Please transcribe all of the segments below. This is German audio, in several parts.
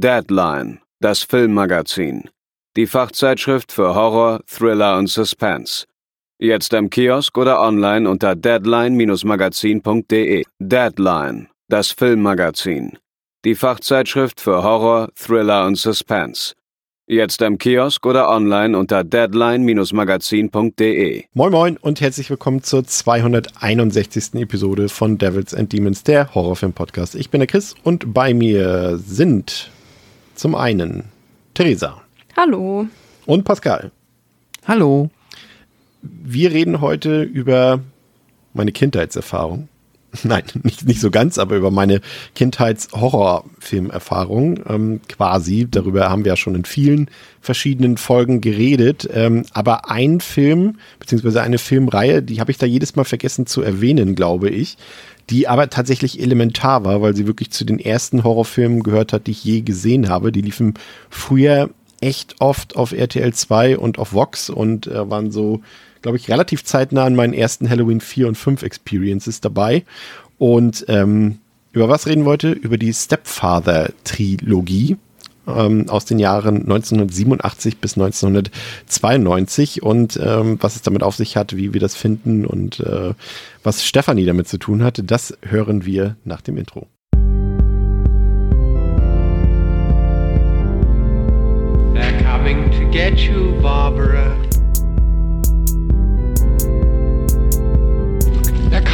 Deadline, das Filmmagazin. Die Fachzeitschrift für Horror, Thriller und Suspense. Jetzt im Kiosk oder online unter deadline-magazin.de. Deadline, das Filmmagazin. Die Fachzeitschrift für Horror, Thriller und Suspense. Jetzt im Kiosk oder online unter deadline-magazin.de. Moin Moin und herzlich willkommen zur 261. Episode von Devils and Demons, der Horrorfilm-Podcast. Ich bin der Chris und bei mir sind zum einen Theresa. Hallo. Und Pascal. Hallo. Wir reden heute über meine Kindheitserfahrung. Nein, nicht, nicht so ganz, aber über meine Kindheits-Horrorfilmerfahrung ähm, quasi. Darüber haben wir ja schon in vielen verschiedenen Folgen geredet. Ähm, aber ein Film, beziehungsweise eine Filmreihe, die habe ich da jedes Mal vergessen zu erwähnen, glaube ich, die aber tatsächlich elementar war, weil sie wirklich zu den ersten Horrorfilmen gehört hat, die ich je gesehen habe. Die liefen früher echt oft auf RTL 2 und auf Vox und äh, waren so glaube ich, relativ zeitnah an meinen ersten Halloween 4 und 5 Experiences dabei. Und ähm, über was reden wollte? Über die Stepfather-Trilogie ähm, aus den Jahren 1987 bis 1992 und ähm, was es damit auf sich hat, wie wir das finden und äh, was Stefanie damit zu tun hatte, das hören wir nach dem Intro. They're coming to get you, Barbara.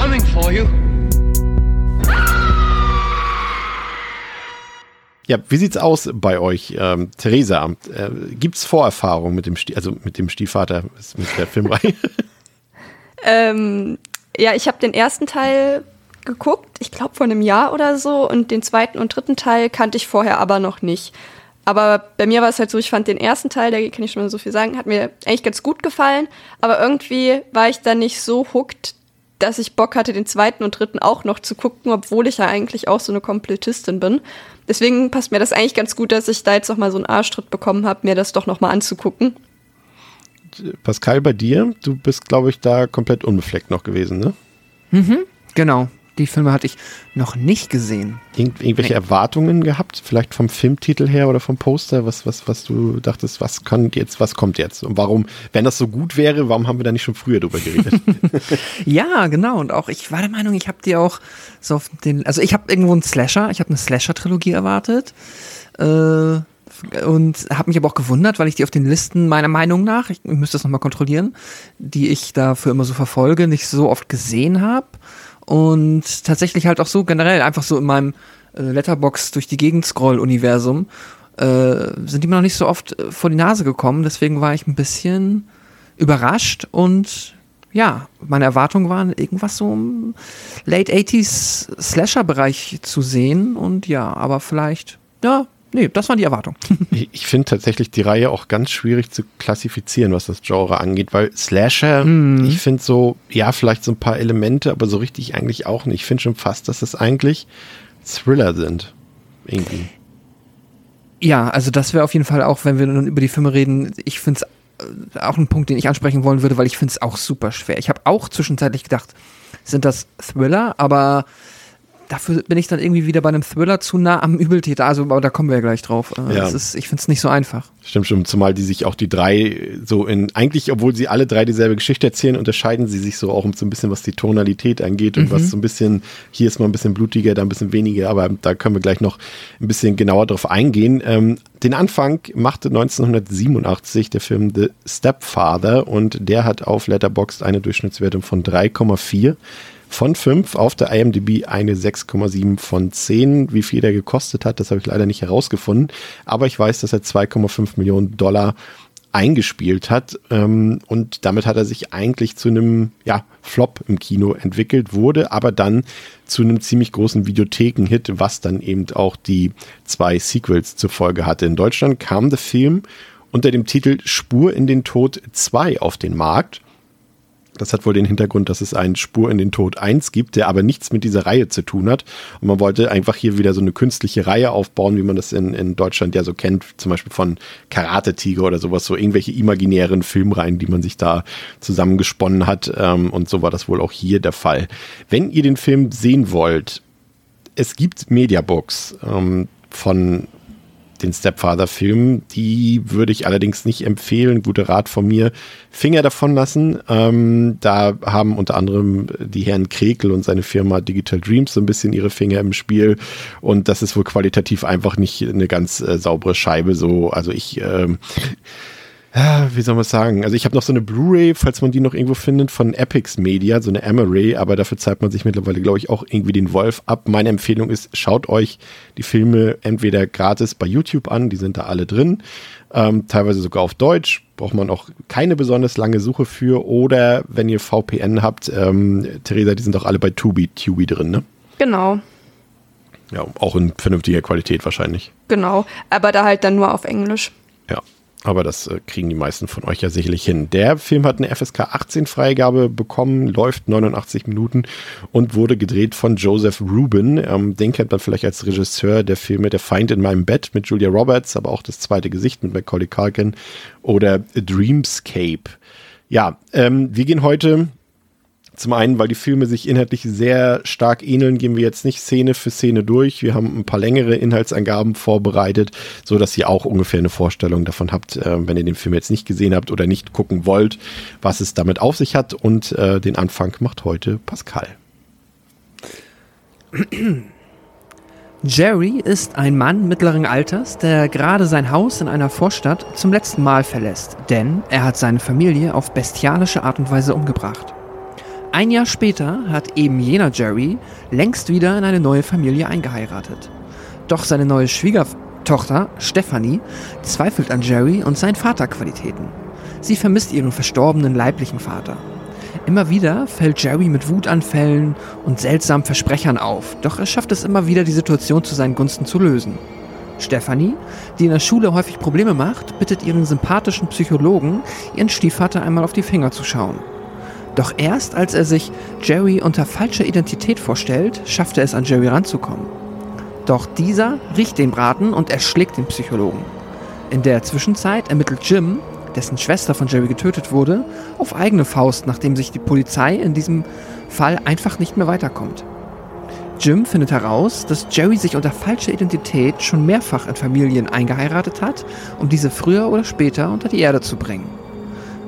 coming for you. Ja, wie sieht's aus bei euch, ähm, Theresa? Äh, gibt's Vorerfahrungen mit dem, Stie also mit dem Stiefvater, mit der Filmreihe? ähm, ja, ich habe den ersten Teil geguckt, ich glaube vor einem Jahr oder so, und den zweiten und dritten Teil kannte ich vorher aber noch nicht. Aber bei mir war es halt so, ich fand den ersten Teil, da kann ich schon mal so viel sagen, hat mir eigentlich ganz gut gefallen, aber irgendwie war ich dann nicht so hooked, dass ich Bock hatte, den zweiten und dritten auch noch zu gucken, obwohl ich ja eigentlich auch so eine Komplettistin bin. Deswegen passt mir das eigentlich ganz gut, dass ich da jetzt noch mal so einen Arschtritt bekommen habe, mir das doch noch mal anzugucken. Pascal, bei dir, du bist, glaube ich, da komplett unbefleckt noch gewesen, ne? Mhm, genau die Filme hatte ich noch nicht gesehen. Irgend, irgendwelche nee. Erwartungen gehabt? Vielleicht vom Filmtitel her oder vom Poster? Was, was, was du dachtest, was kommt jetzt, was kommt jetzt? Und warum, wenn das so gut wäre, warum haben wir da nicht schon früher drüber geredet? ja, genau. Und auch, ich war der Meinung, ich habe die auch so auf den, also ich habe irgendwo einen Slasher, ich habe eine Slasher-Trilogie erwartet. Äh, und habe mich aber auch gewundert, weil ich die auf den Listen meiner Meinung nach, ich müsste das nochmal kontrollieren, die ich dafür immer so verfolge, nicht so oft gesehen habe und tatsächlich halt auch so generell einfach so in meinem äh, Letterbox durch die Gegend Scroll Universum äh, sind die mir noch nicht so oft äh, vor die Nase gekommen. Deswegen war ich ein bisschen überrascht und ja, meine Erwartungen waren irgendwas so im Late 80s Slasher Bereich zu sehen und ja, aber vielleicht ja, nee, das waren die Erwartungen. ich finde tatsächlich die Reihe auch ganz schwierig zu klassifizieren, was das Genre angeht, weil Slasher, mm. ich finde so, ja, vielleicht so ein paar Elemente, aber so richtig eigentlich auch nicht. Ich finde schon fast, dass das eigentlich Thriller sind. Irgendwie. Ja, also das wäre auf jeden Fall auch, wenn wir nun über die Filme reden, ich finde es äh, auch ein Punkt, den ich ansprechen wollen würde, weil ich finde es auch super schwer. Ich habe auch zwischenzeitlich gedacht, sind das Thriller, aber dafür bin ich dann irgendwie wieder bei einem Thriller zu nah am Übeltäter. Also, aber da kommen wir ja gleich drauf. Äh, ja. Ist, ich finde es nicht so einfach. Stimmt schon, zumal die sich auch die drei so in, eigentlich, obwohl sie alle drei dieselbe Geschichte erzählen, unterscheiden sie sich so auch um so ein bisschen, was die Tonalität angeht und mhm. was so ein bisschen, hier ist mal ein bisschen blutiger, da ein bisschen weniger, aber da können wir gleich noch ein bisschen genauer drauf eingehen. Ähm, den Anfang machte 1987 der Film The Stepfather und der hat auf Letterboxd eine Durchschnittswertung von 3,4 von 5, auf der IMDb eine 6,7 von 10. Wie viel der gekostet hat, das habe ich leider nicht herausgefunden. Aber ich weiß, dass er 2,5 Millionen Dollar eingespielt hat ähm, und damit hat er sich eigentlich zu einem ja, Flop im Kino entwickelt, wurde aber dann zu einem ziemlich großen Videotheken-Hit, was dann eben auch die zwei Sequels zur Folge hatte. In Deutschland kam der Film unter dem Titel Spur in den Tod 2 auf den Markt das hat wohl den Hintergrund, dass es einen Spur in den Tod 1 gibt, der aber nichts mit dieser Reihe zu tun hat. Und man wollte einfach hier wieder so eine künstliche Reihe aufbauen, wie man das in, in Deutschland ja so kennt, zum Beispiel von Karate Tiger oder sowas, so irgendwelche imaginären Filmreihen, die man sich da zusammengesponnen hat. Ähm, und so war das wohl auch hier der Fall. Wenn ihr den Film sehen wollt, es gibt Mediabooks ähm, von den Stepfather-Film. Die würde ich allerdings nicht empfehlen. Guter Rat von mir. Finger davon lassen. Ähm, da haben unter anderem die Herren Krekel und seine Firma Digital Dreams so ein bisschen ihre Finger im Spiel. Und das ist wohl qualitativ einfach nicht eine ganz äh, saubere Scheibe. So, also ich ähm, ja, wie soll man sagen? Also ich habe noch so eine Blu-ray, falls man die noch irgendwo findet, von Epix Media, so eine Amaray, aber dafür zahlt man sich mittlerweile, glaube ich, auch irgendwie den Wolf ab. Meine Empfehlung ist, schaut euch die Filme entweder gratis bei YouTube an, die sind da alle drin, ähm, teilweise sogar auf Deutsch, braucht man auch keine besonders lange Suche für, oder wenn ihr VPN habt, ähm, Theresa, die sind doch alle bei Tubi, Tubi drin, ne? Genau. Ja, auch in vernünftiger Qualität wahrscheinlich. Genau, aber da halt dann nur auf Englisch. Aber das äh, kriegen die meisten von euch ja sicherlich hin. Der Film hat eine FSK 18 Freigabe bekommen, läuft 89 Minuten und wurde gedreht von Joseph Rubin. Ähm, den kennt man vielleicht als Regisseur der Filme Der Feind in meinem Bett mit Julia Roberts, aber auch das zweite Gesicht mit Macaulay Culkin oder Dreamscape. Ja, ähm, wir gehen heute zum einen, weil die Filme sich inhaltlich sehr stark ähneln, gehen wir jetzt nicht Szene für Szene durch. Wir haben ein paar längere Inhaltsangaben vorbereitet, so dass ihr auch ungefähr eine Vorstellung davon habt, äh, wenn ihr den Film jetzt nicht gesehen habt oder nicht gucken wollt, was es damit auf sich hat. Und äh, den Anfang macht heute Pascal. Jerry ist ein Mann mittleren Alters, der gerade sein Haus in einer Vorstadt zum letzten Mal verlässt, denn er hat seine Familie auf bestialische Art und Weise umgebracht. Ein Jahr später hat eben jener Jerry längst wieder in eine neue Familie eingeheiratet. Doch seine neue Schwiegertochter Stephanie zweifelt an Jerry und seinen Vaterqualitäten. Sie vermisst ihren verstorbenen leiblichen Vater. Immer wieder fällt Jerry mit Wutanfällen und seltsamen Versprechern auf, doch er schafft es immer wieder, die Situation zu seinen Gunsten zu lösen. Stephanie, die in der Schule häufig Probleme macht, bittet ihren sympathischen Psychologen, ihren Stiefvater einmal auf die Finger zu schauen. Doch erst als er sich Jerry unter falscher Identität vorstellt, schafft er es an Jerry ranzukommen. Doch dieser riecht den Braten und erschlägt den Psychologen. In der Zwischenzeit ermittelt Jim, dessen Schwester von Jerry getötet wurde, auf eigene Faust, nachdem sich die Polizei in diesem Fall einfach nicht mehr weiterkommt. Jim findet heraus, dass Jerry sich unter falscher Identität schon mehrfach in Familien eingeheiratet hat, um diese früher oder später unter die Erde zu bringen.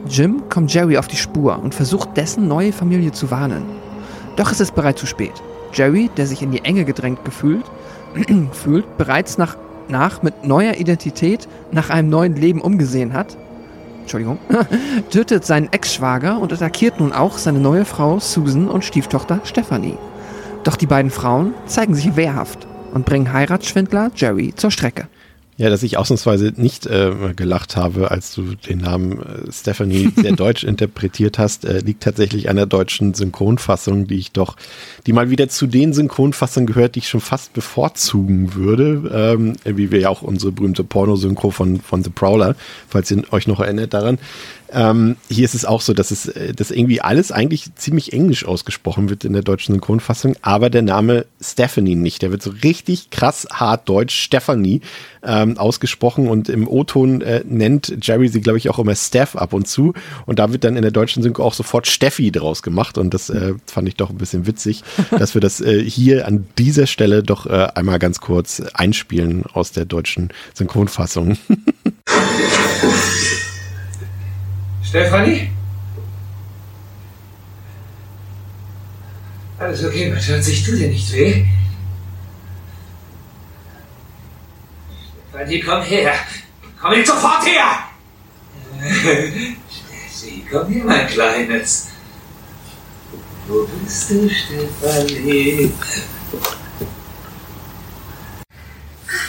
Jim kommt Jerry auf die Spur und versucht dessen neue Familie zu warnen. Doch es ist bereits zu spät. Jerry, der sich in die Enge gedrängt gefühlt, fühlt, bereits nach, nach mit neuer Identität nach einem neuen Leben umgesehen hat, Entschuldigung, tötet seinen Ex-Schwager und attackiert nun auch seine neue Frau Susan und Stieftochter Stephanie. Doch die beiden Frauen zeigen sich wehrhaft und bringen Heiratsschwindler Jerry zur Strecke. Ja, dass ich ausnahmsweise nicht äh, gelacht habe, als du den Namen äh, Stephanie sehr deutsch interpretiert hast, äh, liegt tatsächlich an der deutschen Synchronfassung, die ich doch, die mal wieder zu den Synchronfassungen gehört, die ich schon fast bevorzugen würde, ähm, wie wir ja auch unsere berühmte Pornosynchro von, von The Prowler, falls ihr euch noch erinnert daran, ähm, hier ist es auch so, dass es äh, dass irgendwie alles eigentlich ziemlich englisch ausgesprochen wird in der deutschen Synchronfassung, aber der Name Stephanie nicht. Der wird so richtig krass hart deutsch Stephanie ähm, ausgesprochen und im O-Ton äh, nennt Jerry sie, glaube ich, auch immer Steph ab und zu. Und da wird dann in der deutschen Synchro auch sofort Steffi draus gemacht. Und das äh, fand ich doch ein bisschen witzig, dass wir das äh, hier an dieser Stelle doch äh, einmal ganz kurz einspielen aus der deutschen Synchronfassung. Stefanie? Alles okay, was hört sich tut dir nicht weh? Stefanie, komm her. Komm jetzt sofort her! Steffi, komm hier, mein Kleines. Wo bist du, Stefanie?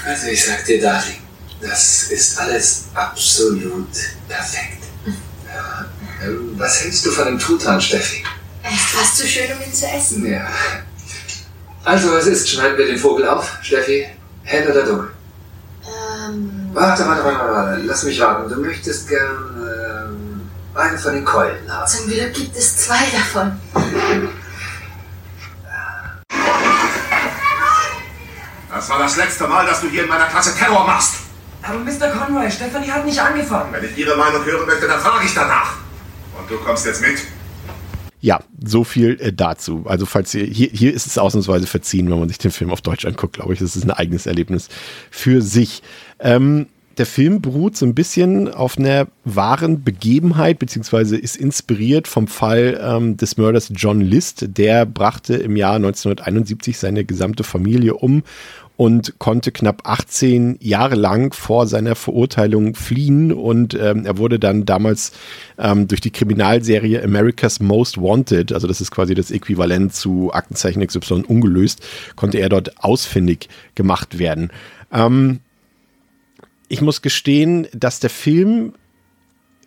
Also ich sag dir, Darling, das ist alles absolut perfekt. Ähm, was hältst du von dem Truthahn, Steffi? Er ist fast zu schön, um ihn zu essen. Ja. Also, was ist? Schneiden wir den Vogel auf, Steffi? Hell oder dunkel? Ähm, Warte, warte, warte, warte. Lass mich warten. Du möchtest gern ähm, einen von den Keulen haben. zum Glück gibt es zwei davon. Das war das letzte Mal, dass du hier in meiner Klasse Terror machst. Aber Mr. Conroy, Stephanie hat nicht angefangen. Wenn ich Ihre Meinung hören möchte, dann frage ich danach. Und du kommst jetzt mit? Ja, so viel äh, dazu. Also falls ihr, hier, hier ist es ausnahmsweise verziehen, wenn man sich den Film auf Deutsch anguckt, glaube ich. Das ist ein eigenes Erlebnis für sich. Ähm, der Film beruht so ein bisschen auf einer wahren Begebenheit, beziehungsweise ist inspiriert vom Fall ähm, des Mörders John List. Der brachte im Jahr 1971 seine gesamte Familie um und konnte knapp 18 Jahre lang vor seiner Verurteilung fliehen und ähm, er wurde dann damals ähm, durch die Kriminalserie America's Most Wanted, also das ist quasi das Äquivalent zu Aktenzeichen XY ungelöst, konnte er dort ausfindig gemacht werden. Ähm, ich muss gestehen, dass der Film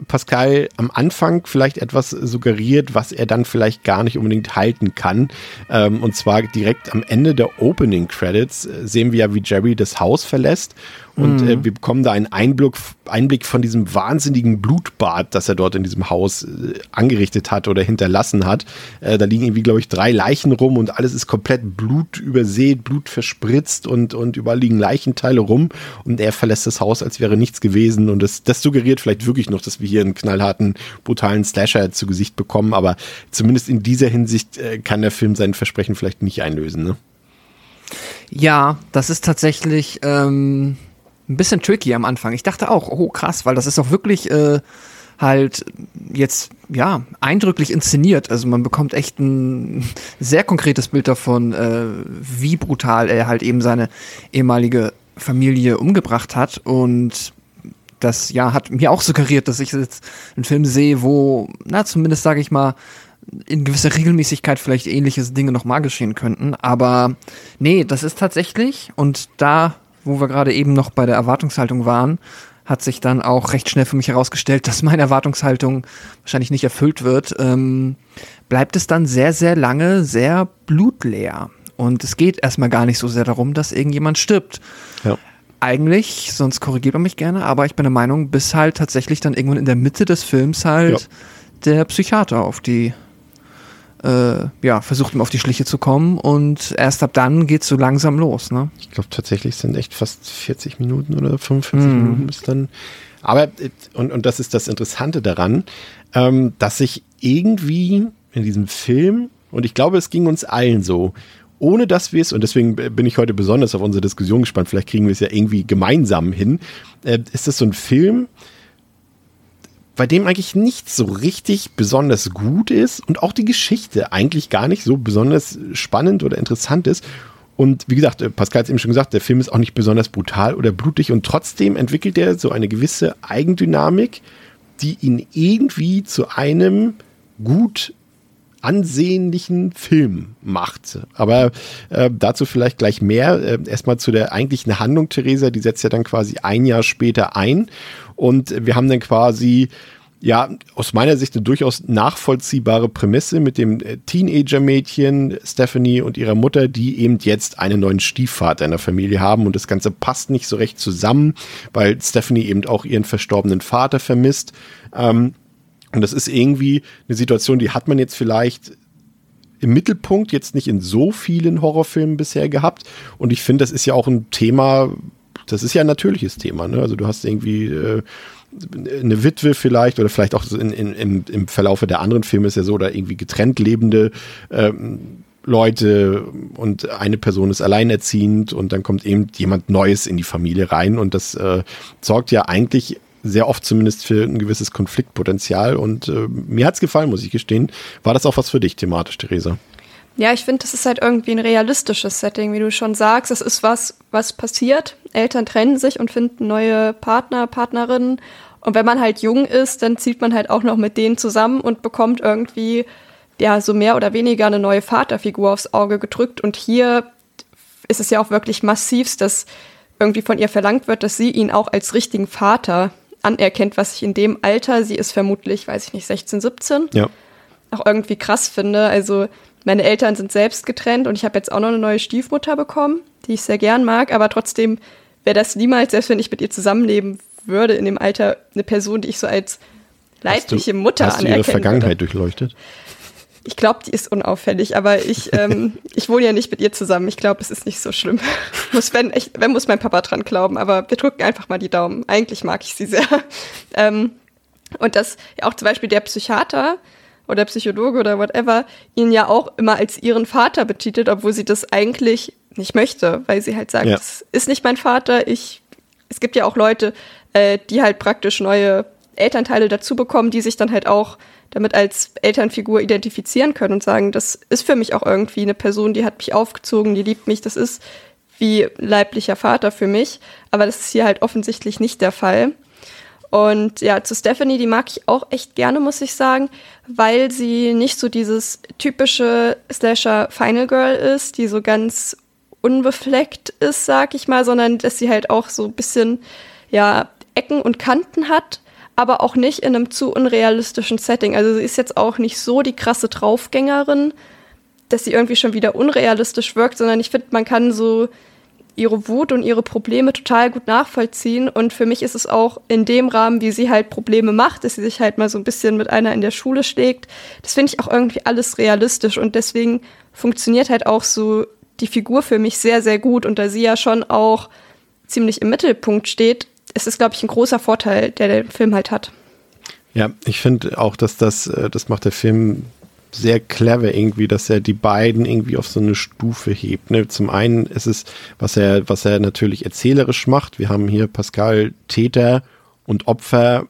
Pascal am Anfang vielleicht etwas suggeriert, was er dann vielleicht gar nicht unbedingt halten kann. Ähm, und zwar direkt am Ende der Opening Credits äh, sehen wir ja, wie Jerry das Haus verlässt und mhm. äh, wir bekommen da einen Einblick, Einblick von diesem wahnsinnigen Blutbad, das er dort in diesem Haus äh, angerichtet hat oder hinterlassen hat. Äh, da liegen irgendwie, glaube ich, drei Leichen rum und alles ist komplett Blut übersät, Blut verspritzt und, und überall liegen Leichenteile rum. Und er verlässt das Haus, als wäre nichts gewesen. Und das, das suggeriert vielleicht wirklich noch, dass wir hier einen knallharten, brutalen Slasher zu Gesicht bekommen. Aber zumindest in dieser Hinsicht äh, kann der Film sein Versprechen vielleicht nicht einlösen. Ne? Ja, das ist tatsächlich. Ähm ein bisschen tricky am Anfang. Ich dachte auch, oh krass, weil das ist auch wirklich äh, halt jetzt ja eindrücklich inszeniert. Also man bekommt echt ein sehr konkretes Bild davon, äh, wie brutal er halt eben seine ehemalige Familie umgebracht hat und das ja hat mir auch suggeriert, dass ich jetzt einen Film sehe, wo na zumindest sage ich mal in gewisser Regelmäßigkeit vielleicht ähnliche Dinge nochmal geschehen könnten. Aber nee, das ist tatsächlich, und da wo wir gerade eben noch bei der Erwartungshaltung waren, hat sich dann auch recht schnell für mich herausgestellt, dass meine Erwartungshaltung wahrscheinlich nicht erfüllt wird, ähm, bleibt es dann sehr, sehr lange sehr blutleer. Und es geht erstmal gar nicht so sehr darum, dass irgendjemand stirbt. Ja. Eigentlich, sonst korrigiert man mich gerne, aber ich bin der Meinung, bis halt tatsächlich dann irgendwann in der Mitte des Films halt ja. der Psychiater auf die äh, ja, versucht ihm auf die Schliche zu kommen und erst ab dann geht es so langsam los. Ne? Ich glaube tatsächlich sind echt fast 40 Minuten oder 45 mm. Minuten bis dann. Aber, und, und das ist das Interessante daran, ähm, dass sich irgendwie in diesem Film, und ich glaube, es ging uns allen so, ohne dass wir es, und deswegen bin ich heute besonders auf unsere Diskussion gespannt, vielleicht kriegen wir es ja irgendwie gemeinsam hin, äh, ist das so ein Film, bei dem eigentlich nichts so richtig besonders gut ist und auch die Geschichte eigentlich gar nicht so besonders spannend oder interessant ist. Und wie gesagt, äh, Pascal hat es eben schon gesagt, der Film ist auch nicht besonders brutal oder blutig und trotzdem entwickelt er so eine gewisse Eigendynamik, die ihn irgendwie zu einem gut ansehnlichen Film macht. Aber äh, dazu vielleicht gleich mehr. Äh, erstmal zu der eigentlichen Handlung, Theresa, die setzt ja dann quasi ein Jahr später ein. Und wir haben dann quasi ja, aus meiner Sicht eine durchaus nachvollziehbare Prämisse mit dem äh, Teenager-Mädchen Stephanie und ihrer Mutter, die eben jetzt einen neuen Stiefvater in der Familie haben und das Ganze passt nicht so recht zusammen, weil Stephanie eben auch ihren verstorbenen Vater vermisst. Ähm, und das ist irgendwie eine Situation, die hat man jetzt vielleicht im Mittelpunkt jetzt nicht in so vielen Horrorfilmen bisher gehabt. Und ich finde, das ist ja auch ein Thema, das ist ja ein natürliches Thema. Ne? Also du hast irgendwie äh, eine Witwe vielleicht oder vielleicht auch in, in, in, im Verlaufe der anderen Filme ist ja so, oder irgendwie getrennt lebende ähm, Leute und eine Person ist alleinerziehend und dann kommt eben jemand Neues in die Familie rein und das äh, sorgt ja eigentlich sehr oft zumindest für ein gewisses Konfliktpotenzial und äh, mir hat's gefallen, muss ich gestehen. War das auch was für dich thematisch, Theresa? Ja, ich finde, das ist halt irgendwie ein realistisches Setting, wie du schon sagst. Es ist was, was passiert. Eltern trennen sich und finden neue Partner, Partnerinnen. Und wenn man halt jung ist, dann zieht man halt auch noch mit denen zusammen und bekommt irgendwie, ja, so mehr oder weniger eine neue Vaterfigur aufs Auge gedrückt. Und hier ist es ja auch wirklich massivst, dass irgendwie von ihr verlangt wird, dass sie ihn auch als richtigen Vater anerkennt, was ich in dem Alter, sie ist vermutlich, weiß ich nicht, 16, 17, ja. auch irgendwie krass finde. Also meine Eltern sind selbst getrennt und ich habe jetzt auch noch eine neue Stiefmutter bekommen, die ich sehr gern mag, aber trotzdem wäre das niemals, selbst wenn ich mit ihr zusammenleben würde, in dem Alter eine Person, die ich so als leidliche du, Mutter hast anerkennen Hast du ihre Vergangenheit würde. durchleuchtet? Ich glaube, die ist unauffällig, aber ich, ähm, ich wohne ja nicht mit ihr zusammen. Ich glaube, es ist nicht so schlimm. muss, wenn, ich, wenn muss mein Papa dran glauben, aber wir drücken einfach mal die Daumen. Eigentlich mag ich sie sehr. ähm, und dass ja auch zum Beispiel der Psychiater, oder Psychologe oder whatever ihn ja auch immer als ihren Vater betitelt, obwohl sie das eigentlich nicht möchte, weil sie halt sagt, ja. das ist nicht mein Vater, ich es gibt ja auch Leute, äh, die halt praktisch neue Elternteile dazu bekommen, die sich dann halt auch damit als Elternfigur identifizieren können und sagen, das ist für mich auch irgendwie eine Person, die hat mich aufgezogen, die liebt mich, das ist wie leiblicher Vater für mich. Aber das ist hier halt offensichtlich nicht der Fall. Und ja, zu Stephanie, die mag ich auch echt gerne, muss ich sagen, weil sie nicht so dieses typische Slasher Final Girl ist, die so ganz unbefleckt ist, sag ich mal, sondern dass sie halt auch so ein bisschen, ja, Ecken und Kanten hat, aber auch nicht in einem zu unrealistischen Setting. Also sie ist jetzt auch nicht so die krasse Draufgängerin, dass sie irgendwie schon wieder unrealistisch wirkt, sondern ich finde, man kann so ihre Wut und ihre Probleme total gut nachvollziehen. Und für mich ist es auch in dem Rahmen, wie sie halt Probleme macht, dass sie sich halt mal so ein bisschen mit einer in der Schule schlägt. Das finde ich auch irgendwie alles realistisch. Und deswegen funktioniert halt auch so die Figur für mich sehr, sehr gut. Und da sie ja schon auch ziemlich im Mittelpunkt steht, ist es, glaube ich, ein großer Vorteil, der der Film halt hat. Ja, ich finde auch, dass das, äh, das macht der Film sehr clever irgendwie, dass er die beiden irgendwie auf so eine Stufe hebt. Ne? Zum einen ist es, was er, was er natürlich erzählerisch macht. Wir haben hier Pascal Täter und Opfer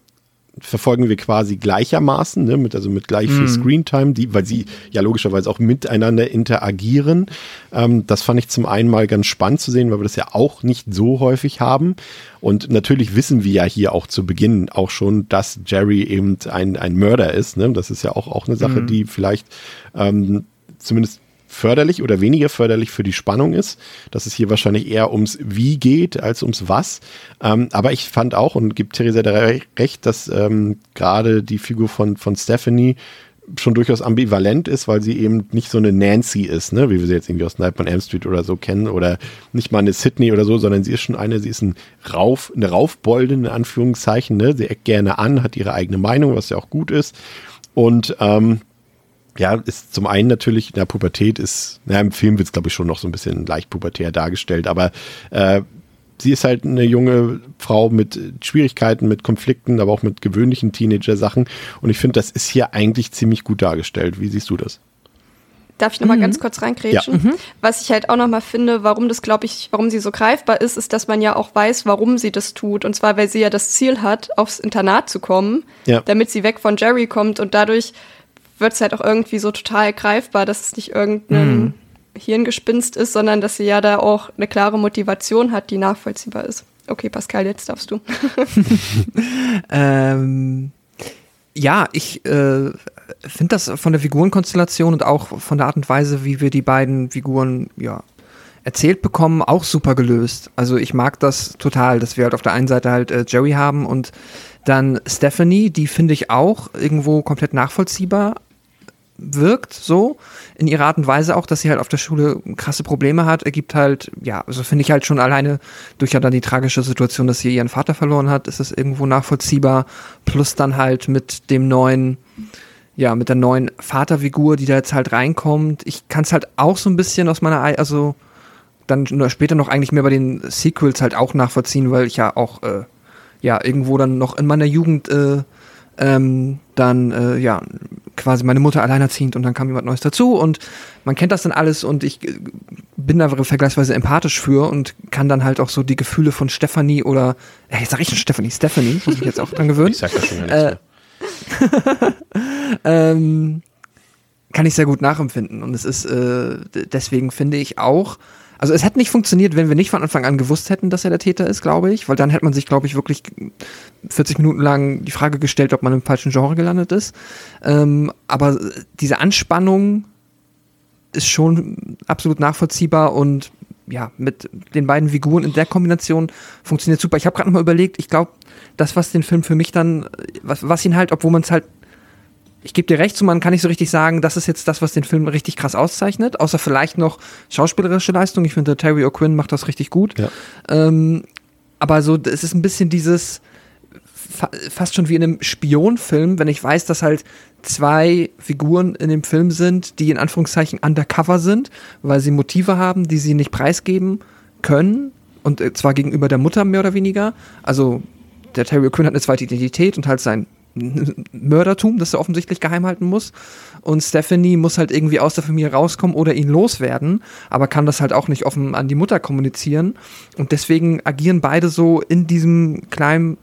verfolgen wir quasi gleichermaßen, ne, mit, also mit gleich viel mhm. Screentime, die, weil sie ja logischerweise auch miteinander interagieren. Ähm, das fand ich zum einen mal ganz spannend zu sehen, weil wir das ja auch nicht so häufig haben. Und natürlich wissen wir ja hier auch zu Beginn auch schon, dass Jerry eben ein, ein Mörder ist. Ne? Das ist ja auch, auch eine Sache, mhm. die vielleicht ähm, zumindest förderlich oder weniger förderlich für die Spannung ist, dass es hier wahrscheinlich eher ums Wie geht als ums Was. Ähm, aber ich fand auch und gibt Theresa da recht, dass ähm, gerade die Figur von, von Stephanie schon durchaus ambivalent ist, weil sie eben nicht so eine Nancy ist, ne, wie wir sie jetzt irgendwie aus Nightmare on Elm Street oder so kennen oder nicht mal eine Sydney oder so, sondern sie ist schon eine, sie ist ein Rauf, eine Raufbolde in Anführungszeichen, ne, sie eckt gerne an, hat ihre eigene Meinung, was ja auch gut ist und ähm, ja, ist zum einen natürlich, in der Pubertät ist, na, im Film wird es, glaube ich, schon noch so ein bisschen leicht pubertär dargestellt, aber äh, sie ist halt eine junge Frau mit Schwierigkeiten, mit Konflikten, aber auch mit gewöhnlichen Teenager-Sachen. Und ich finde, das ist hier eigentlich ziemlich gut dargestellt. Wie siehst du das? Darf ich nochmal mhm. ganz kurz reingrätschen? Ja. Mhm. Was ich halt auch nochmal finde, warum das, glaube ich, warum sie so greifbar ist, ist, dass man ja auch weiß, warum sie das tut. Und zwar, weil sie ja das Ziel hat, aufs Internat zu kommen, ja. damit sie weg von Jerry kommt und dadurch wird es halt auch irgendwie so total greifbar, dass es nicht irgendein mhm. Hirngespinst ist, sondern dass sie ja da auch eine klare Motivation hat, die nachvollziehbar ist. Okay, Pascal, jetzt darfst du. ähm, ja, ich äh, finde das von der Figurenkonstellation und auch von der Art und Weise, wie wir die beiden Figuren ja, erzählt bekommen, auch super gelöst. Also ich mag das total, dass wir halt auf der einen Seite halt äh, Jerry haben und dann Stephanie, die finde ich auch irgendwo komplett nachvollziehbar, wirkt, so in ihrer Art und Weise auch, dass sie halt auf der Schule krasse Probleme hat, ergibt halt, ja, also finde ich halt schon alleine durch ja dann die tragische Situation, dass sie ihren Vater verloren hat, ist es irgendwo nachvollziehbar, plus dann halt mit dem neuen, ja, mit der neuen Vaterfigur, die da jetzt halt reinkommt. Ich kann es halt auch so ein bisschen aus meiner, also dann später noch eigentlich mehr bei den Sequels halt auch nachvollziehen, weil ich ja auch, äh, ja, irgendwo dann noch in meiner Jugend, äh, ähm, dann, äh, ja, quasi meine Mutter alleinerziehend und dann kam jemand Neues dazu und man kennt das dann alles und ich äh, bin da vergleichsweise empathisch für und kann dann halt auch so die Gefühle von Stephanie oder, äh, jetzt sag ich schon Stephanie, Stephanie, muss ich jetzt auch dran gewöhnen. Ich sag das schon äh, ähm, kann ich sehr gut nachempfinden und es ist, äh, deswegen finde ich auch, also es hätte nicht funktioniert, wenn wir nicht von Anfang an gewusst hätten, dass er der Täter ist, glaube ich, weil dann hätte man sich, glaube ich, wirklich 40 Minuten lang die Frage gestellt, ob man im falschen Genre gelandet ist. Ähm, aber diese Anspannung ist schon absolut nachvollziehbar und ja, mit den beiden Figuren in der Kombination funktioniert super. Ich habe gerade mal überlegt, ich glaube, das, was den Film für mich dann, was, was ihn halt, obwohl man es halt ich gebe dir recht, so man kann nicht so richtig sagen, das ist jetzt das, was den Film richtig krass auszeichnet, außer vielleicht noch schauspielerische Leistung. Ich finde, Terry O'Quinn macht das richtig gut. Ja. Ähm, aber so, es ist ein bisschen dieses, fa fast schon wie in einem Spionfilm, wenn ich weiß, dass halt zwei Figuren in dem Film sind, die in Anführungszeichen undercover sind, weil sie Motive haben, die sie nicht preisgeben können. Und äh, zwar gegenüber der Mutter mehr oder weniger. Also der Terry O'Quinn hat eine zweite Identität und halt sein Mördertum, das er offensichtlich geheim halten muss. Und Stephanie muss halt irgendwie aus der Familie rauskommen oder ihn loswerden, aber kann das halt auch nicht offen an die Mutter kommunizieren. Und deswegen agieren beide so in diesem kleinen,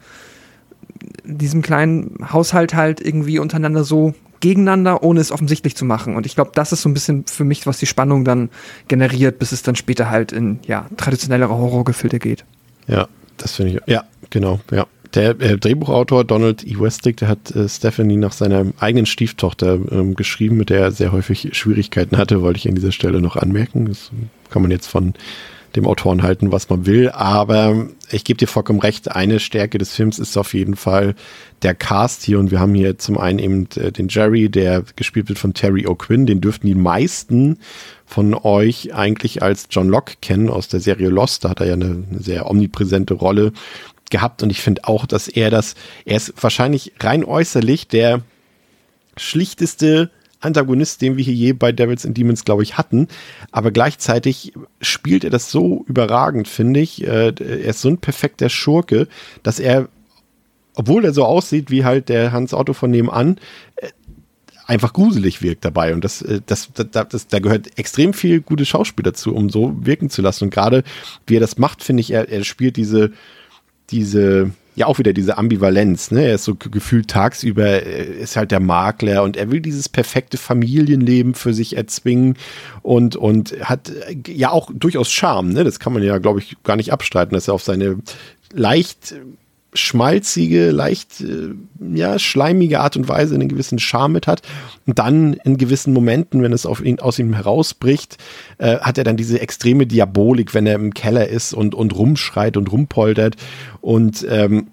diesem kleinen Haushalt halt irgendwie untereinander so gegeneinander, ohne es offensichtlich zu machen. Und ich glaube, das ist so ein bisschen für mich, was die Spannung dann generiert, bis es dann später halt in ja, traditionellere Horrorgefilde geht. Ja, das finde ich. Ja, genau, ja. Der äh, Drehbuchautor Donald E. Westick, der hat äh, Stephanie nach seiner eigenen Stieftochter ähm, geschrieben, mit der er sehr häufig Schwierigkeiten hatte, wollte ich an dieser Stelle noch anmerken. Das kann man jetzt von dem Autoren halten, was man will. Aber ich gebe dir vollkommen recht, eine Stärke des Films ist auf jeden Fall der Cast hier. Und wir haben hier zum einen eben äh, den Jerry, der gespielt wird von Terry O'Quinn. Den dürften die meisten von euch eigentlich als John Locke kennen aus der Serie Lost. Da hat er ja eine, eine sehr omnipräsente Rolle gehabt. Und ich finde auch, dass er das, er ist wahrscheinlich rein äußerlich der schlichteste Antagonist, den wir hier je bei Devils and Demons, glaube ich, hatten. Aber gleichzeitig spielt er das so überragend, finde ich. Äh, er ist so ein perfekter Schurke, dass er, obwohl er so aussieht wie halt der Hans Otto von nebenan, äh, einfach gruselig wirkt dabei. Und das, äh, das, das, das, da gehört extrem viel gute Schauspiel dazu, um so wirken zu lassen. Und gerade wie er das macht, finde ich, er, er spielt diese, diese, ja auch wieder diese Ambivalenz, ne? Er ist so gefühlt tagsüber, ist halt der Makler und er will dieses perfekte Familienleben für sich erzwingen und, und hat ja auch durchaus Charme, ne? Das kann man ja, glaube ich, gar nicht abstreiten, dass er auf seine leicht schmalzige, leicht äh, ja, schleimige Art und Weise einen gewissen Charme mit hat. Und dann in gewissen Momenten, wenn es ihn, aus ihm herausbricht, äh, hat er dann diese extreme Diabolik, wenn er im Keller ist und, und rumschreit und rumpoltert. Und ähm,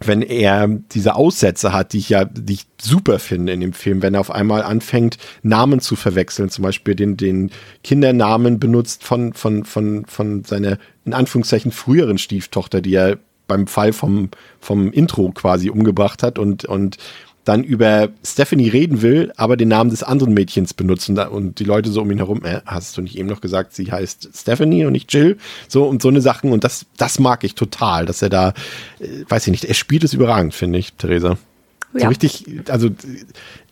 wenn er diese Aussätze hat, die ich ja, die ich super finde in dem Film, wenn er auf einmal anfängt, Namen zu verwechseln, zum Beispiel den, den Kindernamen benutzt von, von, von, von seiner, in Anführungszeichen, früheren Stieftochter, die er beim Fall vom, vom Intro quasi umgebracht hat und, und dann über Stephanie reden will, aber den Namen des anderen Mädchens benutzen und die Leute so um ihn herum, äh, hast du nicht eben noch gesagt, sie heißt Stephanie und nicht Jill? So und so eine Sachen und das, das mag ich total, dass er da, äh, weiß ich nicht, er spielt es überragend, finde ich, Theresa. Ja. So richtig, also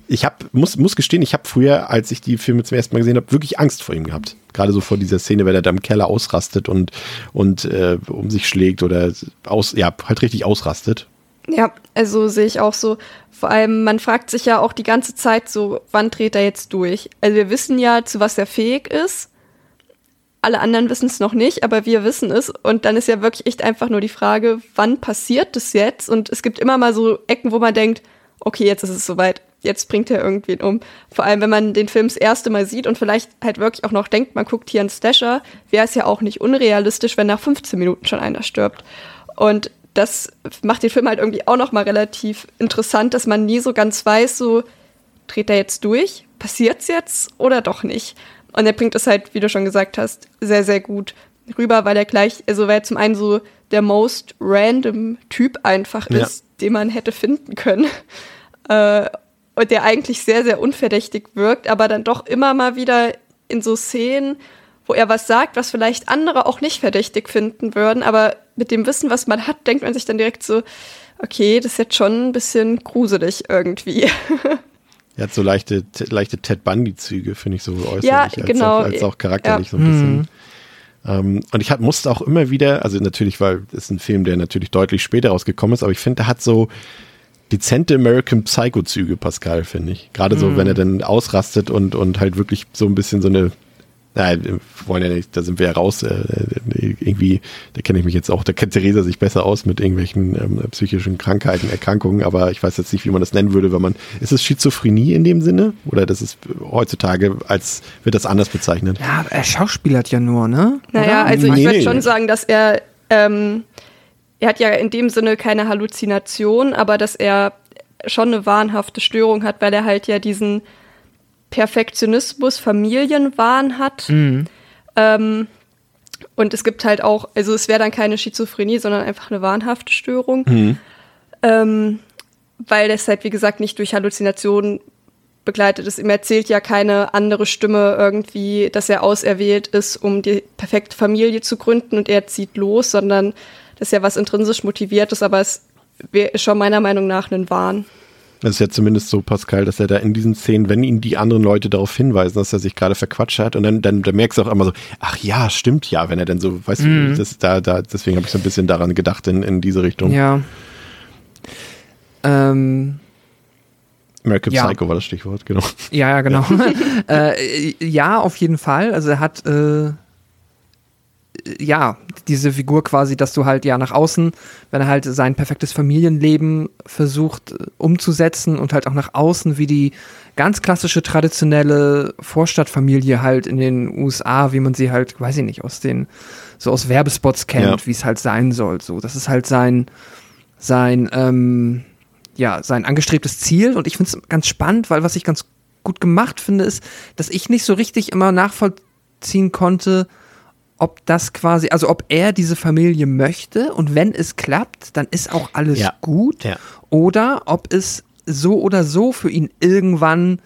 ich habe muss muss gestehen, ich habe früher, als ich die Filme zum ersten Mal gesehen habe, wirklich Angst vor ihm gehabt. Gerade so vor dieser Szene, wenn er da im Keller ausrastet und und äh, um sich schlägt oder aus ja halt richtig ausrastet. Ja, also sehe ich auch so. Vor allem, man fragt sich ja auch die ganze Zeit so, wann dreht er jetzt durch? Also wir wissen ja, zu was er fähig ist. Alle anderen wissen es noch nicht, aber wir wissen es. Und dann ist ja wirklich echt einfach nur die Frage, wann passiert das jetzt? Und es gibt immer mal so Ecken, wo man denkt, okay, jetzt ist es soweit jetzt bringt er irgendwen um. Vor allem, wenn man den Film das erste Mal sieht und vielleicht halt wirklich auch noch denkt, man guckt hier einen Stasher, wäre es ja auch nicht unrealistisch, wenn nach 15 Minuten schon einer stirbt. Und das macht den Film halt irgendwie auch noch mal relativ interessant, dass man nie so ganz weiß, so dreht er jetzt durch, passiert's jetzt oder doch nicht. Und er bringt es halt, wie du schon gesagt hast, sehr, sehr gut rüber, weil er gleich, also weil er zum einen so der most random Typ einfach ist, ja. den man hätte finden können. Äh, der eigentlich sehr, sehr unverdächtig wirkt, aber dann doch immer mal wieder in so Szenen, wo er was sagt, was vielleicht andere auch nicht verdächtig finden würden, aber mit dem Wissen, was man hat, denkt man sich dann direkt so, okay, das ist jetzt schon ein bisschen gruselig irgendwie. Er hat so leichte, leichte Ted Bundy-Züge, finde ich so äußerlich, ja, als, genau. auch, als auch charakterlich ja. so ein bisschen. Mhm. Ähm, und ich hat, musste auch immer wieder, also natürlich, weil es ein Film, der natürlich deutlich später rausgekommen ist, aber ich finde, der hat so, dezente American Psycho-Züge, Pascal, finde ich. Gerade so, mm. wenn er dann ausrastet und, und halt wirklich so ein bisschen so eine, nein, wir wollen ja nicht, da sind wir ja raus, äh, irgendwie, da kenne ich mich jetzt auch, da kennt Theresa sich besser aus mit irgendwelchen ähm, psychischen Krankheiten, Erkrankungen, aber ich weiß jetzt nicht, wie man das nennen würde, wenn man, ist es Schizophrenie in dem Sinne? Oder das ist heutzutage, als wird das anders bezeichnet? Ja, er schauspielert ja nur, ne? Naja, Oder? also ich nee, würde schon sagen, dass er, ähm, er hat ja in dem Sinne keine Halluzination, aber dass er schon eine wahnhafte Störung hat, weil er halt ja diesen Perfektionismus, Familienwahn hat. Mhm. Ähm, und es gibt halt auch, also es wäre dann keine Schizophrenie, sondern einfach eine wahnhafte Störung. Mhm. Ähm, weil das halt, wie gesagt, nicht durch Halluzinationen begleitet ist. Ihm erzählt ja keine andere Stimme irgendwie, dass er auserwählt ist, um die perfekte Familie zu gründen und er zieht los, sondern das ist ja was intrinsisch motiviertes, aber es ist schon meiner Meinung nach ein Wahn. Das ist ja zumindest so, Pascal, dass er da in diesen Szenen, wenn ihn die anderen Leute darauf hinweisen, dass er sich gerade verquatscht hat, und dann, dann, dann merkst du auch immer so, ach ja, stimmt ja, wenn er dann so, weißt Mhm. du, das, da, da, deswegen habe ich so ein bisschen daran gedacht in, in diese Richtung. Ja. Ähm, American Ja. Psycho war das Stichwort, genau. Ja, ja, genau. äh, ja, auf jeden Fall. Also er hat äh, ja diese Figur quasi, dass du halt ja nach außen, wenn er halt sein perfektes Familienleben versucht äh, umzusetzen und halt auch nach außen wie die ganz klassische traditionelle Vorstadtfamilie halt in den USA, wie man sie halt, weiß ich nicht, aus den so aus Werbespots kennt, Ja. wie es halt sein soll. So, das ist halt sein sein ähm, ja, sein angestrebtes Ziel. Und ich finde es ganz spannend, weil was ich ganz gut gemacht finde, ist, dass ich nicht so richtig immer nachvollziehen konnte, ob das quasi, also ob er diese Familie möchte und wenn es klappt, dann ist auch alles Ja. gut. Ja. Oder ob es so oder so für ihn irgendwann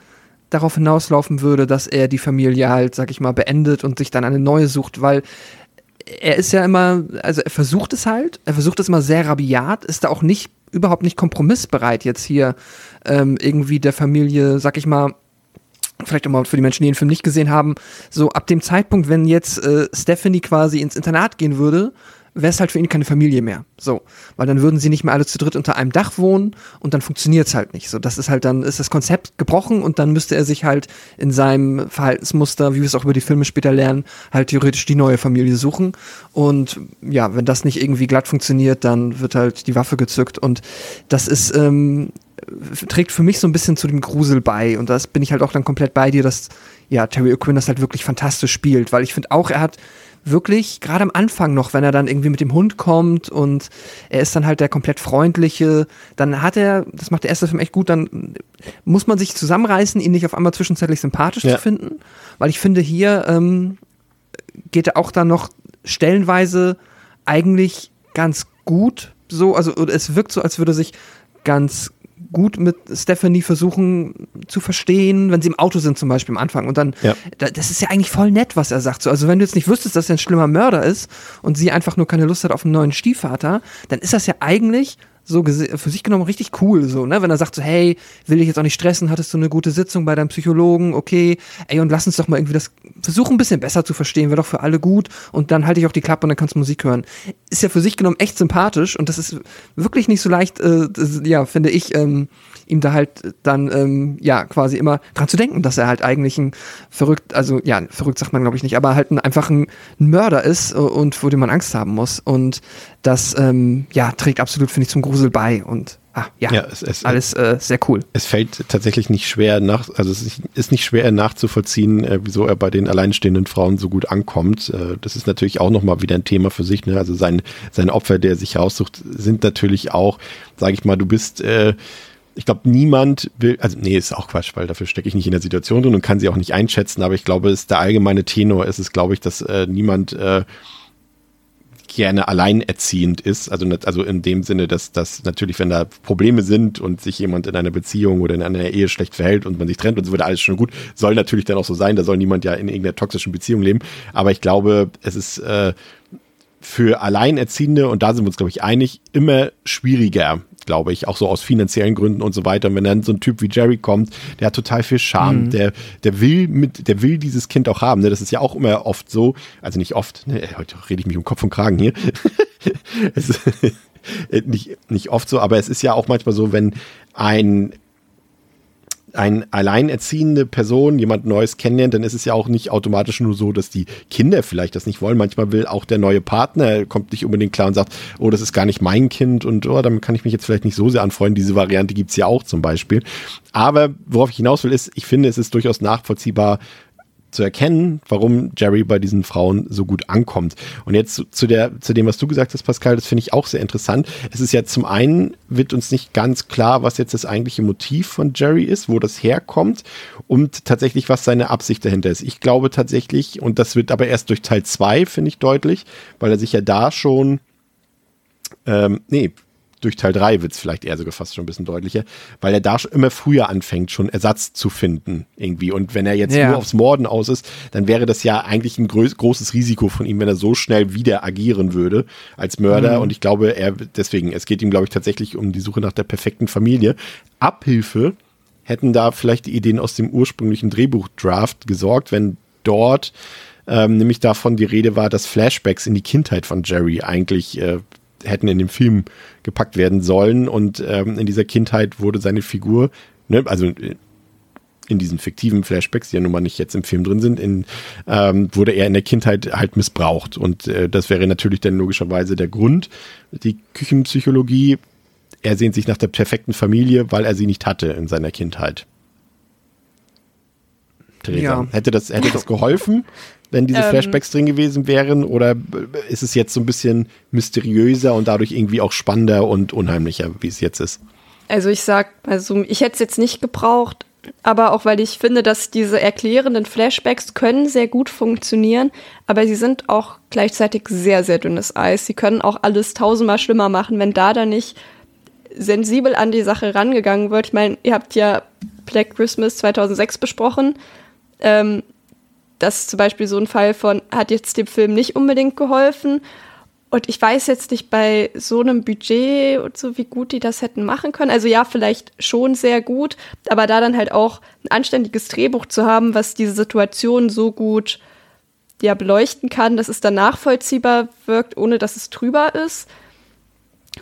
darauf hinauslaufen würde, dass er die Familie halt, sag ich mal, beendet und sich dann eine neue sucht, weil er ist ja immer, also er versucht es halt, er versucht es immer sehr rabiat, ist da auch nicht, überhaupt nicht kompromissbereit jetzt hier ähm, irgendwie der Familie, sag ich mal, vielleicht auch mal für die Menschen, die den Film nicht gesehen haben, so ab dem Zeitpunkt, wenn jetzt äh, Stephanie quasi ins Internat gehen würde, wäre es halt für ihn keine Familie mehr. So, weil dann würden sie nicht mehr alle zu dritt unter einem Dach wohnen und dann funktioniert es halt nicht. So, das ist halt dann, ist das Konzept gebrochen und dann müsste er sich halt in seinem Verhaltensmuster, wie wir es auch über die Filme später lernen, halt theoretisch die neue Familie suchen. Und ja, wenn das nicht irgendwie glatt funktioniert, dann wird halt die Waffe gezückt und das ist, ähm, trägt für mich so ein bisschen zu dem Grusel bei. Und das bin ich halt auch dann komplett bei dir, dass ja Terry O'Quinn das halt wirklich fantastisch spielt, weil ich finde auch, er hat wirklich, gerade am Anfang noch, wenn er dann irgendwie mit dem Hund kommt und er ist dann halt der komplett freundliche, dann hat er, das macht der erste Film echt gut, dann muss man sich zusammenreißen, ihn nicht auf einmal zwischenzeitlich sympathisch Ja. zu finden, weil ich finde hier ähm, geht er auch dann noch stellenweise eigentlich ganz gut so, also es wirkt so, als würde sich ganz gut mit Stephanie versuchen zu verstehen, wenn sie im Auto sind zum Beispiel am Anfang und dann, Ja. da, das ist ja eigentlich voll nett, was er sagt. So, also wenn du jetzt nicht wüsstest, dass er ein schlimmer Mörder ist und sie einfach nur keine Lust hat auf einen neuen Stiefvater, dann ist das ja eigentlich so für sich genommen richtig cool, so, ne? Wenn er sagt so, hey, will dich jetzt auch nicht stressen, hattest du eine gute Sitzung bei deinem Psychologen, okay, ey, und lass uns doch mal irgendwie das versuchen, ein bisschen besser zu verstehen, wäre doch für alle gut und dann halte ich auch die Klappe und dann kannst du Musik hören. Ist ja für sich genommen echt sympathisch und das ist wirklich nicht so leicht, äh, das, ja, finde ich, ähm, ihm da halt dann, ähm, ja, quasi immer dran zu denken, dass er halt eigentlich ein verrückt, also ja, verrückt sagt man glaube ich nicht, aber halt ein, einfach ein, ein Mörder ist äh, und vor dem man Angst haben muss und das, ähm, ja, trägt absolut, finde ich, zum Grusel bei und, ah, ja, Ja, es- es- alles äh, sehr cool. Es fällt tatsächlich nicht schwer nach, also es ist- nicht schwer nachzuvollziehen, äh, wieso er bei den alleinstehenden Frauen so gut ankommt. Äh, das ist natürlich auch nochmal wieder ein Thema für sich. Ne? Also sein, seine Opfer, der er sich raussucht, sind natürlich auch, sage ich mal, du bist, äh, ich glaube, niemand will, also nee, ist auch Quatsch, weil dafür stecke ich nicht in der Situation drin und kann sie auch nicht einschätzen, aber ich glaube, es ist der allgemeine Tenor ist es, glaube ich, dass äh, niemand äh, gerne alleinerziehend ist. Also, also in dem Sinne, dass, dass natürlich, wenn da Probleme sind und sich jemand in einer Beziehung oder in einer Ehe schlecht verhält und man sich trennt und so wird alles schon gut, soll natürlich dann auch so sein. Da soll niemand ja in irgendeiner toxischen Beziehung leben. Aber ich glaube, es ist äh, für Alleinerziehende, und da sind wir uns, glaube ich, einig, immer schwieriger, glaube ich, auch so aus finanziellen Gründen und so weiter. Und wenn dann so ein Typ wie Jerry kommt, der hat total viel Charme, der, der will mit, der will dieses Kind auch haben. Ne? Das ist ja auch immer oft so, also nicht oft, ne? heute rede ich mich um Kopf und Kragen hier. es ist nicht, nicht oft so, aber es ist ja auch manchmal so, wenn ein ein alleinerziehende Person jemand Neues kennenlernt, dann ist es ja auch nicht automatisch nur so, dass die Kinder vielleicht das nicht wollen. Manchmal will auch der neue Partner, kommt nicht unbedingt klar und sagt, oh, das ist gar nicht mein Kind und oh, damit kann ich mich jetzt vielleicht nicht so sehr anfreunden. Diese Variante gibt's ja auch zum Beispiel. Aber worauf ich hinaus will, ist, ich finde, es ist durchaus nachvollziehbar, zu erkennen, warum Jerry bei diesen Frauen so gut ankommt. Und jetzt zu, der, zu dem, was du gesagt hast, Pascal, das finde ich auch sehr interessant. Es ist ja zum einen, wird uns nicht ganz klar, was jetzt das eigentliche Motiv von Jerry ist, wo das herkommt und tatsächlich, was seine Absicht dahinter ist. Ich glaube tatsächlich, und das wird aber erst durch Teil zwei finde ich deutlich, weil er sich ja da schon, ähm, nee, durch Teil 3 wird es vielleicht eher sogar fast schon ein bisschen deutlicher, weil er da schon immer früher anfängt, schon Ersatz zu finden irgendwie. Und wenn er jetzt Ja. nur aufs Morden aus ist, dann wäre das ja eigentlich ein großes Risiko von ihm, wenn er so schnell wieder agieren würde als Mörder. Und ich glaube, er deswegen, es geht ihm, glaube ich, tatsächlich um die Suche nach der perfekten Familie. Abhilfe hätten da vielleicht die Ideen aus dem ursprünglichen Drehbuchdraft gesorgt, wenn dort ähm, nämlich davon die Rede war, dass Flashbacks in die Kindheit von Jerry eigentlich äh, hätten in dem Film gepackt werden sollen und ähm, in dieser Kindheit wurde seine Figur, ne, also äh, in diesen fiktiven Flashbacks, die ja nun mal nicht jetzt im Film drin sind, in, ähm, wurde er in der Kindheit halt missbraucht. Und äh, das wäre natürlich dann logischerweise der Grund. Die Küchenpsychologie, er sehnt sich nach der perfekten Familie, weil er sie nicht hatte in seiner Kindheit. Theresa, Ja. hätte, das, hätte das geholfen, wenn diese Ähm. Flashbacks drin gewesen wären? Oder ist es jetzt so ein bisschen mysteriöser und dadurch irgendwie auch spannender und unheimlicher, wie es jetzt ist? Also ich sag, also ich hätte es jetzt nicht gebraucht, aber auch weil ich finde, dass diese erklärenden Flashbacks können sehr gut funktionieren, aber sie sind auch gleichzeitig sehr, sehr dünnes Eis. Sie können auch alles tausendmal schlimmer machen, wenn da dann nicht sensibel an die Sache rangegangen wird. Ich meine, ihr habt ja Black Christmas 2006 besprochen. Ähm, das ist zum Beispiel so ein Fall von, hat jetzt dem Film nicht unbedingt geholfen. Und ich weiß jetzt nicht bei so einem Budget und so, wie gut die das hätten machen können. Also ja, vielleicht schon sehr gut, aber da dann halt auch ein anständiges Drehbuch zu haben, was diese Situation so gut ja beleuchten kann, dass es dann nachvollziehbar wirkt, ohne dass es drüber ist.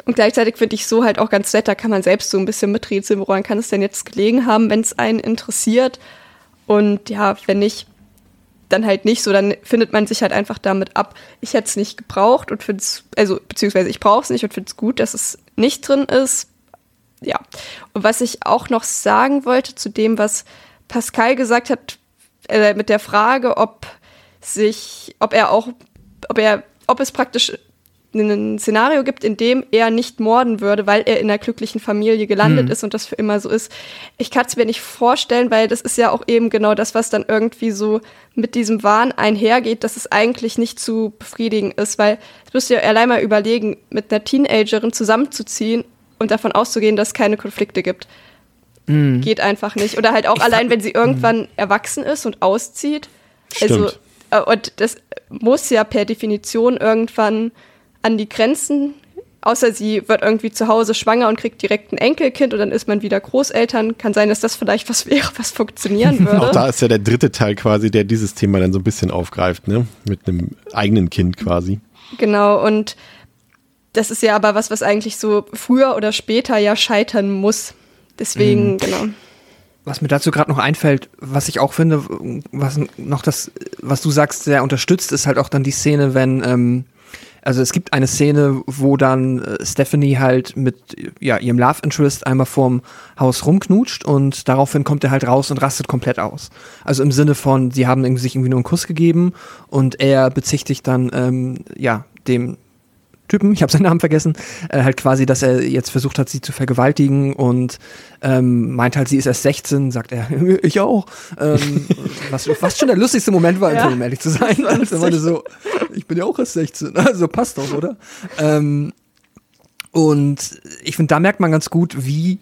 Und gleichzeitig finde ich so halt auch ganz nett, da kann man selbst so ein bisschen miträtseln, woran kann es denn jetzt gelegen haben, wenn es einen interessiert. Und ja, wenn nicht, dann halt nicht so, dann findet man sich halt einfach damit ab. Ich hätte es nicht gebraucht und finde es, also beziehungsweise ich brauche es nicht und finde es gut, dass es nicht drin ist. Ja. Und was ich auch noch sagen wollte zu dem, was Pascal gesagt hat, äh, mit der Frage, ob sich, ob er auch, ob er, ob es praktisch ein Szenario gibt, in dem er nicht morden würde, weil er in einer glücklichen Familie gelandet ist und das für immer so ist. Ich kann es mir nicht vorstellen, weil das ist ja auch eben genau das, was dann irgendwie so mit diesem Wahn einhergeht, dass es eigentlich nicht zu befriedigen ist, weil das müsst ihr allein mal überlegen, mit einer Teenagerin zusammenzuziehen und davon auszugehen, dass es keine Konflikte gibt. Geht einfach nicht. Oder halt auch allein, wenn sie irgendwann erwachsen ist und auszieht. Also, Stimmt. äh, und das muss ja per Definition irgendwann an die Grenzen, außer sie wird irgendwie zu Hause schwanger und kriegt direkt ein Enkelkind und dann ist man wieder Großeltern. Kann sein, dass das vielleicht was wäre, was funktionieren würde. Auch da ist ja der dritte Teil quasi, der dieses Thema dann so ein bisschen aufgreift, ne? Mit einem eigenen Kind quasi. Genau, und das ist ja aber was, was eigentlich so früher oder später ja scheitern muss. Deswegen, genau. Was mir dazu gerade noch einfällt, was ich auch finde, was noch das, was du sagst, sehr unterstützt, ist halt auch dann die Szene, wenn, ähm, also es gibt eine Szene, wo dann äh, Stephanie halt mit ja, ihrem Love Interest einmal vorm Haus rumknutscht und daraufhin kommt er halt raus und rastet komplett aus. Also im Sinne von, sie haben sich irgendwie nur einen Kuss gegeben und er bezichtigt dann ähm, ja dem Typen, ich habe seinen Namen vergessen, äh, halt quasi, dass er jetzt versucht hat, sie zu vergewaltigen und ähm, meint halt, sie ist erst 16, sagt er, ich auch. Ähm, was, was schon der lustigste Moment war, Ja. um ehrlich zu sein. Also, meinte so, ich bin ja auch erst 16, also passt doch, oder? Ähm, und ich finde, da merkt man ganz gut, wie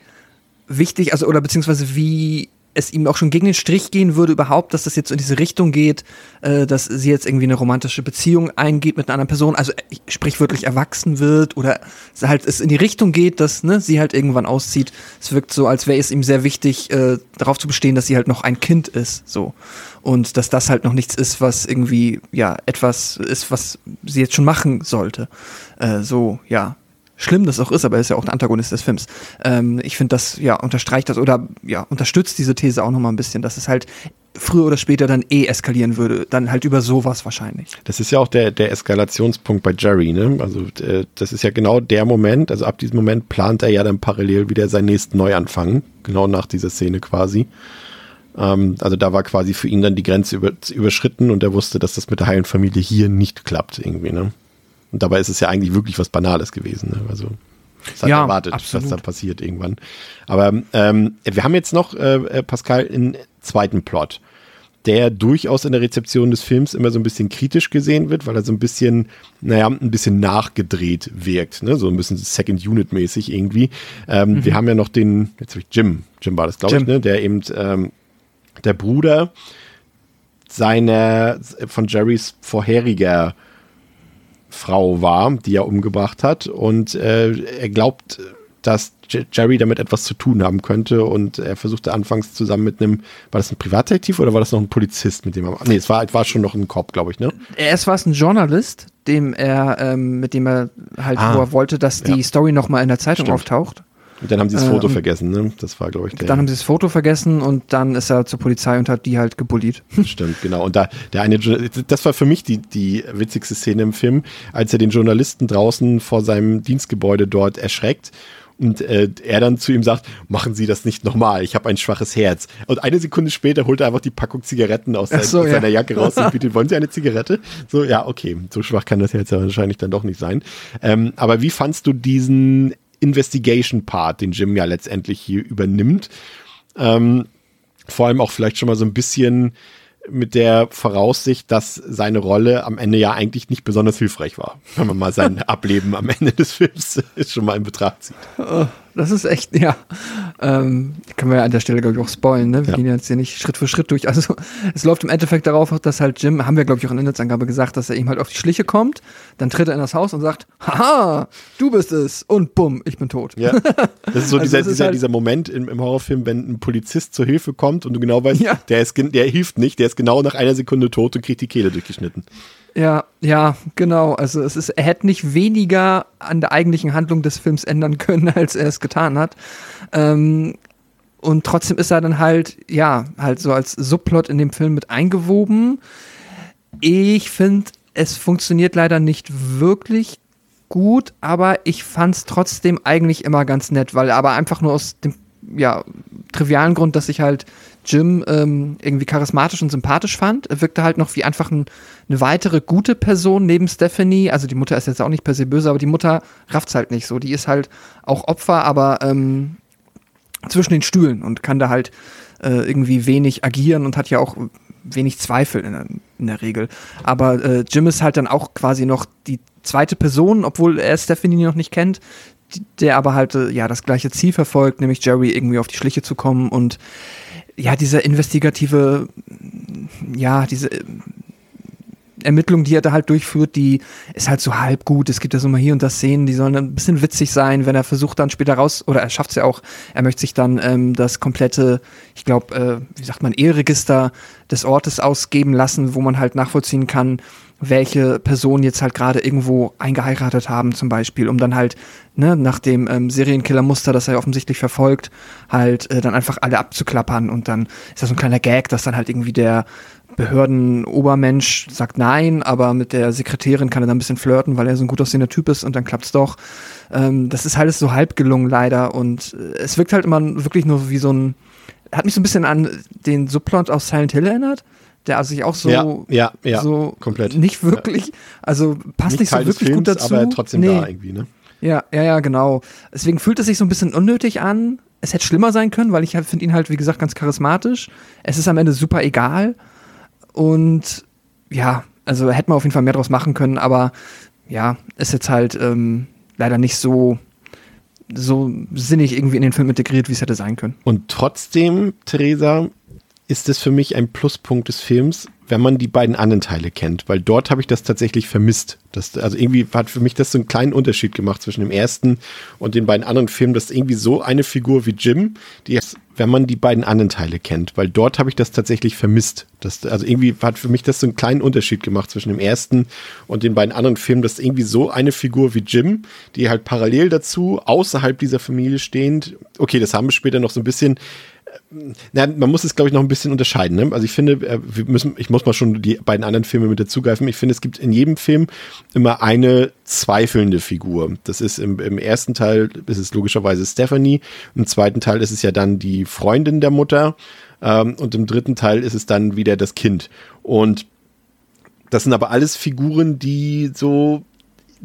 wichtig, also oder beziehungsweise wie es ihm auch schon gegen den Strich gehen würde überhaupt, dass das jetzt in diese Richtung geht, äh, dass sie jetzt irgendwie eine romantische Beziehung eingeht mit einer anderen Person, also äh, sprichwörtlich erwachsen wird oder halt es in die Richtung geht, dass ne, sie halt irgendwann auszieht. Es wirkt so, als wäre es ihm sehr wichtig, äh, darauf zu bestehen, dass sie halt noch ein Kind ist, so und dass das halt noch nichts ist, was irgendwie ja etwas ist, was sie jetzt schon machen sollte. Äh, so ja, schlimm das auch ist, aber er ist ja auch der Antagonist des Films. Ähm, ich finde, das ja unterstreicht das oder ja unterstützt diese These auch noch mal ein bisschen, dass es halt früher oder später dann eh eskalieren würde, dann halt über sowas wahrscheinlich. Das ist ja auch der, der Eskalationspunkt bei Jerry, ne? Also äh, das ist ja genau der Moment, also ab diesem Moment plant er ja dann parallel wieder seinen nächsten Neuanfang, genau nach dieser Szene quasi. Ähm, also da war quasi für ihn dann die Grenze über, überschritten und er wusste, dass das mit der heilen Familie hier nicht klappt irgendwie, ne? Und dabei ist es ja eigentlich wirklich was Banales gewesen, ne? Also es hat Ja, erwartet, absolut. was da passiert irgendwann. Aber ähm, wir haben jetzt noch, äh, äh, Pascal, einen zweiten Plot. der durchaus in der Rezeption des Films immer so ein bisschen kritisch gesehen wird, weil er so ein bisschen, naja, ein bisschen nachgedreht wirkt, ne? so ein bisschen Second Unit mäßig irgendwie. Ähm, mhm. Wir haben ja noch den, jetzt habe ich Jim, Jim war das, glaube ich, ne? der eben ähm, der Bruder seiner von Jerrys vorheriger Frau war, die er umgebracht hat und äh, er glaubt dass Jerry damit etwas zu tun haben könnte und er versuchte anfangs zusammen mit einem, war das ein Privatdetektiv oder war das noch ein Polizist, mit dem er, nee, es war, war schon noch ein Cop, glaube ich, ne? Erst war es ein Journalist, dem er, ähm, mit dem er halt, ah, wo er wollte, dass die Story nochmal in der Zeitung Stimmt. auftaucht. Und dann haben sie das Foto ähm, vergessen, ne? Das war, glaube ich, der. Dann haben sie das Foto vergessen und dann ist er zur Polizei und hat die halt gebullied. Stimmt, genau. Und da, der eine, das war für mich die, die witzigste Szene im Film, als er den Journalisten draußen vor seinem Dienstgebäude dort erschreckt und äh, er dann zu ihm sagt, machen Sie das nicht nochmal, ich habe ein schwaches Herz. Und eine Sekunde später holt er einfach die Packung Zigaretten aus, sein, so, aus ja. seiner Jacke raus und bietet, wollen Sie eine Zigarette? So, ja, okay, so schwach kann das Herz ja wahrscheinlich dann doch nicht sein. Ähm, aber wie fandst du diesen Investigation-Part, den Jim ja letztendlich hier übernimmt? Ähm, vor allem auch vielleicht schon mal so ein bisschen mit der Voraussicht, dass seine Rolle am Ende ja eigentlich nicht besonders hilfreich war, wenn man mal sein Ableben am Ende des Films schon mal in Betracht zieht. Das ist echt, ja. Ähm, können wir ja an der Stelle, glaube ich, auch spoilen, ne? Wir ja. gehen jetzt hier nicht Schritt für Schritt durch. Also, es läuft im Endeffekt darauf, dass halt Jim, haben wir, glaube ich, auch in der Netzangabe gesagt, dass er ihm halt auf die Schliche kommt, dann tritt er in das Haus und sagt, haha, du bist es und bumm, ich bin tot. Ja. Das ist so also dieser, ist dieser, halt dieser Moment im, im, Horrorfilm, wenn ein Polizist zur Hilfe kommt und du genau weißt, ja. der, ist, der hilft nicht, der ist genau nach einer Sekunde tot und kriegt die Kehle durchgeschnitten. Ja, ja, genau. Also es ist, er hätte nicht weniger an der eigentlichen Handlung des Films ändern können, als er es getan hat. Ähm, und trotzdem ist er dann halt, ja, halt so als Subplot in dem Film mit eingewoben. Ich finde, es funktioniert leider nicht wirklich gut, aber ich fand es trotzdem eigentlich immer ganz nett, weil aber einfach nur aus dem ja, trivialen Grund, dass ich halt Jim ähm, irgendwie charismatisch und sympathisch fand. Er wirkte halt noch wie einfach ein, eine weitere gute Person neben Stephanie. Also die Mutter ist jetzt auch nicht per se böse, aber die Mutter rafft's halt nicht so. Die ist halt auch Opfer, aber ähm, zwischen den Stühlen und kann da halt äh, irgendwie wenig agieren und hat ja auch wenig Zweifel in der, in der Regel. Aber äh, Jim ist halt dann auch quasi noch die zweite Person, obwohl er Stephanie noch nicht kennt, der aber halt äh, ja das gleiche Ziel verfolgt, nämlich Jerry irgendwie auf die Schliche zu kommen und ja, diese investigative, ja, diese äh, Ermittlung, die er da halt durchführt, die ist halt so halb gut. Es gibt ja so mal hier und da Szenen, die sollen ein bisschen witzig sein, wenn er versucht dann später raus, oder er schafft es ja auch, er möchte sich dann ähm, das komplette, ich glaube, äh, wie sagt man, Eheregister des Ortes ausgeben lassen, wo man halt nachvollziehen kann, welche Personen jetzt halt gerade irgendwo eingeheiratet haben, zum Beispiel, um dann halt, ne, nach dem ähm, Serienkiller-Muster, das er offensichtlich verfolgt, halt äh, dann einfach alle abzuklappern und dann ist das so ein kleiner Gag, dass dann halt irgendwie der Behördenobermensch sagt nein, aber mit der Sekretärin kann er dann ein bisschen flirten, weil er so ein gut aussehender Typ ist und dann klappt's doch. Ähm, das ist halt so halb gelungen leider und äh, es wirkt halt immer wirklich nur wie so ein, hat mich so ein bisschen an den Subplot aus Silent Hill erinnert der sich auch so, ja, ja, ja, so komplett. nicht wirklich, also passt nicht, nicht so wirklich Films, gut dazu. Aber trotzdem nee. da irgendwie, ne? Ja, ja, ja, genau. Deswegen fühlt es sich so ein bisschen unnötig an. Es hätte schlimmer sein können, weil ich halt finde ihn halt, wie gesagt, ganz charismatisch. Es ist am Ende super egal. Und ja, also hätte man auf jeden Fall mehr draus machen können, aber ja, ist jetzt halt ähm, leider nicht so so sinnig irgendwie in den Film integriert, wie es hätte sein können. Und trotzdem, Theresa, ist es für mich ein Pluspunkt des Films, wenn man die beiden anderen Teile kennt, weil dort habe ich das tatsächlich vermisst. Das, also irgendwie hat für mich das so einen kleinen Unterschied gemacht zwischen dem ersten und den beiden anderen Filmen, dass irgendwie so eine Figur wie Jim, die wenn man die beiden anderen Teile kennt, weil dort habe ich das tatsächlich vermisst. Das, also irgendwie hat für mich das so einen kleinen Unterschied gemacht zwischen dem ersten und den beiden anderen Filmen, dass irgendwie so eine Figur wie Jim, die halt parallel dazu, außerhalb dieser Familie stehend, okay, das haben wir später noch so ein bisschen, na, man muss es, glaube ich, noch ein bisschen unterscheiden. Ne? Also ich finde, äh, wir müssen, ich muss mal schon die beiden anderen Filme mit dazugreifen. Ich finde, es gibt in jedem Film immer eine zweifelnde Figur. Das ist im, im ersten Teil ist es logischerweise Stephanie, im zweiten Teil ist es ja dann die Freundin der Mutter ähm, und im dritten Teil ist es dann wieder das Kind. Und das sind aber alles Figuren, die so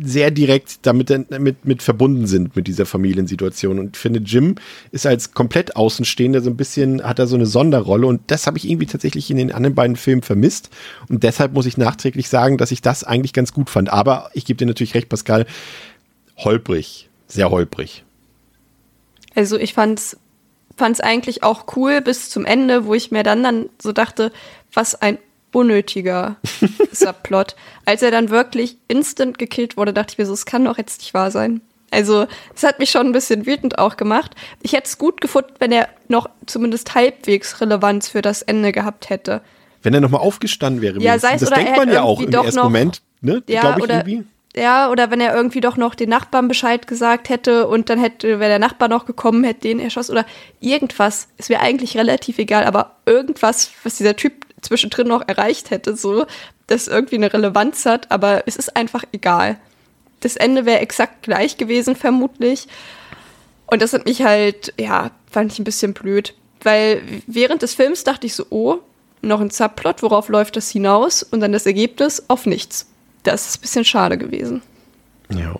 sehr direkt damit, damit mit verbunden sind mit dieser Familiensituation. Und ich finde, Jim ist als komplett Außenstehender so ein bisschen, hat er so eine Sonderrolle und das habe ich irgendwie tatsächlich in den anderen beiden Filmen vermisst. Und deshalb muss ich nachträglich sagen, dass ich das eigentlich ganz gut fand. Aber ich gebe dir natürlich recht, Pascal, holprig, sehr holprig. Also ich fand's fand's eigentlich auch cool bis zum Ende, wo ich mir dann dann so dachte, was ein unnötiger Subplot. Als er dann wirklich instant gekillt wurde, dachte ich mir so, es kann doch jetzt nicht wahr sein. Also, es hat mich schon ein bisschen wütend auch gemacht. Ich hätte es gut gefunden, wenn er noch zumindest halbwegs Relevanz für das Ende gehabt hätte. Wenn er nochmal aufgestanden wäre. Ja, sei es das oder denkt man ja auch im ersten noch- Moment, ne? Ja, Glaube ich oder- irgendwie. Ja, oder wenn er irgendwie doch noch den Nachbarn Bescheid gesagt hätte und dann hätte, wäre der Nachbar noch gekommen, hätte den erschossen oder irgendwas. Es wäre eigentlich relativ egal, aber irgendwas, was dieser Typ zwischendrin noch erreicht hätte, so, das irgendwie eine Relevanz hat, aber es ist einfach egal. Das Ende wäre exakt gleich gewesen, vermutlich. Und das hat mich halt, ja, fand ich ein bisschen blöd. Weil während des Films dachte ich so, oh, noch ein Subplot, worauf läuft das hinaus? Und dann das Ergebnis auf nichts. Das ist ein bisschen schade gewesen. Ja.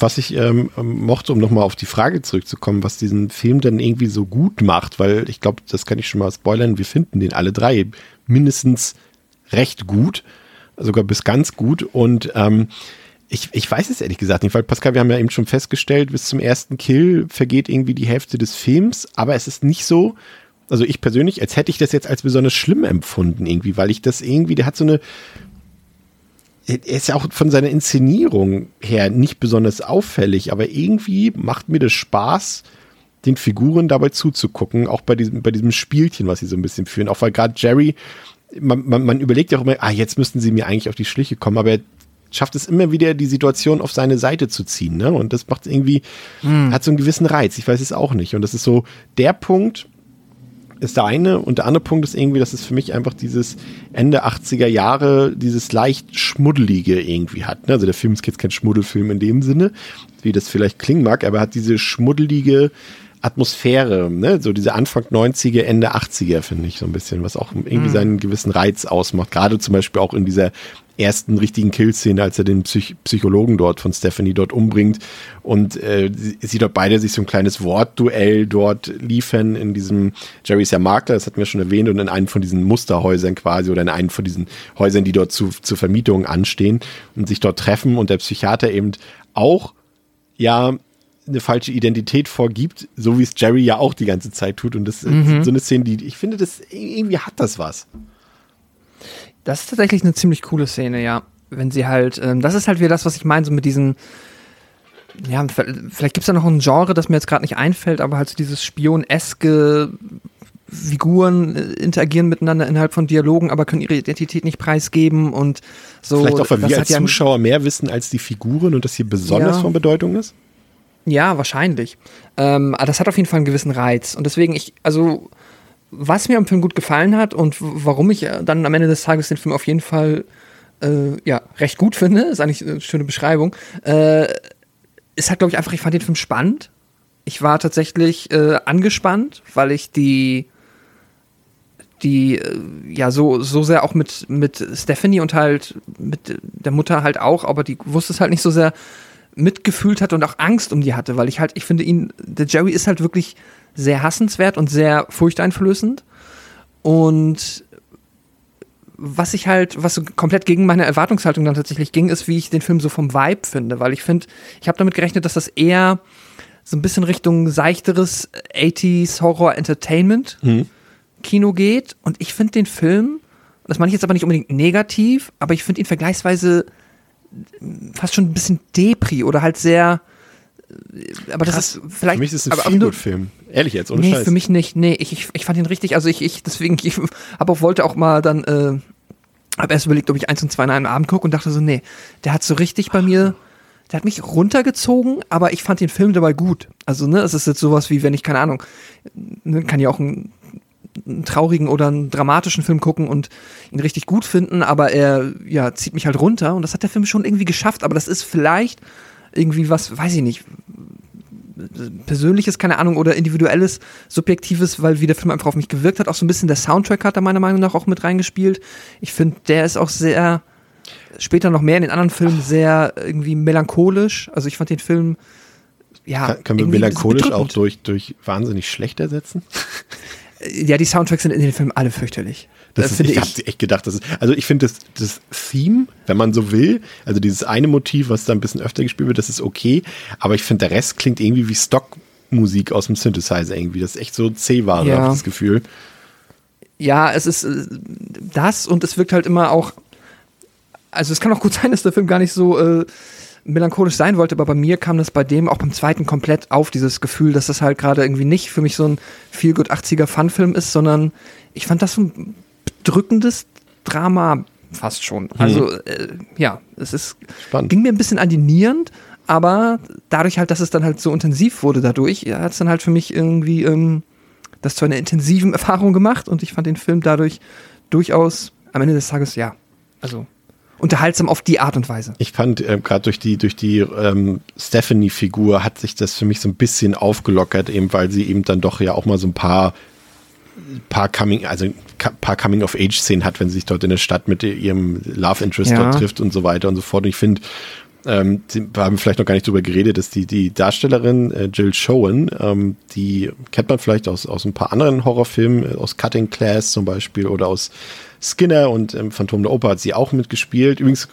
Was ich ähm, mochte, um nochmal auf die Frage zurückzukommen, was diesen Film dann irgendwie so gut macht, weil ich glaube, das kann ich schon mal spoilern, wir finden den alle drei mindestens recht gut, sogar bis ganz gut. Und ähm, ich, ich weiß es ehrlich gesagt nicht, weil Pascal, wir haben ja eben schon festgestellt, bis zum ersten Kill vergeht irgendwie die Hälfte des Films, aber es ist nicht so, also ich persönlich, als hätte ich das jetzt als besonders schlimm empfunden irgendwie, weil ich das irgendwie, der hat so eine, er ist ja auch von seiner Inszenierung her nicht besonders auffällig, aber irgendwie macht mir das Spaß, den Figuren dabei zuzugucken, auch bei diesem, bei diesem Spielchen, was sie so ein bisschen führen. Auch weil gerade Jerry, man, man, man überlegt ja auch immer, ah, jetzt müssten sie mir eigentlich auf die Schliche kommen, aber er schafft es immer wieder, die Situation auf seine Seite zu ziehen. Ne? Und das macht irgendwie, hat so einen gewissen Reiz. Ich weiß es auch nicht. Und das ist so der Punkt, ist der eine. Und der andere Punkt ist irgendwie, dass es für mich einfach dieses Ende 80er Jahre, dieses leicht Schmuddelige irgendwie hat. ne? Also der Film ist jetzt kein Schmuddelfilm in dem Sinne, wie das vielleicht klingen mag, aber er hat diese schmuddelige Atmosphäre, ne? so diese Anfang 90er, Ende 80er, finde ich so ein bisschen, was auch irgendwie seinen gewissen Reiz ausmacht. Gerade zum Beispiel auch in dieser ersten richtigen Kill-Szene, als er den Psych Psychologen dort von Stephanie dort umbringt und äh, sie, sie dort beide sich so ein kleines Wortduell dort liefern in diesem, Jerry ist ja Makler, das hatten wir schon erwähnt, und in einem von diesen Musterhäusern quasi oder in einem von diesen Häusern, die dort zu, zur Vermietung anstehen und sich dort treffen und der Psychiater eben auch ja eine falsche Identität vorgibt, so wie es Jerry ja auch die ganze Zeit tut. Und das Mhm. ist so eine Szene, die ich finde, das irgendwie hat das was. Das ist tatsächlich eine ziemlich coole Szene, ja. Wenn sie halt, ähm, das ist halt wieder das, was ich meine, so mit diesen, ja, vielleicht gibt es da noch ein Genre, das mir jetzt gerade nicht einfällt, aber halt so dieses Spion-eske Figuren äh, interagieren miteinander innerhalb von Dialogen, aber können ihre Identität nicht preisgeben und so. Vielleicht auch, weil wir als ja- Zuschauer mehr wissen als die Figuren und das hier besonders Ja. von Bedeutung ist. Ja, wahrscheinlich. Ähm, aber das hat auf jeden Fall einen gewissen Reiz. Und deswegen, ich, also, was mir am Film gut gefallen hat und warum ich äh, dann am Ende des Tages den Film auf jeden Fall äh, ja, recht gut finde, ist eigentlich eine schöne Beschreibung, äh, ist halt, glaube ich, einfach, ich fand den Film spannend. Ich war tatsächlich äh, angespannt, weil ich die die äh, ja so so sehr auch mit mit Stephanie und halt mit der Mutter halt auch, aber die wusste es halt nicht so sehr mitgefühlt hatte und auch Angst um die hatte, weil ich halt ich finde ihn der Jerry ist halt wirklich sehr hassenswert und sehr furchteinflößend. Und was ich halt, was so komplett gegen meine Erwartungshaltung dann tatsächlich ging, ist, wie ich den Film so vom Vibe finde, weil ich finde, ich habe damit gerechnet, dass das eher so ein bisschen Richtung seichteres 80s Horror Entertainment Kino geht. Und ich finde den Film, das meine ich jetzt aber nicht unbedingt negativ, aber ich finde ihn vergleichsweise fast schon ein bisschen Depri oder halt sehr aber das Krass. ist vielleicht Für mich ist es ein aber, nur- Feelgood-Film. Ehrlich jetzt, ohne nee, Scheiß. für mich nicht. Nee, ich, ich, ich fand ihn richtig, also ich, ich deswegen, ich aber auch wollte auch mal dann, äh, habe erst überlegt, ob ich eins und zwei in einem Abend gucke und dachte so, nee, der hat so richtig bei mir, der hat mich runtergezogen, aber ich fand den Film dabei gut. Also, ne, es ist jetzt sowas wie, wenn ich, keine Ahnung, ne, kann ja auch einen, einen traurigen oder einen dramatischen Film gucken und ihn richtig gut finden, aber er, ja, zieht mich halt runter und das hat der Film schon irgendwie geschafft, aber das ist vielleicht irgendwie was, weiß ich nicht, persönliches, keine Ahnung, oder individuelles, subjektives, weil wie der Film einfach auf mich gewirkt hat. Auch so ein bisschen der Soundtrack hat da meiner Meinung nach auch mit reingespielt. Ich finde, der ist auch sehr, später noch mehr in den anderen Filmen sehr irgendwie melancholisch. Also ich fand den Film ja. Kann, können wir melancholisch auch durch, durch wahnsinnig schlecht ersetzen? Ja, die Soundtracks sind in den Filmen alle fürchterlich. Das, das ist, ich, ich habe echt gedacht, das ist, also ich finde das, das Theme, wenn man so will, also dieses eine Motiv, was da ein bisschen öfter gespielt wird, das ist okay, aber ich finde, der Rest klingt irgendwie wie Stockmusik aus dem Synthesizer irgendwie. Das ist echt so C-Ware, ja. habe ich das Gefühl. Ja, es ist äh, das und es wirkt halt immer auch, also es kann auch gut sein, dass der Film gar nicht so äh, melancholisch sein wollte, aber bei mir kam das bei dem auch beim zweiten komplett auf, dieses Gefühl, dass das halt gerade irgendwie nicht für mich so ein viel gut 80er Fun-Film ist, sondern ich fand das so ein bedrückendes Drama fast schon. Mhm. Also äh, ja, es ist Spannend. ging mir ein bisschen an die Nieren, aber dadurch halt, dass es dann halt so intensiv wurde dadurch, ja, hat es dann halt für mich irgendwie ähm, das zu einer intensiven Erfahrung gemacht und ich fand den Film dadurch durchaus am Ende des Tages, ja, also unterhaltsam auf die Art und Weise. Ich fand äh, gerade durch die durch die ähm, Stephanie-Figur hat sich das für mich so ein bisschen aufgelockert, eben weil sie eben dann doch ja auch mal so ein paar paar Coming, also paar Coming of Age Szenen hat, wenn sie sich dort in der Stadt mit ihrem Love Interest ja. dort trifft und so weiter und so fort. Und ich finde, ähm, wir haben vielleicht noch gar nicht drüber geredet, dass die, die Darstellerin äh, Jill Schoen, ähm, die kennt man vielleicht aus, aus ein paar anderen Horrorfilmen, aus Cutting Class zum Beispiel oder aus Skinner und ähm, Phantom der Oper hat sie auch mitgespielt. Übrigens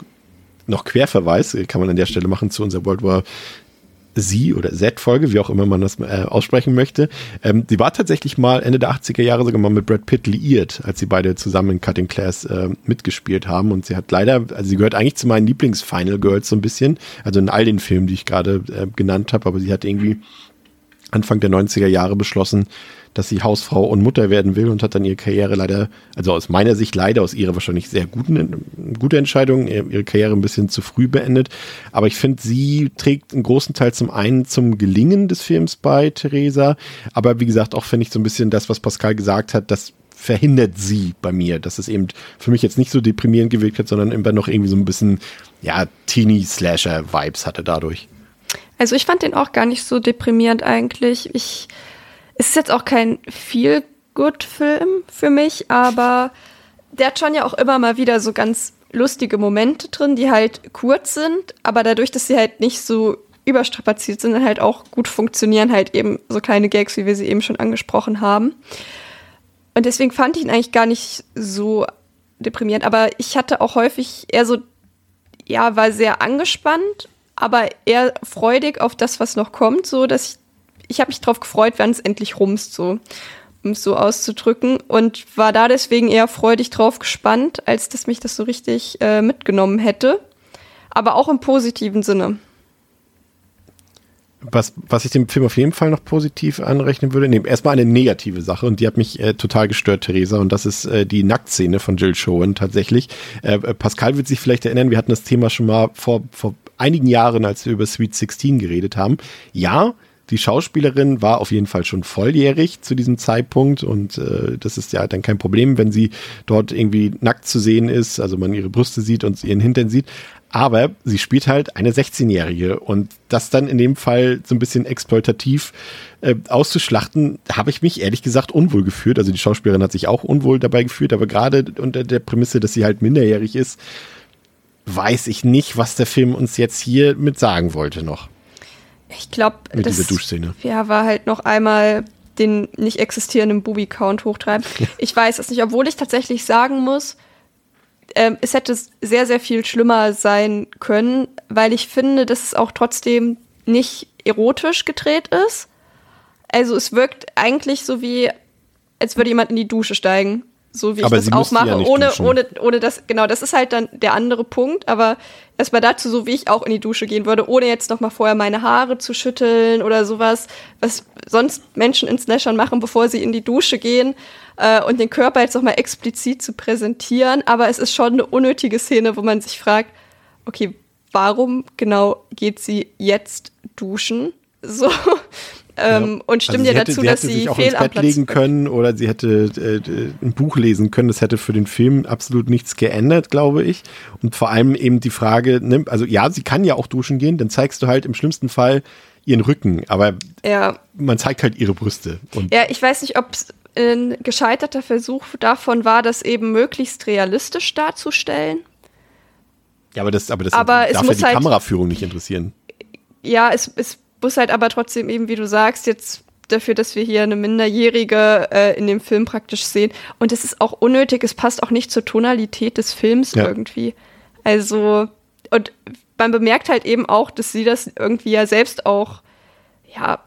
noch Querverweis, kann man an der Stelle machen zu unserer World War Sie oder Z-Folge, wie auch immer man das äh, aussprechen möchte. Ähm, sie war tatsächlich mal Ende der 80er Jahre sogar mal mit Brad Pitt liiert, als sie beide zusammen in Cutting Class äh, mitgespielt haben. Und sie hat leider, also sie gehört eigentlich zu meinen Lieblings-Final Girls so ein bisschen, also in all den Filmen, die ich gerade äh, genannt habe, aber sie hat irgendwie Anfang der 90er Jahre beschlossen, dass sie Hausfrau und Mutter werden will und hat dann ihre Karriere leider, also aus meiner Sicht leider, aus ihrer wahrscheinlich sehr guten, gute Entscheidung, ihre Karriere ein bisschen zu früh beendet. Aber ich finde, sie trägt einen großen Teil zum einen zum Gelingen des Films bei, Theresa. Aber wie gesagt, auch finde ich so ein bisschen das, was Pascal gesagt hat, das verhindert sie bei mir, dass es eben für mich jetzt nicht so deprimierend gewirkt hat, sondern immer noch irgendwie so ein bisschen, ja, Teenie-Slasher-Vibes hatte dadurch. Also ich fand den auch gar nicht so deprimierend eigentlich. Ich es ist jetzt auch kein viel good Film für mich, aber der hat schon ja auch immer mal wieder so ganz lustige Momente drin, die halt kurz sind, aber dadurch, dass sie halt nicht so überstrapaziert sind, halt auch gut funktionieren, halt eben so kleine Gags, wie wir sie eben schon angesprochen haben. Und deswegen fand ich ihn eigentlich gar nicht so deprimierend, aber ich hatte auch häufig eher so, ja, war sehr angespannt, aber eher freudig auf das, was noch kommt, so dass ich ich habe mich drauf gefreut, wenn es endlich rumst, so, um es so auszudrücken. Und war da deswegen eher freudig drauf gespannt, als dass mich das so richtig äh, mitgenommen hätte. Aber auch im positiven Sinne. Was, was ich dem Film auf jeden Fall noch positiv anrechnen würde, nee, erstmal eine negative Sache und die hat mich äh, total gestört, Theresa, und das ist äh, die Nacktszene von Jill Schoen tatsächlich. Äh, äh Pascal wird sich vielleicht erinnern, wir hatten das Thema schon mal vor, vor einigen Jahren, als wir über Sweet 16 geredet haben. Ja, die Schauspielerin war auf jeden Fall schon volljährig zu diesem Zeitpunkt und äh, das ist ja dann kein Problem, wenn sie dort irgendwie nackt zu sehen ist, also man ihre Brüste sieht und ihren Hintern sieht. Aber sie spielt halt eine 16-Jährige und das dann in dem Fall so ein bisschen exploitativ äh, auszuschlachten, habe ich mich ehrlich gesagt unwohl gefühlt. Also die Schauspielerin hat sich auch unwohl dabei gefühlt, aber gerade unter der Prämisse, dass sie halt minderjährig ist, weiß ich nicht, was der Film uns jetzt hier mit sagen wollte noch. Ich glaube, das Duschszene. Ja, war halt noch einmal den nicht existierenden Booby-Count hochtreiben. ich weiß es nicht, obwohl ich tatsächlich sagen muss, ähm, es hätte sehr, sehr viel schlimmer sein können, weil ich finde, dass es auch trotzdem nicht erotisch gedreht ist. Also es wirkt eigentlich so wie, als würde jemand in die Dusche steigen so wie aber ich das auch mache, ja ohne, ohne, ohne das, genau, das ist halt dann der andere Punkt, aber erstmal dazu, so wie ich auch in die Dusche gehen würde, ohne jetzt nochmal vorher meine Haare zu schütteln oder sowas, was sonst Menschen in Slashern machen, bevor sie in die Dusche gehen äh, und den Körper jetzt nochmal explizit zu präsentieren, aber es ist schon eine unnötige Szene, wo man sich fragt, okay, warum genau geht sie jetzt duschen? So, ähm, ja. und stimmt also dir dazu, sie dass sie sich auch ins Bett legen können oder sie hätte äh, ein Buch lesen können. Das hätte für den Film absolut nichts geändert, glaube ich. Und vor allem eben die Frage, ne, also ja, sie kann ja auch duschen gehen, dann zeigst du halt im schlimmsten Fall ihren Rücken, aber ja. man zeigt halt ihre Brüste. Und ja, ich weiß nicht, ob es ein gescheiterter Versuch davon war, das eben möglichst realistisch darzustellen. Ja, aber das, aber das Aber es darf ja muss die halt- Kameraführung nicht interessieren. ja, es, es muss halt aber trotzdem eben, wie du sagst, jetzt dafür, dass wir hier eine Minderjährige äh, in dem Film praktisch sehen. Und es ist auch unnötig, es passt auch nicht zur Tonalität des Films Ja. irgendwie. Also, und man bemerkt halt eben auch, dass sie das irgendwie ja selbst auch, ja,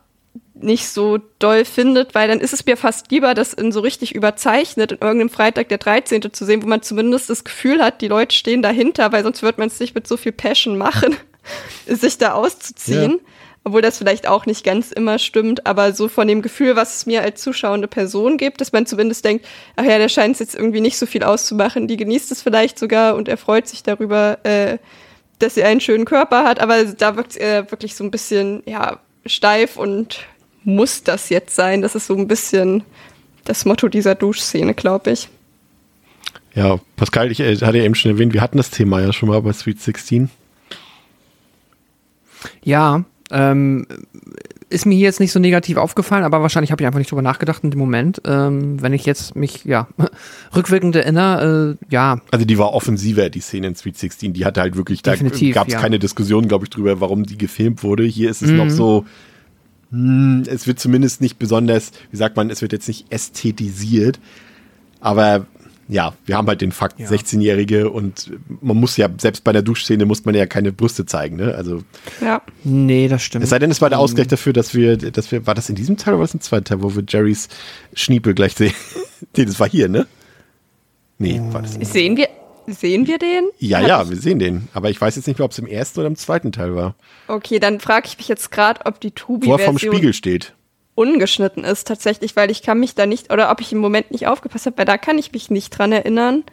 nicht so doll findet, weil dann ist es mir fast lieber, das in so richtig überzeichnet in irgendeinem Freitag der 13. zu sehen, wo man zumindest das Gefühl hat, die Leute stehen dahinter, weil sonst wird man es nicht mit so viel Passion machen, sich da auszuziehen. Obwohl das vielleicht auch nicht ganz immer stimmt, aber so von dem Gefühl, was es mir als zuschauende Person gibt, dass man zumindest denkt, ach ja, der scheint es jetzt irgendwie nicht so viel auszumachen, die genießt es vielleicht sogar und er freut sich darüber, äh, dass sie einen schönen Körper hat, aber da wirkt er wirklich so ein bisschen, ja, steif und muss das jetzt sein? Das ist so ein bisschen das Motto dieser Duschszene, glaube ich. Ja, Pascal, ich äh, hatte ja eben schon erwähnt, wir hatten das Thema ja schon mal bei Sweet 16. Ja, ähm, ist mir hier jetzt nicht so negativ aufgefallen, aber wahrscheinlich habe ich einfach nicht drüber nachgedacht in dem Moment. Ähm, wenn ich jetzt mich, ja, rückwirkend erinnere, äh, ja, Also die war offensiver, die Szene in Sweet 16. Die hatte halt wirklich, da gab es ja. keine Diskussion, glaube ich, drüber, warum die gefilmt wurde. Hier ist es Mhm. noch so, hm, es wird zumindest nicht besonders, wie sagt man, es wird jetzt nicht ästhetisiert. Aber ja, wir haben halt den Fakt, Ja. 16-Jährige und man muss ja, selbst bei der Duschszene muss man ja keine Brüste zeigen, ne? Also, Ja. nee, das stimmt. es sei denn, es war der Ausgleich dafür, dass wir, dass wir, war das in diesem Teil oder war das im zweiten Teil, wo wir Jerrys Schniepel gleich sehen? nee, das war hier, ne? Nee, war das nicht. Sehen wir, sehen wir den? Ja, Hab ja, ich- wir sehen den. Aber ich weiß jetzt nicht mehr, ob es im ersten oder im zweiten Teil war. Okay, dann frage ich mich jetzt gerade, ob die Wo er vom Spiegel steht. Ungeschnitten ist tatsächlich, weil ich kann mich da nicht, oder ob ich im Moment nicht aufgepasst habe, weil da kann ich mich nicht dran erinnern.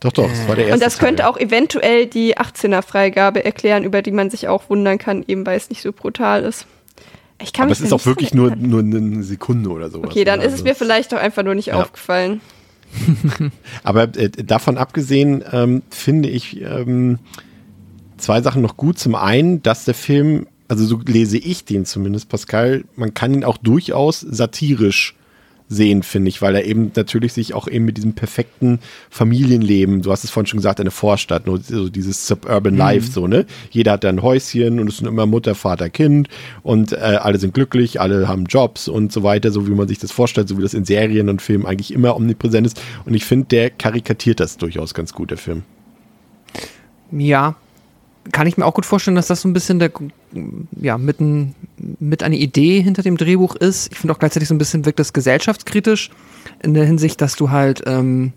Doch, doch, das war der erste Und das könnte Teil. auch eventuell die 18er-Freigabe erklären, über die man sich auch wundern kann, eben weil es nicht so brutal ist. Ich kann Aber mich es ist auch wirklich nur, nur eine Sekunde oder sowas. Okay, dann ne? ist es Also- mir vielleicht doch einfach nur nicht Ja. aufgefallen. Aber äh, davon abgesehen ähm, finde ich ähm, zwei Sachen noch gut. Zum einen, dass der Film, also so lese ich den zumindest, Pascal, man kann ihn auch durchaus satirisch sehen, finde ich, weil er eben natürlich sich auch eben mit diesem perfekten Familienleben, du hast es vorhin schon gesagt, eine Vorstadt, nur so dieses Suburban Life, so, ne? Jeder hat da ein Häuschen und es sind immer Mutter, Vater, Kind und äh, alle sind glücklich, alle haben Jobs und so weiter, so wie man sich das vorstellt, so wie das in Serien und Filmen eigentlich immer omnipräsent ist. Und ich finde, der karikatiert das durchaus ganz gut, der Film. Ja, kann ich mir auch gut vorstellen, dass das so ein bisschen der, ja, mit, ein, mit eine Idee hinter dem Drehbuch ist. Ich finde auch gleichzeitig so ein bisschen wirkt das gesellschaftskritisch in der Hinsicht, dass du halt, ähm,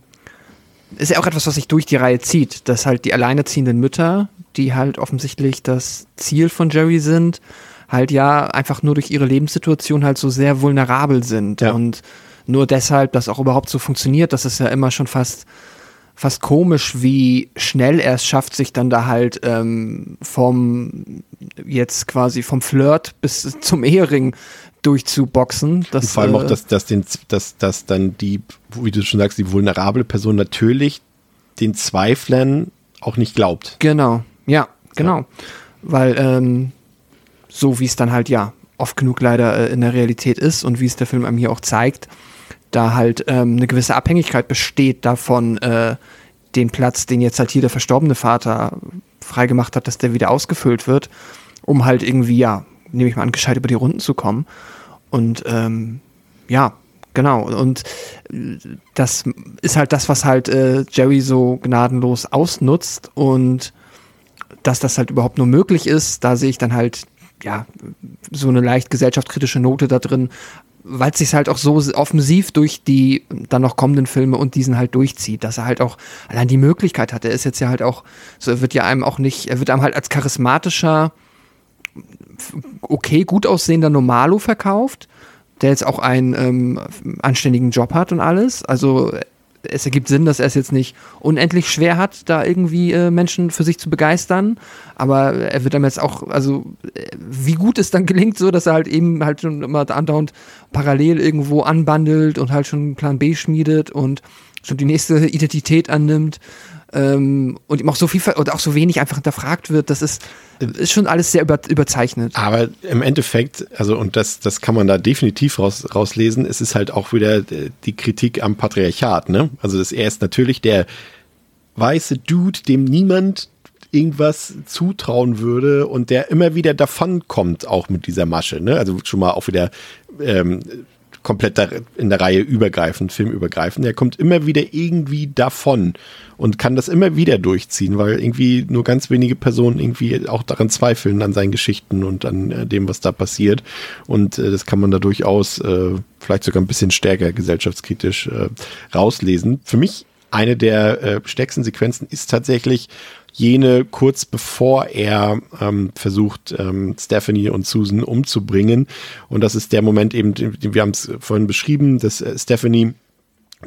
ist ja auch etwas, was sich durch die Reihe zieht, dass halt die alleinerziehenden Mütter, die halt offensichtlich das Ziel von Jerry sind, halt ja einfach nur durch ihre Lebenssituation halt so sehr vulnerabel sind Ja. und nur deshalb das auch überhaupt so funktioniert, das ist ja immer schon fast fast komisch, wie schnell er es schafft, sich dann da halt ähm, vom jetzt quasi vom Flirt bis zum Ehering durchzuboxen. Das, Und vor allem auch, äh, dass, dass, den, dass, dass dann die, wie du schon sagst, die vulnerable Person natürlich den Zweiflern auch nicht glaubt. Genau, ja, genau. Weil ähm, so wie es dann halt ja oft genug leider äh, in der Realität ist und wie es der Film einem hier auch zeigt, da halt ähm, eine gewisse Abhängigkeit besteht davon, äh, den Platz, den jetzt halt hier der verstorbene Vater freigemacht hat, dass der wieder ausgefüllt wird, um halt irgendwie, ja, nehme ich mal an, gescheit über die Runden zu kommen. Und ähm, ja, genau. Und äh, das ist halt das, was halt äh, Jerry so gnadenlos ausnutzt und dass das halt überhaupt nur möglich ist, da sehe ich dann halt, ja, so eine leicht gesellschaftskritische Note da drin, weil es sich halt auch so offensiv durch die dann noch kommenden Filme und diesen halt durchzieht, dass er halt auch allein die Möglichkeit hat. Er ist jetzt ja halt auch, so er wird ja einem auch nicht, er wird einem halt als charismatischer, okay, gut aussehender Normalo verkauft, der jetzt auch einen ähm, anständigen Job hat und alles. Also es ergibt Sinn, dass er es jetzt nicht unendlich schwer hat, da irgendwie äh, Menschen für sich zu begeistern. Aber er wird dann jetzt auch, also äh, wie gut es dann gelingt, so dass er halt eben halt schon immer andauernd parallel irgendwo anbandelt und halt schon Plan B schmiedet und schon die nächste Identität annimmt. Ähm, und ihm auch so viel oder auch so wenig einfach hinterfragt wird, das ist, ist schon alles sehr über, überzeichnet. Aber im Endeffekt, also und das, das kann man da definitiv raus, rauslesen, es ist halt auch wieder äh, die Kritik am Patriarchat, ne? Also das, er ist natürlich der weiße Dude, dem niemand irgendwas zutrauen würde und der immer wieder davon kommt, auch mit dieser Masche. Ne? Also schon mal auch wieder ähm, komplett in der Reihe übergreifend, filmübergreifend. Der kommt immer wieder irgendwie davon und kann das immer wieder durchziehen, weil irgendwie nur ganz wenige Personen irgendwie auch daran zweifeln, an seinen Geschichten und an äh, dem, was da passiert. Und äh, das kann man da durchaus äh, vielleicht sogar ein bisschen stärker gesellschaftskritisch äh, rauslesen. Für mich eine der äh, stärksten Sequenzen ist tatsächlich jene kurz bevor er ähm, versucht, ähm, Stephanie und Susan umzubringen. Und das ist der Moment eben, wir haben es vorhin beschrieben, dass äh, Stephanie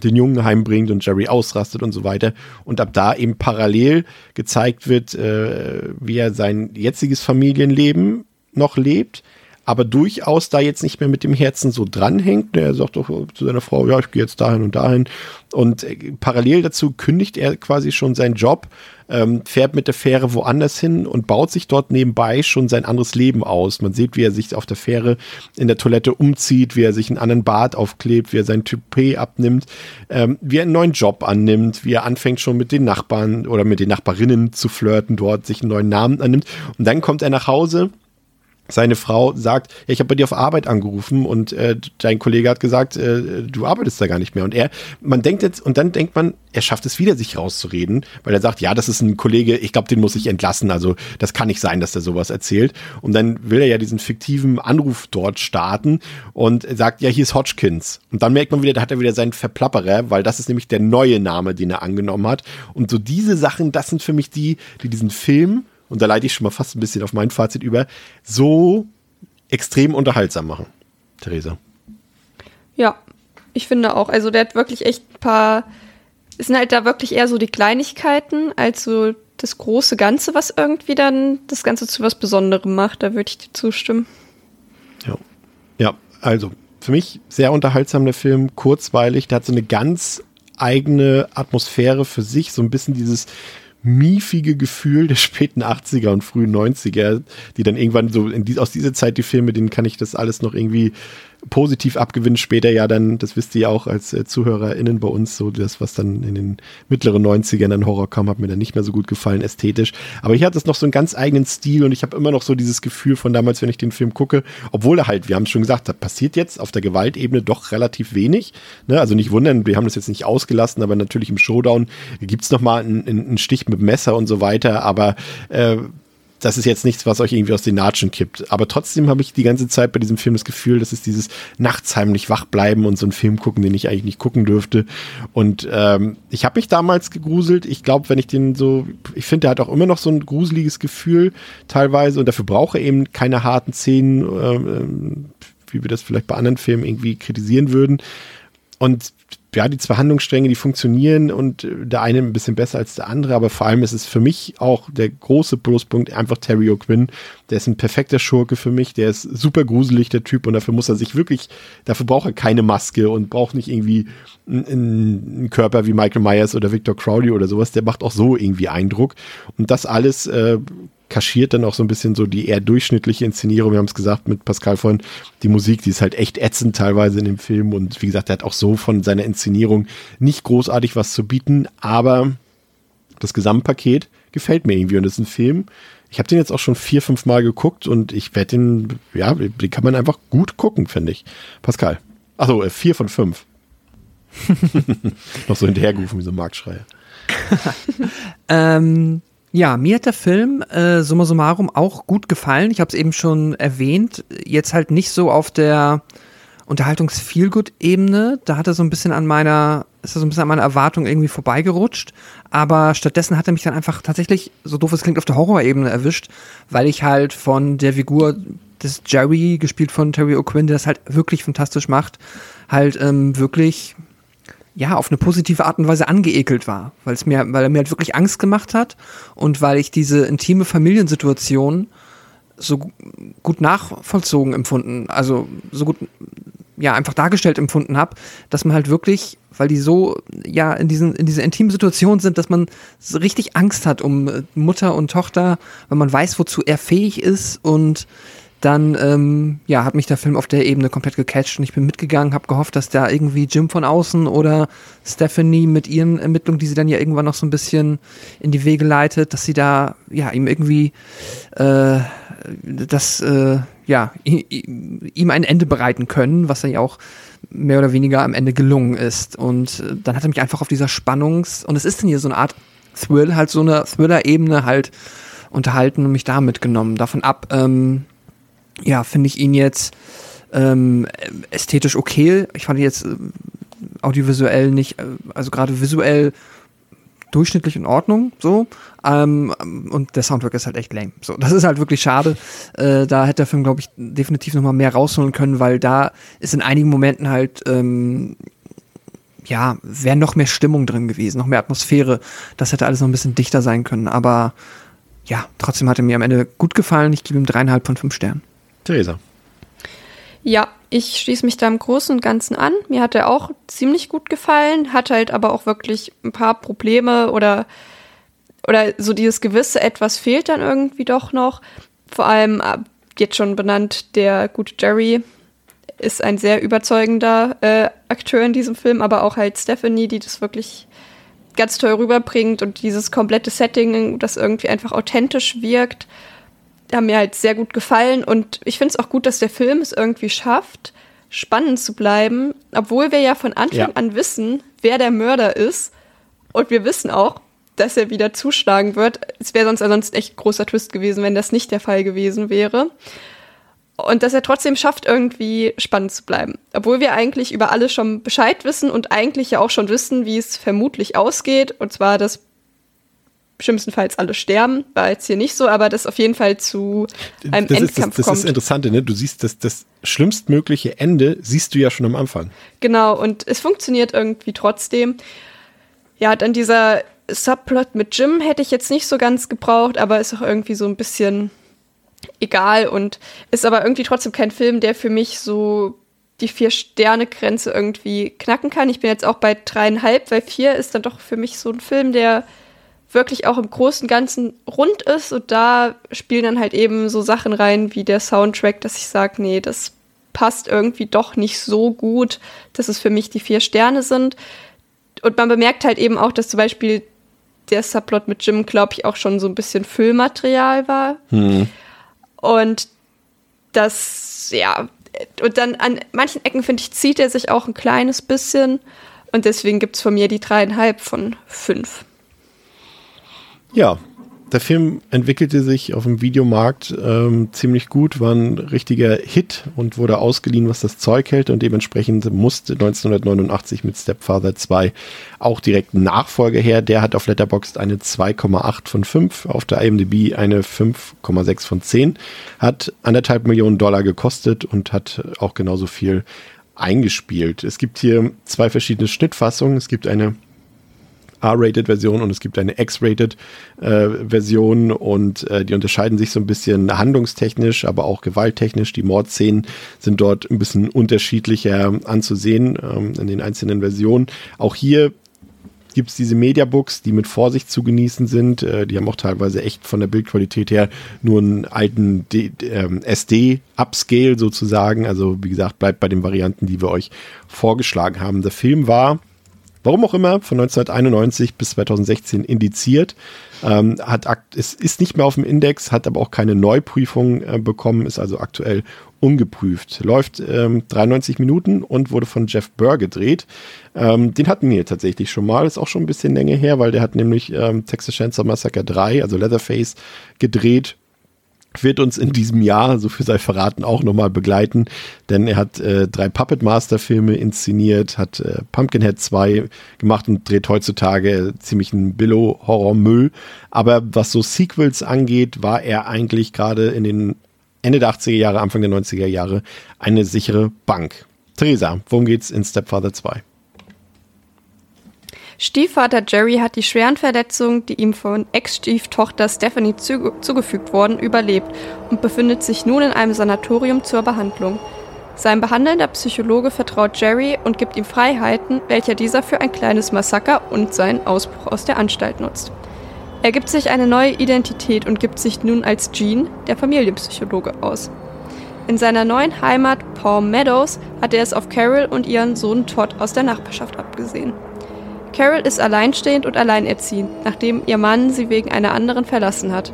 den Jungen heimbringt und Jerry ausrastet und so weiter. Und ab da eben parallel gezeigt wird, äh, wie er sein jetziges Familienleben noch lebt, aber durchaus da jetzt nicht mehr mit dem Herzen so dranhängt. Er sagt doch zu seiner Frau, ja, ich gehe jetzt dahin und dahin. Und äh, parallel dazu kündigt er quasi schon seinen Job, ähm, fährt mit der Fähre woanders hin und baut sich dort nebenbei schon sein anderes Leben aus. Man sieht, wie er sich auf der Fähre in der Toilette umzieht, wie er sich einen anderen Bart aufklebt, wie er sein Toupet abnimmt, ähm, wie er einen neuen Job annimmt, wie er anfängt schon mit den Nachbarn oder mit den Nachbarinnen zu flirten, dort sich einen neuen Namen annimmt. Und dann kommt er nach Hause seine Frau sagt, ja, ich habe bei dir auf Arbeit angerufen und äh, dein Kollege hat gesagt, äh, du arbeitest da gar nicht mehr. Und er, man denkt jetzt, und dann denkt man, er schafft es wieder, sich rauszureden, weil er sagt, ja, das ist ein Kollege, ich glaube, den muss ich entlassen. Also das kann nicht sein, dass der sowas erzählt. Und dann will er ja diesen fiktiven Anruf dort starten und sagt, ja, hier ist Hodgkins. Und dann merkt man wieder, da hat er wieder seinen Verplapperer, weil das ist nämlich der neue Name, den er angenommen hat. Und so diese Sachen, das sind für mich die, die diesen Film und da leite ich schon mal fast ein bisschen auf mein Fazit über, so extrem unterhaltsam machen. Theresa. Ja, ich finde auch. Also der hat wirklich echt ein paar, es sind halt da wirklich eher so die Kleinigkeiten, als so das große Ganze, was irgendwie dann das Ganze zu was Besonderem macht. Da würde ich dir zustimmen. Ja. Ja, also für mich sehr unterhaltsam der Film, kurzweilig, der hat so eine ganz eigene Atmosphäre für sich, so ein bisschen dieses miefige Gefühl der späten 80er und frühen 90er, die dann irgendwann so die, aus dieser Zeit die Filme, denen kann ich das alles noch irgendwie positiv abgewinnen. Später ja dann, das wisst ihr ja auch als äh, ZuhörerInnen bei uns, so das, was dann in den mittleren 90ern an Horror kam, hat mir dann nicht mehr so gut gefallen, ästhetisch. Aber hier hat es noch so einen ganz eigenen Stil und ich habe immer noch so dieses Gefühl von damals, wenn ich den Film gucke, obwohl er halt, wir haben es schon gesagt, da passiert jetzt auf der Gewaltebene doch relativ wenig. Ne? Also nicht wundern, wir haben das jetzt nicht ausgelassen, aber natürlich im Showdown gibt es nochmal einen, einen Stich mit Messer und so weiter, aber äh, das ist jetzt nichts, was euch irgendwie aus den Natschen kippt. Aber trotzdem habe ich die ganze Zeit bei diesem Film das Gefühl, das ist dieses nachts heimlich wach bleiben und so einen Film gucken, den ich eigentlich nicht gucken dürfte. Und ähm, ich habe mich damals gegruselt. Ich glaube, wenn ich den so, ich finde, der hat auch immer noch so ein gruseliges Gefühl teilweise und dafür brauche eben keine harten Szenen, äh, wie wir das vielleicht bei anderen Filmen irgendwie kritisieren würden. Und ja, die zwei Handlungsstränge, die funktionieren und äh, der eine ein bisschen besser als der andere, aber vor allem ist es für mich auch der große Pluspunkt einfach Terry O'Quinn. Der ist ein perfekter Schurke für mich, der ist super gruselig, der Typ, und dafür muss er sich wirklich, dafür braucht er keine Maske und braucht nicht irgendwie einen, Körper wie Michael Myers oder Victor Crowley oder sowas, der macht auch so irgendwie Eindruck. Und das alles äh, kaschiert dann auch so ein bisschen so die eher durchschnittliche Inszenierung. Wir haben es gesagt mit Pascal von die Musik, die ist halt echt ätzend teilweise in dem Film und wie gesagt, er hat auch so von seiner Inszenierung nicht großartig was zu bieten, aber das Gesamtpaket gefällt mir irgendwie und das ist ein Film. Ich habe den jetzt auch schon vier, fünf Mal geguckt und ich werde den, ja, den kann man einfach gut gucken, finde ich. Pascal. Achso, äh, vier von fünf. Noch so hinterhergerufen wie so ein Marktschreier. ähm, ja, mir hat der Film äh, summa summarum auch gut gefallen. Ich habe es eben schon erwähnt. Jetzt halt nicht so auf der Unterhaltungs-Feelgood-Ebene. Da hat er so ein bisschen an meiner, ist er so ein bisschen an meiner Erwartung irgendwie vorbeigerutscht. Aber stattdessen hat er mich dann einfach tatsächlich, so doof es klingt, auf der Horror-Ebene erwischt, weil ich halt von der Figur des Jerry, gespielt von Terry O'Quinn, der das halt wirklich fantastisch macht, halt ähm, wirklich ja, auf eine positive Art und Weise angeekelt war, weil es mir, weil er mir halt wirklich Angst gemacht hat und weil ich diese intime Familiensituation so gut nachvollzogen empfunden, also so gut, ja, einfach dargestellt empfunden habe, dass man halt wirklich, weil die so, ja, in diesen, in dieser intimen Situation sind, dass man so richtig Angst hat um Mutter und Tochter, weil man weiß, wozu er fähig ist und dann ähm, ja, hat mich der Film auf der Ebene komplett gecatcht und ich bin mitgegangen, habe gehofft, dass da irgendwie Jim von außen oder Stephanie mit ihren Ermittlungen, die sie dann ja irgendwann noch so ein bisschen in die Wege leitet, dass sie da ja ihm irgendwie äh, das äh, ja ihm ein Ende bereiten können, was dann ja auch mehr oder weniger am Ende gelungen ist. Und äh, dann hat er mich einfach auf dieser Spannungs- und es ist dann hier so eine Art Thrill, halt so eine Thriller-Ebene halt unterhalten und mich da mitgenommen. Davon ab, ähm, ja, finde ich ihn jetzt ähm, ästhetisch okay. Ich fand ihn jetzt äh, audiovisuell nicht, äh, also gerade visuell durchschnittlich in Ordnung, so. Ähm, und der Soundtrack ist halt echt lame. So, das ist halt wirklich schade. Äh, da hätte der Film, glaube ich, definitiv noch mal mehr rausholen können, weil da ist in einigen Momenten halt ähm, ja, wäre noch mehr Stimmung drin gewesen, noch mehr Atmosphäre. Das hätte alles noch ein bisschen dichter sein können. Aber ja, trotzdem hat er mir am Ende gut gefallen. Ich gebe ihm dreieinhalb von fünf Sternen. Theresa. Ja, ich schließe mich da im Großen und Ganzen an. Mir hat er auch ziemlich gut gefallen, hat halt aber auch wirklich ein paar Probleme oder, oder so dieses gewisse Etwas fehlt dann irgendwie doch noch. Vor allem äh, jetzt schon benannt, der gute Jerry ist ein sehr überzeugender äh, Akteur in diesem Film, aber auch halt Stephanie, die das wirklich ganz toll rüberbringt und dieses komplette Setting, das irgendwie einfach authentisch wirkt, haben mir halt sehr gut gefallen und ich finde es auch gut, dass der Film es irgendwie schafft, spannend zu bleiben, obwohl wir ja von Anfang ja. an wissen, wer der Mörder ist und wir wissen auch, dass er wieder zuschlagen wird. Es wäre sonst ansonsten echt großer Twist gewesen, wenn das nicht der Fall gewesen wäre. Und dass er trotzdem schafft, irgendwie spannend zu bleiben. Obwohl wir eigentlich über alles schon Bescheid wissen und eigentlich ja auch schon wissen, wie es vermutlich ausgeht. Und zwar, dass schlimmstenfalls alle sterben. War jetzt hier nicht so, aber das auf jeden Fall zu einem das Endkampf ist, das, das kommt. Das ist Interessante, ne? Du siehst, das, das schlimmstmögliche Ende siehst du ja schon am Anfang. Genau, und es funktioniert irgendwie trotzdem. Ja, dann dieser Subplot mit Jim hätte ich jetzt nicht so ganz gebraucht, aber ist auch irgendwie so ein bisschen egal und ist aber irgendwie trotzdem kein Film, der für mich so die Vier-Sterne-Grenze irgendwie knacken kann. Ich bin jetzt auch bei dreieinhalb, weil vier ist dann doch für mich so ein Film, der wirklich auch im Großen und Ganzen rund ist und da spielen dann halt eben so Sachen rein wie der Soundtrack, dass ich sage, nee, das passt irgendwie doch nicht so gut, dass es für mich die vier Sterne sind. Und man bemerkt halt eben auch, dass zum Beispiel der Subplot mit Jim, glaube ich, auch schon so ein bisschen Füllmaterial war. Hm. Und das, ja, und dann an manchen Ecken, finde ich, zieht er sich auch ein kleines bisschen. Und deswegen gibt es von mir die dreieinhalb von fünf. Ja, der Film entwickelte sich auf dem Videomarkt ähm, ziemlich gut, war ein richtiger Hit und wurde ausgeliehen, was das Zeug hält und dementsprechend musste 1989 mit Stepfather 2 auch direkt ein Nachfolger her. Der hat auf Letterboxd eine 2,8 von 5, auf der IMDb eine 5,6 von 10, hat anderthalb Millionen Dollar gekostet und hat auch genauso viel eingespielt. Es gibt hier zwei verschiedene Schnittfassungen. Es gibt eine R-Rated-Version und es gibt eine X-Rated-Version äh, und äh, die unterscheiden sich so ein bisschen handlungstechnisch, aber auch gewalttechnisch. Die Mordszenen sind dort ein bisschen unterschiedlicher anzusehen ähm, in den einzelnen Versionen. Auch hier gibt es diese Mediabooks, die mit Vorsicht zu genießen sind. Äh, die haben auch teilweise echt von der Bildqualität her nur einen alten ähm, SD-Upscale sozusagen. Also wie gesagt, bleibt bei den Varianten, die wir euch vorgeschlagen haben. Der Film war warum auch immer, von 1991 bis 2016 indiziert. Ähm, hat es ist nicht mehr auf dem Index, hat aber auch keine Neuprüfung äh, bekommen, ist also aktuell ungeprüft. Läuft ähm, 93 Minuten und wurde von Jeff Burr gedreht. Ähm, den hatten wir tatsächlich schon mal, ist auch schon ein bisschen länger her, weil der hat nämlich ähm, Texas Chainsaw Massacre 3, also Leatherface, gedreht wird uns in diesem Jahr, so viel sei verraten, auch nochmal begleiten, denn er hat äh, drei Puppet Master Filme inszeniert, hat äh, Pumpkinhead 2 gemacht und dreht heutzutage ziemlich einen Billo-Horror-Müll. Aber was so Sequels angeht, war er eigentlich gerade in den Ende der 80er Jahre, Anfang der 90er Jahre eine sichere Bank. Theresa, worum geht's in Stepfather 2? Stiefvater Jerry hat die schweren Verletzungen, die ihm von Ex-Stieftochter Stephanie zu zugefügt wurden, überlebt und befindet sich nun in einem Sanatorium zur Behandlung. Sein behandelnder Psychologe vertraut Jerry und gibt ihm Freiheiten, welche dieser für ein kleines Massaker und seinen Ausbruch aus der Anstalt nutzt. Er gibt sich eine neue Identität und gibt sich nun als Gene, der Familienpsychologe, aus. In seiner neuen Heimat Palm Meadows hat er es auf Carol und ihren Sohn Todd aus der Nachbarschaft abgesehen. Carol ist alleinstehend und alleinerziehend, nachdem ihr Mann sie wegen einer anderen verlassen hat.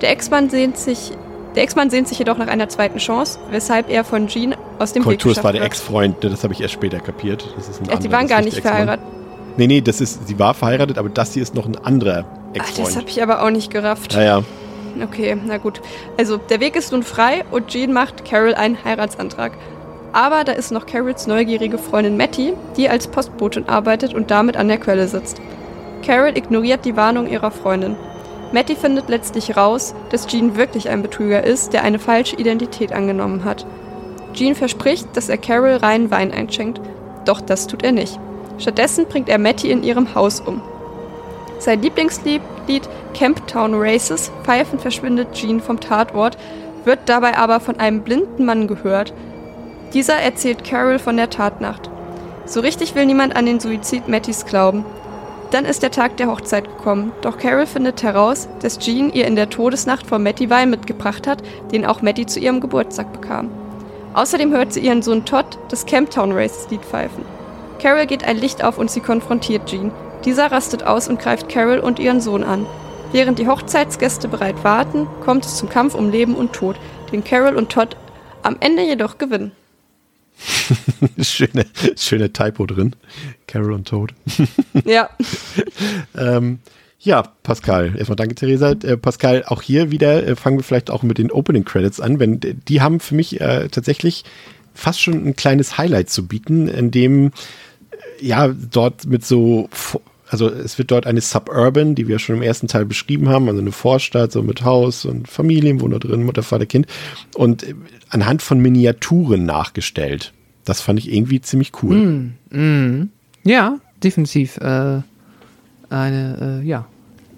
Der Ex-Mann sehnt sich, der Ex-Mann sehnt sich jedoch nach einer zweiten Chance, weshalb er von Jean aus dem Weg Kultur, geschafft war der. Ex-Freund, ne, das habe ich erst später kapiert. Das ist ein die anderer, waren das gar nicht Ex-Mann. verheiratet. Nee, nee, das ist, sie war verheiratet, aber das hier ist noch ein anderer Ach, das Ex-Freund. habe ich aber auch nicht gerafft. Ja, ja. Okay, na gut. Also, der Weg ist nun frei und Jean macht Carol einen Heiratsantrag. Aber da ist noch Carols neugierige Freundin Matty, die als Postbotin arbeitet und damit an der Quelle sitzt. Carol ignoriert die Warnung ihrer Freundin. Matty findet letztlich raus, dass Jean wirklich ein Betrüger ist, der eine falsche Identität angenommen hat. Jean verspricht, dass er Carol reinen Wein einschenkt, doch das tut er nicht. Stattdessen bringt er Matty in ihrem Haus um. Sein Lieblingslied, Lied Camptown Races, pfeifend verschwindet Jean vom Tatort, wird dabei aber von einem blinden Mann gehört. Dieser erzählt Carol von der Tatnacht. So richtig will niemand an den Suizid Mattys glauben. Dann ist der Tag der Hochzeit gekommen, doch Carol findet heraus, dass Jean ihr in der Todesnacht vor Matty Wein mitgebracht hat, den auch Matty zu ihrem Geburtstag bekam. Außerdem hört sie ihren Sohn Todd das Camptown Races Lied pfeifen. Carol geht ein Licht auf und sie konfrontiert Jean. Dieser rastet aus und greift Carol und ihren Sohn an. Während die Hochzeitsgäste bereit warten, kommt es zum Kampf um Leben und Tod, den Carol und Todd am Ende jedoch gewinnen. schöne, schöne Typo drin. Carol und Toad. Ja, Ähm, ja, Pascal. Erstmal danke, Theresa. Äh, Pascal, auch hier wieder äh, fangen wir vielleicht auch mit den Opening Credits an. Wenn, die haben für mich äh, tatsächlich fast schon ein kleines Highlight zu bieten, in dem äh, ja dort mit so also es wird dort eine Suburban, die wir schon im ersten Teil beschrieben haben, also eine Vorstadt, so mit Haus und Familienwohner drin, Mutter, Vater, Kind. Und äh, anhand von Miniaturen nachgestellt. Das fand ich irgendwie ziemlich cool. Ja, definitiv. Äh, eine, äh, ja,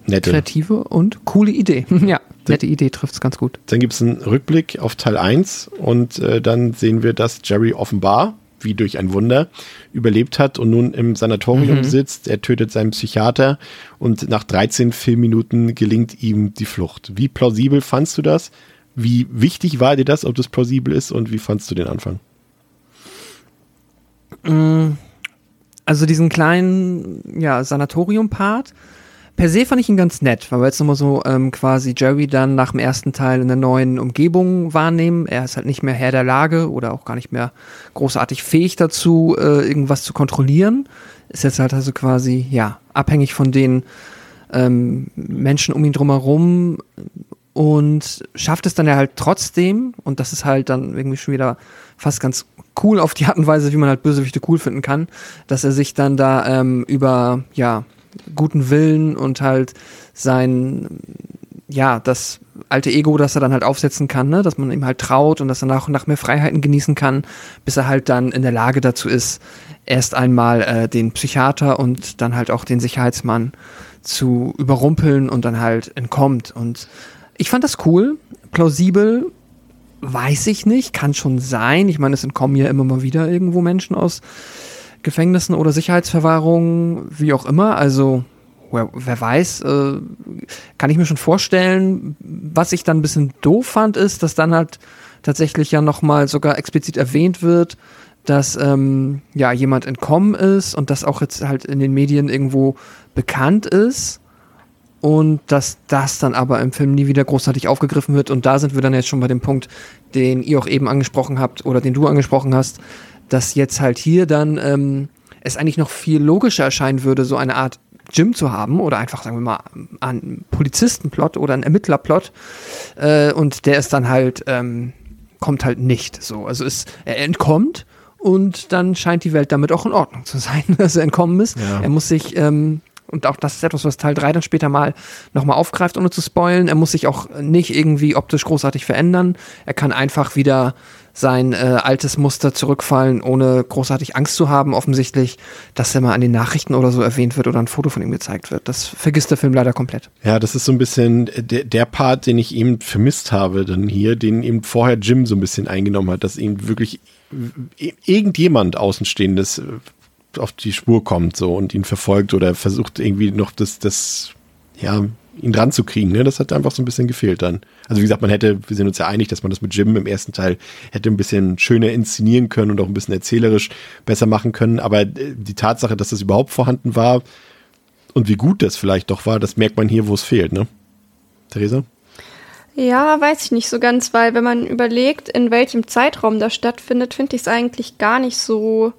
Nette. kreative und coole Idee. ja, nette Idee trifft es ganz gut. Dann gibt es einen Rückblick auf Teil 1 und äh, dann sehen wir, dass Jerry offenbar, wie durch ein Wunder, überlebt hat und nun im Sanatorium sitzt. Er tötet seinen Psychiater und nach 13 Filmminuten gelingt ihm die Flucht. Wie plausibel fandst du das? Wie wichtig war dir das, ob das plausibel ist und wie fandst du den Anfang? Also diesen kleinen, ja, Sanatorium-Part. Per se fand ich ihn ganz nett, weil wir jetzt nochmal so ähm, quasi Jerry dann nach dem ersten Teil in der neuen Umgebung wahrnehmen. Er ist halt nicht mehr Herr der Lage oder auch gar nicht mehr großartig fähig dazu, äh, irgendwas zu kontrollieren. Ist jetzt halt also quasi, ja, abhängig von den ähm, Menschen um ihn drumherum und schafft es dann ja halt trotzdem, und das ist halt dann irgendwie schon wieder fast ganz cool auf die Art und Weise, wie man halt Bösewichte cool finden kann, dass er sich dann da ähm, über, ja, guten Willen und halt sein, ja, das alte Ego, das er dann halt aufsetzen kann, ne? dass man ihm halt traut und dass er nach und nach mehr Freiheiten genießen kann, bis er halt dann in der Lage dazu ist, erst einmal äh, den Psychiater und dann halt auch den Sicherheitsmann zu überrumpeln und dann halt entkommt. Und ich fand das cool, plausibel, weiß ich nicht, kann schon sein. Ich meine, es entkommen ja immer mal wieder irgendwo Menschen aus Gefängnissen oder Sicherheitsverwahrungen, wie auch immer. Also, wer, wer weiß, äh, kann ich mir schon vorstellen. Was ich dann ein bisschen doof fand, ist, dass dann halt tatsächlich ja nochmal sogar explizit erwähnt wird, dass ähm, ja jemand entkommen ist und das auch jetzt halt in den Medien irgendwo bekannt ist und dass das dann aber im Film nie wieder großartig aufgegriffen wird. Und da sind wir dann jetzt schon bei dem Punkt, den ihr auch eben angesprochen habt oder den du angesprochen hast, dass jetzt halt hier dann ähm, es eigentlich noch viel logischer erscheinen würde, so eine Art Gym zu haben oder einfach, sagen wir mal, einen Polizistenplot oder einen Ermittlerplot. Äh, und der ist dann halt, ähm, kommt halt nicht so. Also es, er entkommt und dann scheint die Welt damit auch in Ordnung zu sein, dass er entkommen ist. Ja. Er muss sich, ähm, und auch das ist etwas, was Teil 3 dann später mal nochmal aufgreift, ohne zu spoilen. Er muss sich auch nicht irgendwie optisch großartig verändern. Er kann einfach wieder sein äh, altes Muster zurückfallen, ohne großartig Angst zu haben, offensichtlich, dass er mal an den Nachrichten oder so erwähnt wird oder ein Foto von ihm gezeigt wird. Das vergisst der Film leider komplett. Ja, das ist so ein bisschen der, der Part, den ich eben vermisst habe, dann hier, den eben vorher Jim so ein bisschen eingenommen hat, dass ihm wirklich irgendjemand Außenstehendes auf die Spur kommt so und ihn verfolgt oder versucht irgendwie noch das, das, ja, ihn dran zu kriegen. Ne? Das hat einfach so ein bisschen gefehlt dann. Also wie gesagt, man hätte, wir sind uns ja einig, dass man das mit Jim im ersten Teil hätte ein bisschen schöner inszenieren können und auch ein bisschen erzählerisch besser machen können. Aber äh, die Tatsache, dass das überhaupt vorhanden war und wie gut das vielleicht doch war, das merkt man hier, wo es fehlt, ne? Theresa? Ja, weiß ich nicht so ganz, weil wenn man überlegt, in welchem Zeitraum das stattfindet, finde ich es eigentlich gar nicht so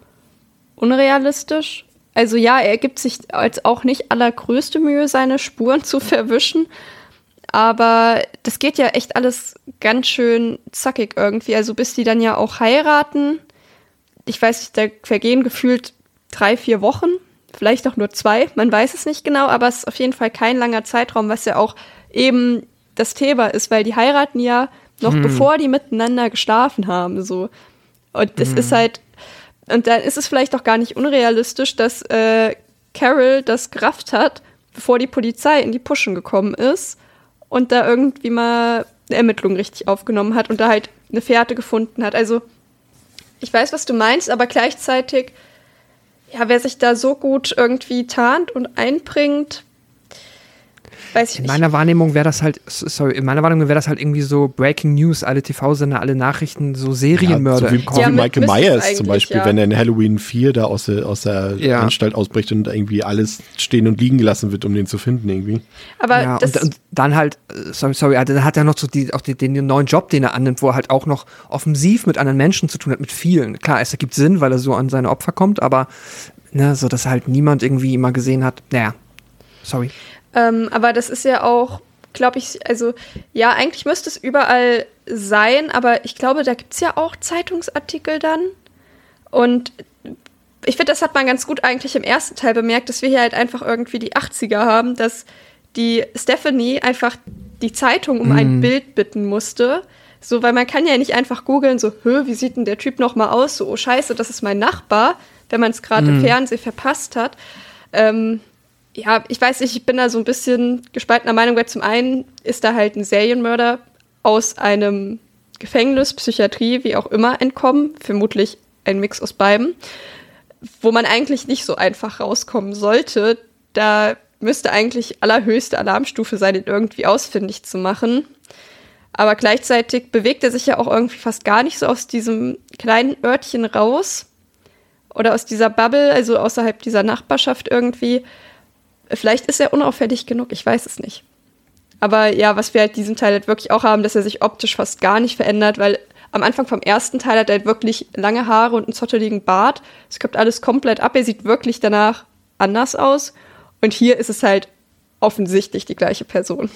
unrealistisch. Also ja, er gibt sich als auch nicht allergrößte Mühe, seine Spuren zu verwischen. Aber das geht ja echt alles ganz schön zackig irgendwie. Also bis die dann ja auch heiraten. Ich weiß nicht, da vergehen gefühlt drei, vier Wochen. Vielleicht auch nur zwei. Man weiß es nicht genau, aber es ist auf jeden Fall kein langer Zeitraum, was ja auch eben das Thema ist, weil die heiraten ja noch hm. bevor die miteinander geschlafen haben. So. Und das hm. ist halt und dann ist es vielleicht auch gar nicht unrealistisch, dass äh, Carol das gerafft hat, bevor die Polizei in die Puschen gekommen ist und da irgendwie mal eine Ermittlung richtig aufgenommen hat und da halt eine Fährte gefunden hat. Also ich weiß, was du meinst, aber gleichzeitig, ja, wer sich da so gut irgendwie tarnt und einbringt, Weiß ich in nicht. meiner Wahrnehmung wäre das halt, sorry, in meiner Wahrnehmung wäre das halt irgendwie so Breaking News, alle TV-Sender, alle Nachrichten, so Serienmörder. Ja, so wie, ja, wie Michael Myers zum Beispiel, ja. wenn er in Halloween 4 da aus der, aus der ja. Anstalt ausbricht und irgendwie alles stehen und liegen gelassen wird, um den zu finden irgendwie. Aber ja, und, und, dann halt, äh, sorry, sorry, dann hat er noch so die, auch die, den neuen Job, den er annimmt, wo er halt auch noch offensiv mit anderen Menschen zu tun hat, mit vielen. Klar, es ergibt Sinn, weil er so an seine Opfer kommt, aber ne, so dass halt niemand irgendwie immer gesehen hat, naja, sorry. Ähm, aber das ist ja auch, glaube ich, also ja, eigentlich müsste es überall sein, aber ich glaube, da gibt es ja auch Zeitungsartikel dann. Und ich finde, das hat man ganz gut eigentlich im ersten Teil bemerkt, dass wir hier halt einfach irgendwie die 80er haben, dass die Stephanie einfach die Zeitung um mm. ein mhm. Bild bitten musste. So, weil man kann ja nicht einfach googeln, so, hö, wie sieht denn der Typ nochmal aus? So, oh scheiße, das ist mein Nachbar, wenn man es gerade mm. im mhm. Fernsehen verpasst hat. Ähm, ja, ich weiß nicht, ich bin da so ein bisschen gespaltener Meinung, weil zum einen ist da halt ein Serienmörder aus einem Gefängnis, Psychiatrie, wie auch immer, entkommen. Vermutlich ein Mix aus beiden. Wo man eigentlich nicht so einfach rauskommen sollte. Da müsste eigentlich allerhöchste Alarmstufe sein, ihn irgendwie ausfindig zu machen. Aber gleichzeitig bewegt er sich ja auch irgendwie fast gar nicht so aus diesem kleinen Örtchen raus. Oder aus dieser Bubble, also außerhalb dieser Nachbarschaft irgendwie. Vielleicht ist er unauffällig genug, ich weiß es nicht. Aber ja, was wir halt diesen Teil halt wirklich auch haben, dass er sich optisch fast gar nicht verändert, weil am Anfang vom ersten Teil hat er halt wirklich lange Haare und einen zotteligen Bart. Es kommt alles komplett ab. Er sieht wirklich danach anders aus. Und hier ist es halt offensichtlich die gleiche Person.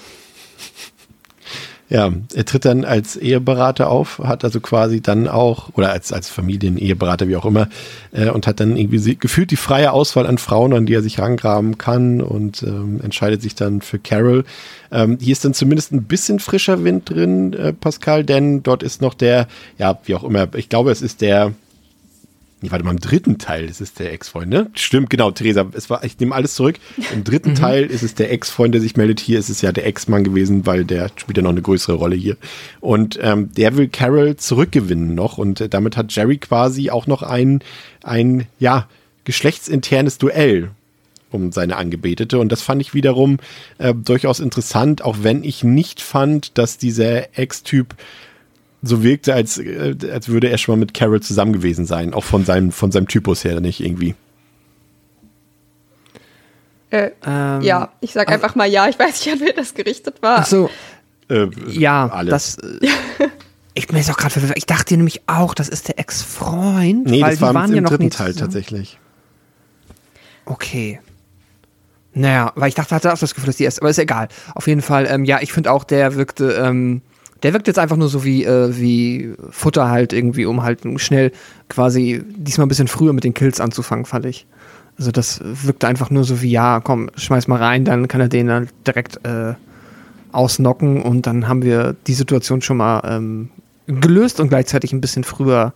Ja, er tritt dann als Eheberater auf, hat also quasi dann auch, oder als, als Familieneheberater, wie auch immer, äh, und hat dann irgendwie gefühlt die freie Auswahl an Frauen, an die er sich rangraben kann und ähm, entscheidet sich dann für Carol. Ähm, hier ist dann zumindest ein bisschen frischer Wind drin, äh, Pascal, denn dort ist noch der, ja, wie auch immer, ich glaube, es ist der, Nee, warte mal, im dritten Teil ist es der Ex-Freund, ne? Stimmt, genau, Theresa. Es war, ich nehme alles zurück. Im dritten mhm. Teil ist es der Ex-Freund, der sich meldet. Hier ist es ja der Ex-Mann gewesen, weil der spielt ja noch eine größere Rolle hier. Und ähm, der will Carol zurückgewinnen noch. Und äh, damit hat Jerry quasi auch noch ein, ein, ja, geschlechtsinternes Duell um seine Angebetete. Und das fand ich wiederum äh, durchaus interessant, auch wenn ich nicht fand, dass dieser Ex-Typ so wirkte, als, äh, als würde er schon mal mit Carol zusammen gewesen sein, auch von seinem, von seinem Typus her nicht irgendwie. Äh, ähm, ja, ich sag einfach mal ja, ich weiß nicht, an wen das gerichtet war. Ach so. Äh, ja, alle. das. Äh, ich bin jetzt auch gerade Ich dachte nämlich auch, das ist der Ex-Freund. Nee, das war waren im, ja dritten Teil zusammen. tatsächlich. Okay. Naja, weil ich dachte, hatte auch das Gefühl, dass die erste, aber ist egal. Auf jeden Fall, ähm, ja, ich finde auch, der wirkte, ähm, der wirkt jetzt einfach nur so wie, äh, wie Futter halt irgendwie, um halt schnell quasi diesmal ein bisschen früher mit den Kills anzufangen, fand ich. Also das wirkt einfach nur so wie, ja, komm, schmeiß mal rein, dann kann er den dann direkt äh, ausnocken und dann haben wir die Situation schon mal ähm, gelöst und gleichzeitig ein bisschen früher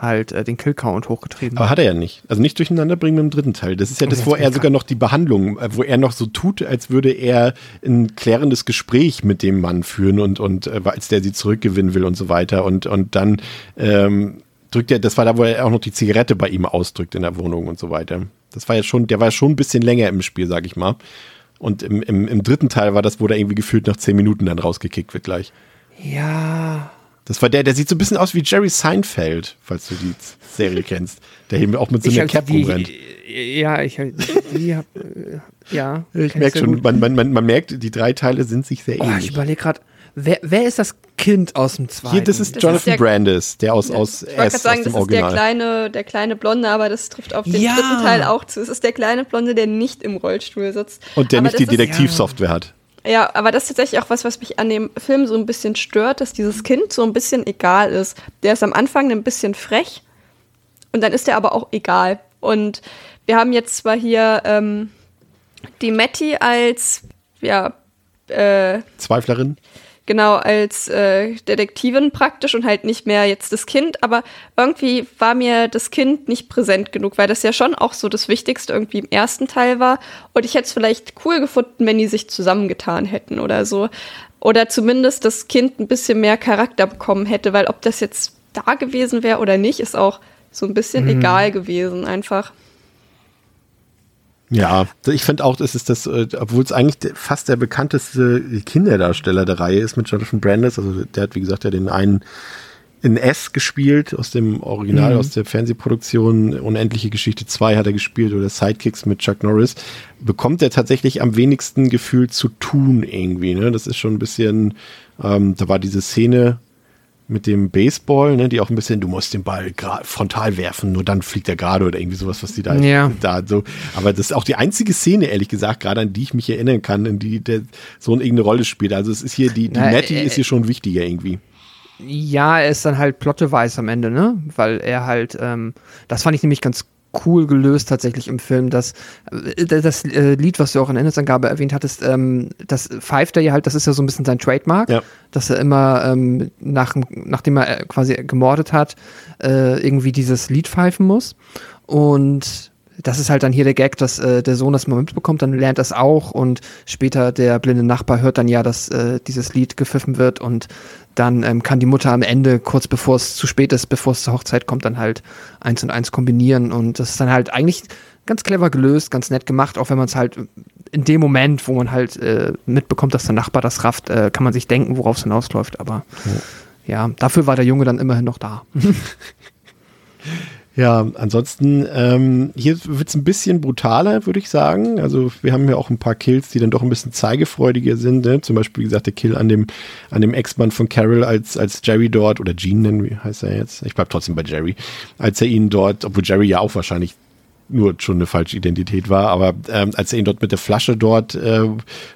halt äh, den Killcount hochgetrieben. Aber hat er ja nicht. Also nicht durcheinander bringen mit dem dritten Teil. Das ist ja das, wo er sogar noch die Behandlung, äh, wo er noch so tut, als würde er ein klärendes Gespräch mit dem Mann führen und, und äh, als der sie zurückgewinnen will und so weiter. Und, und dann ähm, drückt er, das war da, wo er auch noch die Zigarette bei ihm ausdrückt in der Wohnung und so weiter. Das war ja schon, der war ja schon ein bisschen länger im Spiel, sag ich mal. Und im, im, im dritten Teil war das, wo der irgendwie gefühlt nach zehn Minuten dann rausgekickt wird gleich. Ja. Das war der, der sieht so ein bisschen aus wie Jerry Seinfeld, falls du die Serie kennst. Der eben auch mit so einer Cap die, rumrennt. Ja, ich halt, die hab, äh, ja. Ich merke schon, man, man, man, man merkt, die drei Teile sind sich sehr Oh, ich ähnlich. überlege gerade, wer, wer ist das Kind aus dem zweiten? Hier, das ist Das Jonathan ist der- Brandis, der aus, aus Ich wollte S, gerade sagen, aus das dem ist der Original. kleine, der kleine Blonde, aber das trifft auf den Ja. dritten Teil auch zu. Es ist der kleine Blonde, der nicht im Rollstuhl sitzt. Und der aber nicht die Detektivsoftware hat. Ja, aber das ist tatsächlich auch was, was mich an dem Film so ein bisschen stört, dass dieses Kind so ein bisschen egal ist. Der ist am Anfang ein bisschen frech und dann ist er aber auch egal. Und wir haben jetzt zwar hier ähm, die Matty als, ja, äh, Zweiflerin. Genau, als äh, Detektivin praktisch und halt nicht mehr jetzt das Kind, aber irgendwie war mir das Kind nicht präsent genug, weil das ja schon auch so das Wichtigste irgendwie im ersten Teil war. Und ich hätte es vielleicht cool gefunden, wenn die sich zusammengetan hätten oder so. Oder zumindest das Kind ein bisschen mehr Charakter bekommen hätte, weil ob das jetzt da gewesen wäre oder nicht, ist auch so ein bisschen egal gewesen einfach. Ja, ich finde auch, das ist das, äh, obwohl es eigentlich fast der bekannteste Kinderdarsteller der Reihe ist mit Jonathan Brandis. Also der hat, wie gesagt, ja den einen in S gespielt aus dem Original, aus der Fernsehproduktion. Unendliche Geschichte 2 hat er gespielt oder Sidekicks mit Chuck Norris. Bekommt er tatsächlich am wenigsten Gefühl zu tun irgendwie. Ne? Das ist schon ein bisschen, ähm, da war diese Szene mit dem Baseball, ne, die auch ein bisschen, du musst den Ball frontal werfen, nur dann fliegt er gerade oder irgendwie sowas, was die da, Ja. da so. Aber das ist auch die einzige Szene, ehrlich gesagt, gerade an die ich mich erinnern kann, in die der Sohn irgendeine Rolle spielt. Also es ist hier, die, die Na, Matty äh, ist hier schon wichtiger irgendwie. Ja, er ist dann halt plotteweiß am Ende, ne? Weil er halt, ähm, das fand ich nämlich ganz cool gelöst tatsächlich im Film, dass äh, das äh, Lied, was du auch in der Inhaltsangabe erwähnt hattest, ähm, das pfeift er ja halt, das ist ja so ein bisschen sein Trademark, Ja. dass er immer, ähm, nach, nachdem er äh, quasi gemordet hat, irgendwie dieses Lied pfeifen muss. Und das ist halt dann hier der Gag, dass äh, der Sohn das mal mitbekommt, dann lernt er es auch und später der blinde Nachbar hört dann ja, dass äh, dieses Lied gepfiffen wird und dann ähm, kann die Mutter am Ende, kurz bevor es zu spät ist, bevor es zur Hochzeit kommt, dann halt eins und eins kombinieren und das ist dann halt eigentlich ganz clever gelöst, ganz nett gemacht, auch wenn man es halt in dem Moment, wo man halt äh, mitbekommt, dass der Nachbar das rafft, äh, kann man sich denken, worauf es hinausläuft, aber ja, dafür war der Junge dann immerhin noch da. Ja, ansonsten, ähm, hier wird's ein bisschen brutaler, würde ich sagen. Also wir haben ja auch ein paar Kills, die dann doch ein bisschen zeigefreudiger sind. Ne? Zum Beispiel, wie gesagt, der Kill an dem, an dem Ex-Mann von Carol, als, als Jerry dort, oder Gene nennen, wie heißt er jetzt? Ich bleib trotzdem bei Jerry. Als er ihn dort, obwohl Jerry ja auch wahrscheinlich nur schon eine falsche Identität war, aber ähm, als er ihn dort mit der Flasche dort äh,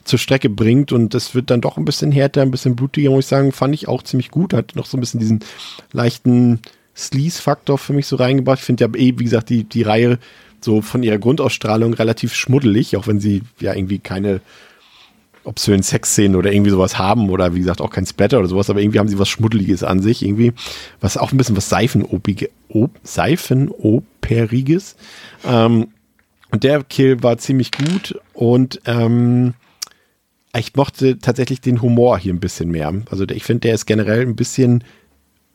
zur Strecke bringt und das wird dann doch ein bisschen härter, ein bisschen blutiger, muss ich sagen, fand ich auch ziemlich gut. Hat noch so ein bisschen diesen leichten Sleaze-Faktor für mich so reingebracht. Ich finde ja eh, wie gesagt, die, die Reihe so von ihrer Grundausstrahlung relativ schmuddelig, auch wenn sie ja irgendwie keine obszönen Sexszenen oder irgendwie sowas haben oder wie gesagt auch kein Splatter oder sowas, aber irgendwie haben sie was Schmuddeliges an sich, irgendwie, was auch ein bisschen was Seifenopige, op, Seifenoperiges. Ähm, und der Kill war ziemlich gut und ähm, ich mochte tatsächlich den Humor hier ein bisschen mehr. Also ich finde, der ist generell ein bisschen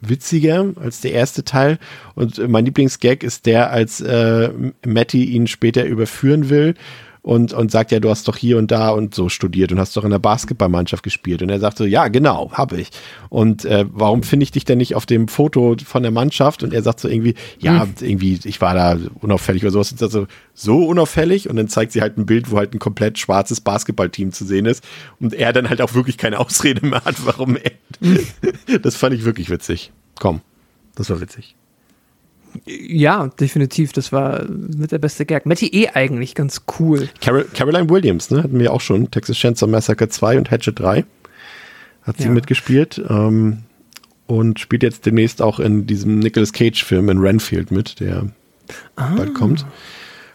witziger als der erste Teil. Und mein Lieblingsgag ist der, als äh, Matty ihn später überführen will und, und sagt, ja, du hast doch hier und da und so studiert und hast doch in der Basketballmannschaft gespielt. Und er sagt so, ja, genau, habe ich. Und äh, warum finde ich dich denn nicht auf dem Foto von der Mannschaft? Und er sagt so irgendwie, ja, irgendwie, ich war da unauffällig oder sowas. Und sagt so, so unauffällig? Und dann zeigt sie halt ein Bild, wo halt ein komplett schwarzes Basketballteam zu sehen ist. Und er dann halt auch wirklich keine Ausrede mehr hat, warum er. das fand ich wirklich witzig. Komm, das war witzig. Ja, definitiv. Das war mit der beste Gag. Matty eh eigentlich ganz cool. Carol, Caroline Williams, ne, hatten wir auch schon. Texas Chainsaw Massacre 2 und Hatchet 3. Hat sie Ja. mitgespielt. Ähm, und spielt jetzt demnächst auch in diesem Nicolas Cage-Film in Renfield mit, der bald kommt.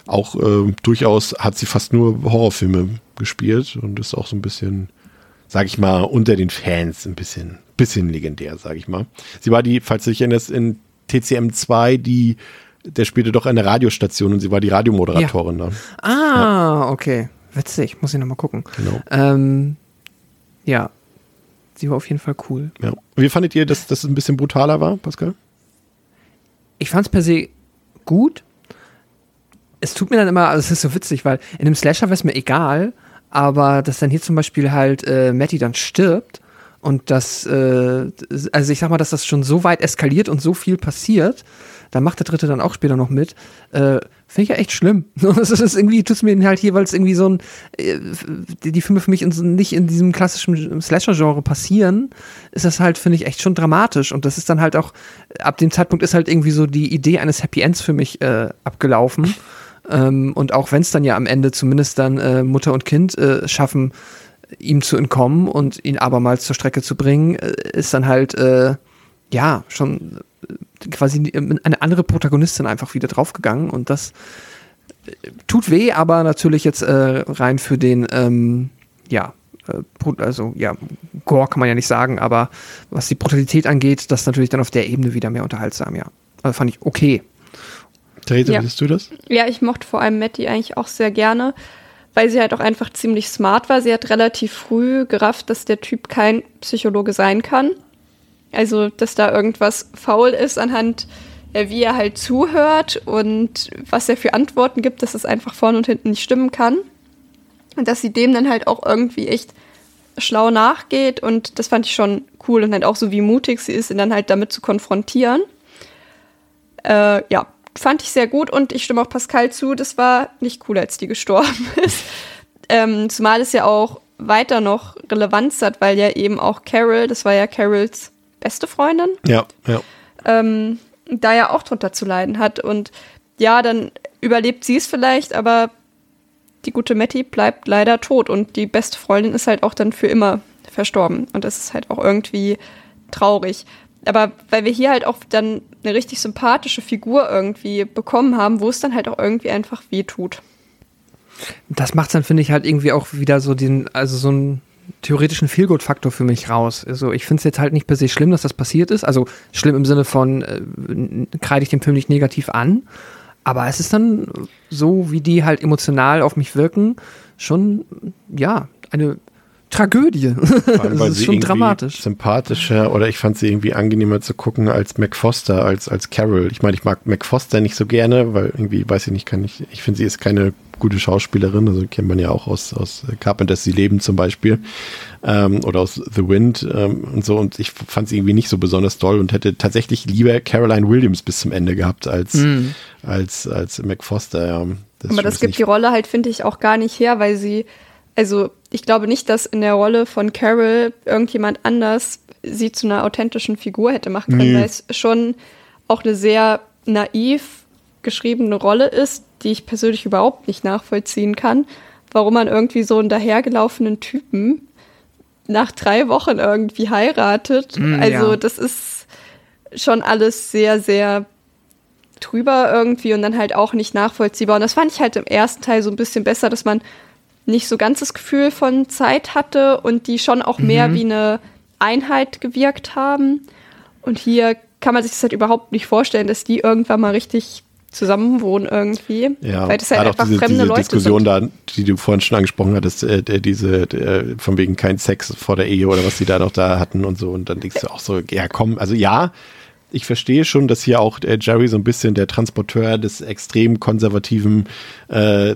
Auch äh, durchaus hat sie fast nur Horrorfilme gespielt und ist auch so ein bisschen, sag ich mal, unter den Fans ein bisschen, bisschen legendär, sag ich mal. Sie war die, falls du dich erinnerst, in TCM 2, die, der spielte doch eine Radiostation und sie war die Radiomoderatorin da. Ah, okay. Witzig. Muss ich nochmal gucken. Genau. Ähm, ja. Sie war auf jeden Fall cool. Ja. Wie fandet ihr, dass das ein bisschen brutaler war, Pascal? Ich fand es per se gut. Es tut mir dann immer, also es ist so witzig, weil in einem Slasher wäre es mir egal, aber dass dann hier zum Beispiel halt äh, Matty dann stirbt und das, äh, also ich sag mal, dass das schon so weit eskaliert und so viel passiert, da macht der dritte dann auch später noch mit, äh, finde ich ja echt schlimm. Das ist irgendwie, tut es mir halt hier, weil es irgendwie so ein, äh, die, Filme für mich in, nicht in diesem klassischen Slasher-Genre passieren, ist das halt, finde ich, echt schon dramatisch. Und das ist dann halt auch, ab dem Zeitpunkt ist halt irgendwie so die Idee eines Happy Ends für mich äh, abgelaufen. Ähm, und auch wenn es dann ja am Ende zumindest dann äh, Mutter und Kind äh, schaffen, ihm zu entkommen und ihn abermals zur Strecke zu bringen, äh, ist dann halt, äh, ja, schon äh, quasi eine andere Protagonistin einfach wieder draufgegangen und das äh, tut weh, aber natürlich jetzt äh, rein für den, ähm, ja, also ja, Gore kann man ja nicht sagen, aber was die Brutalität angeht, das natürlich dann auf der Ebene wieder mehr unterhaltsam, ja. Also fand ich okay. Theresa, Ja. wie siehst du das? Ja, ich mochte vor allem Matty eigentlich auch sehr gerne, weil sie halt auch einfach ziemlich smart war. Sie hat relativ früh gerafft, dass der Typ kein Psychologe sein kann. Also, dass da irgendwas faul ist anhand, wie er halt zuhört und was er für Antworten gibt, dass es einfach vorne und hinten nicht stimmen kann. Und dass sie dem dann halt auch irgendwie echt schlau nachgeht und das fand ich schon cool und halt auch so, wie mutig sie ist, ihn dann halt damit zu konfrontieren. Äh, ja, fand ich sehr gut und ich stimme auch Pascal zu, das war nicht cool, als die gestorben ist. Ähm, zumal es ja auch weiter noch Relevanz hat, weil ja eben auch Carol, das war ja Carols beste Freundin, Ja, ja. ähm, da ja auch drunter zu leiden hat. Und ja, dann überlebt sie es vielleicht, aber die gute Matty bleibt leider tot und die beste Freundin ist halt auch dann für immer verstorben. Und das ist halt auch irgendwie traurig. Aber weil wir hier halt auch dann eine richtig sympathische Figur irgendwie bekommen haben, wo es dann halt auch irgendwie einfach weh tut. Das macht dann, finde ich, halt irgendwie auch wieder so den, also so einen theoretischen Feelgood-Faktor für mich raus. Also ich finde es jetzt halt nicht per se schlimm, dass das passiert ist. Also schlimm im Sinne von, äh, kreide ich den Film nicht negativ an. Aber es ist dann so, wie die halt emotional auf mich wirken, schon, ja, eine Tragödie. Allem, das ist sie schon irgendwie dramatisch. sympathischer oder ich fand sie irgendwie angenehmer zu gucken als Mac Foster, als, als Carol. Ich meine, ich mag Mac Foster nicht so gerne, weil irgendwie, weiß ich nicht, kann ich, ich finde, sie ist keine gute Schauspielerin, also kennt man ja auch aus, aus Carpenters Sie leben zum Beispiel ähm, oder aus The Wind ähm, und so und ich fand sie irgendwie nicht so besonders toll und hätte tatsächlich lieber Caroline Williams bis zum Ende gehabt als, Mhm. als, als Mac Foster. Ja. Das Aber das gibt die Rolle halt, finde ich, auch gar nicht her, weil sie, also ich glaube nicht, dass in der Rolle von Carol irgendjemand anders sie zu einer authentischen Figur hätte machen können, Nee. weil es schon auch eine sehr naiv geschriebene Rolle ist, die ich persönlich überhaupt nicht nachvollziehen kann, warum man irgendwie so einen dahergelaufenen Typen nach drei Wochen irgendwie heiratet. Mm, also ja. das ist schon alles sehr, sehr drüber irgendwie und dann halt auch nicht nachvollziehbar. Und das fand ich halt im ersten Teil so ein bisschen besser, dass man nicht so ganz das Gefühl von Zeit hatte und die schon auch mehr Mhm. wie eine Einheit gewirkt haben. Und hier kann man sich das halt überhaupt nicht vorstellen, dass die irgendwann mal richtig zusammenwohnen irgendwie. Ja, weil das halt einfach diese, fremde diese Leute Diskussion sind. da, die du vorhin schon angesprochen hattest, äh, diese, der, von wegen kein Sex vor der Ehe oder was die da noch da hatten und so. Und dann denkst du auch so, ja komm, also ja, ich verstehe schon, dass hier auch der Jerry so ein bisschen der Transporteur des extrem konservativen äh, äh,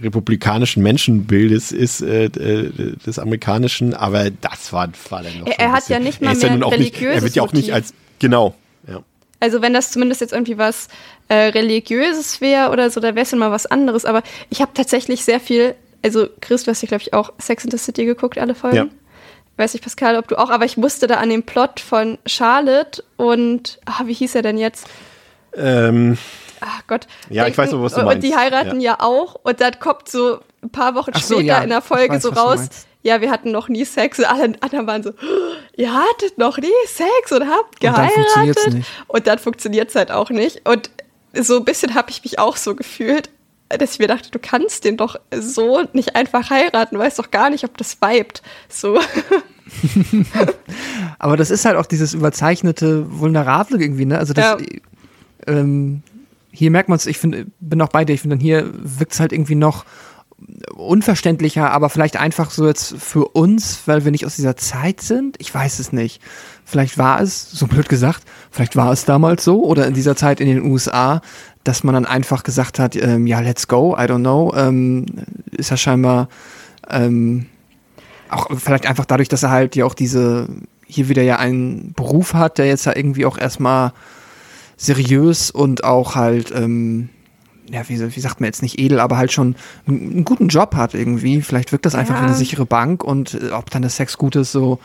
republikanischen Menschenbildes ist, äh, äh, des amerikanischen, aber das war, war dann noch Er- er hat bisschen, ja nicht mal ja mehr nun auch nicht, Er religiöses wird ja auch nicht als, genau, ja. Also wenn das zumindest jetzt irgendwie was äh, religiöses wäre oder so, da wäre es ja mal was anderes. Aber ich habe tatsächlich sehr viel, also Chris, du hast ja glaube ich auch Sex in the City geguckt, alle Folgen. Ja. Weiß nicht, Pascal, ob du auch, aber ich musste da an den Plot von Charlotte und, ah, wie hieß er denn jetzt? Ähm, Ach Gott. Ja, ich weiß aber, was du Und meinst. die heiraten ja. auch und dann kommt so ein paar Wochen so, später ja. in der Folge weiß, so raus, ja, wir hatten noch nie Sex. Und alle anderen waren so, ihr hattet noch nie Sex und habt Und geheiratet. Und dann funktioniert es halt auch nicht. Und so ein bisschen habe ich mich auch so gefühlt, dass ich mir dachte, du kannst den doch so nicht einfach heiraten, weißt doch gar nicht, ob das vibet. So. Aber das ist halt auch dieses überzeichnete, vulnerable irgendwie, ne? Also das, Ja. ähm, hier merkt man es, ich finde, bin auch bei dir, ich finde, dann hier wirkt es halt irgendwie noch unverständlicher, aber vielleicht einfach so jetzt für uns, weil wir nicht aus dieser Zeit sind. Ich weiß es nicht. Vielleicht war es, so blöd gesagt, vielleicht war es damals so oder in dieser Zeit in den USA, dass man dann einfach gesagt hat, ähm, ja, let's go, I don't know, ähm, ist ja scheinbar Ähm, auch vielleicht einfach dadurch, dass er halt ja auch diese, hier wieder ja einen Beruf hat, der jetzt ja irgendwie auch erstmal seriös und auch halt, ähm, ja, wie, wie sagt man jetzt nicht edel, aber halt schon einen, einen guten Job hat irgendwie. Vielleicht wirkt das einfach Ja. wie eine sichere Bank und äh, ob dann der Sex gut ist, so.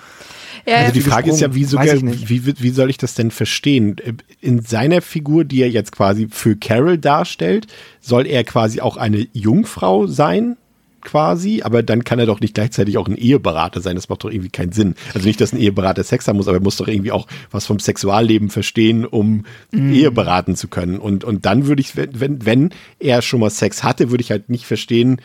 Ja, Also die. Frage ist ja, wie, sogar, wie, wie, wie soll ich das denn verstehen? In seiner Figur, die er jetzt quasi für Carol darstellt, soll er quasi auch eine Jungfrau sein? Quasi, aber dann kann er doch nicht gleichzeitig auch ein Eheberater sein. Das macht doch irgendwie keinen Sinn. Also nicht, dass ein Eheberater Sex haben muss, aber er muss doch irgendwie auch was vom Sexualleben verstehen, um Mhm. Ehe beraten zu können. Und, und dann würde ich, wenn, wenn, wenn er schon mal Sex hatte, würde ich halt nicht verstehen,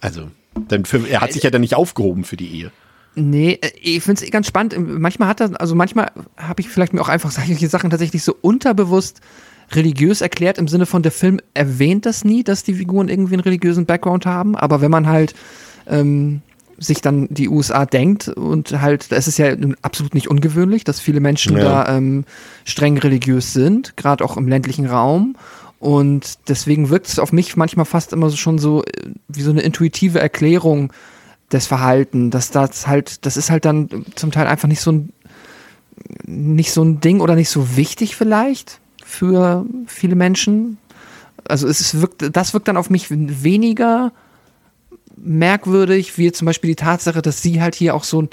also, dann für, er hat sich ja dann nicht aufgehoben für die Ehe. Nee, äh, ich finde es ganz spannend. Manchmal hat er, also manchmal habe ich vielleicht mir auch einfach solche Sachen tatsächlich so unterbewusst religiös erklärt, im Sinne von der Film erwähnt das nie, dass die Figuren irgendwie einen religiösen Background haben, aber wenn man halt ähm, sich dann die USA denkt und halt, es ist ja absolut nicht ungewöhnlich, dass viele Menschen Ja. da ähm, streng religiös sind, gerade auch im ländlichen Raum. Und deswegen wirkt es auf mich manchmal fast immer so schon so äh, wie so eine intuitive Erklärung des Verhalten, dass das halt, das ist halt dann zum Teil einfach nicht so ein nicht so ein Ding oder nicht so wichtig vielleicht für viele Menschen. Also es ist, wirkt, das wirkt dann auf mich weniger merkwürdig, wie zum Beispiel die Tatsache, dass sie halt hier auch so,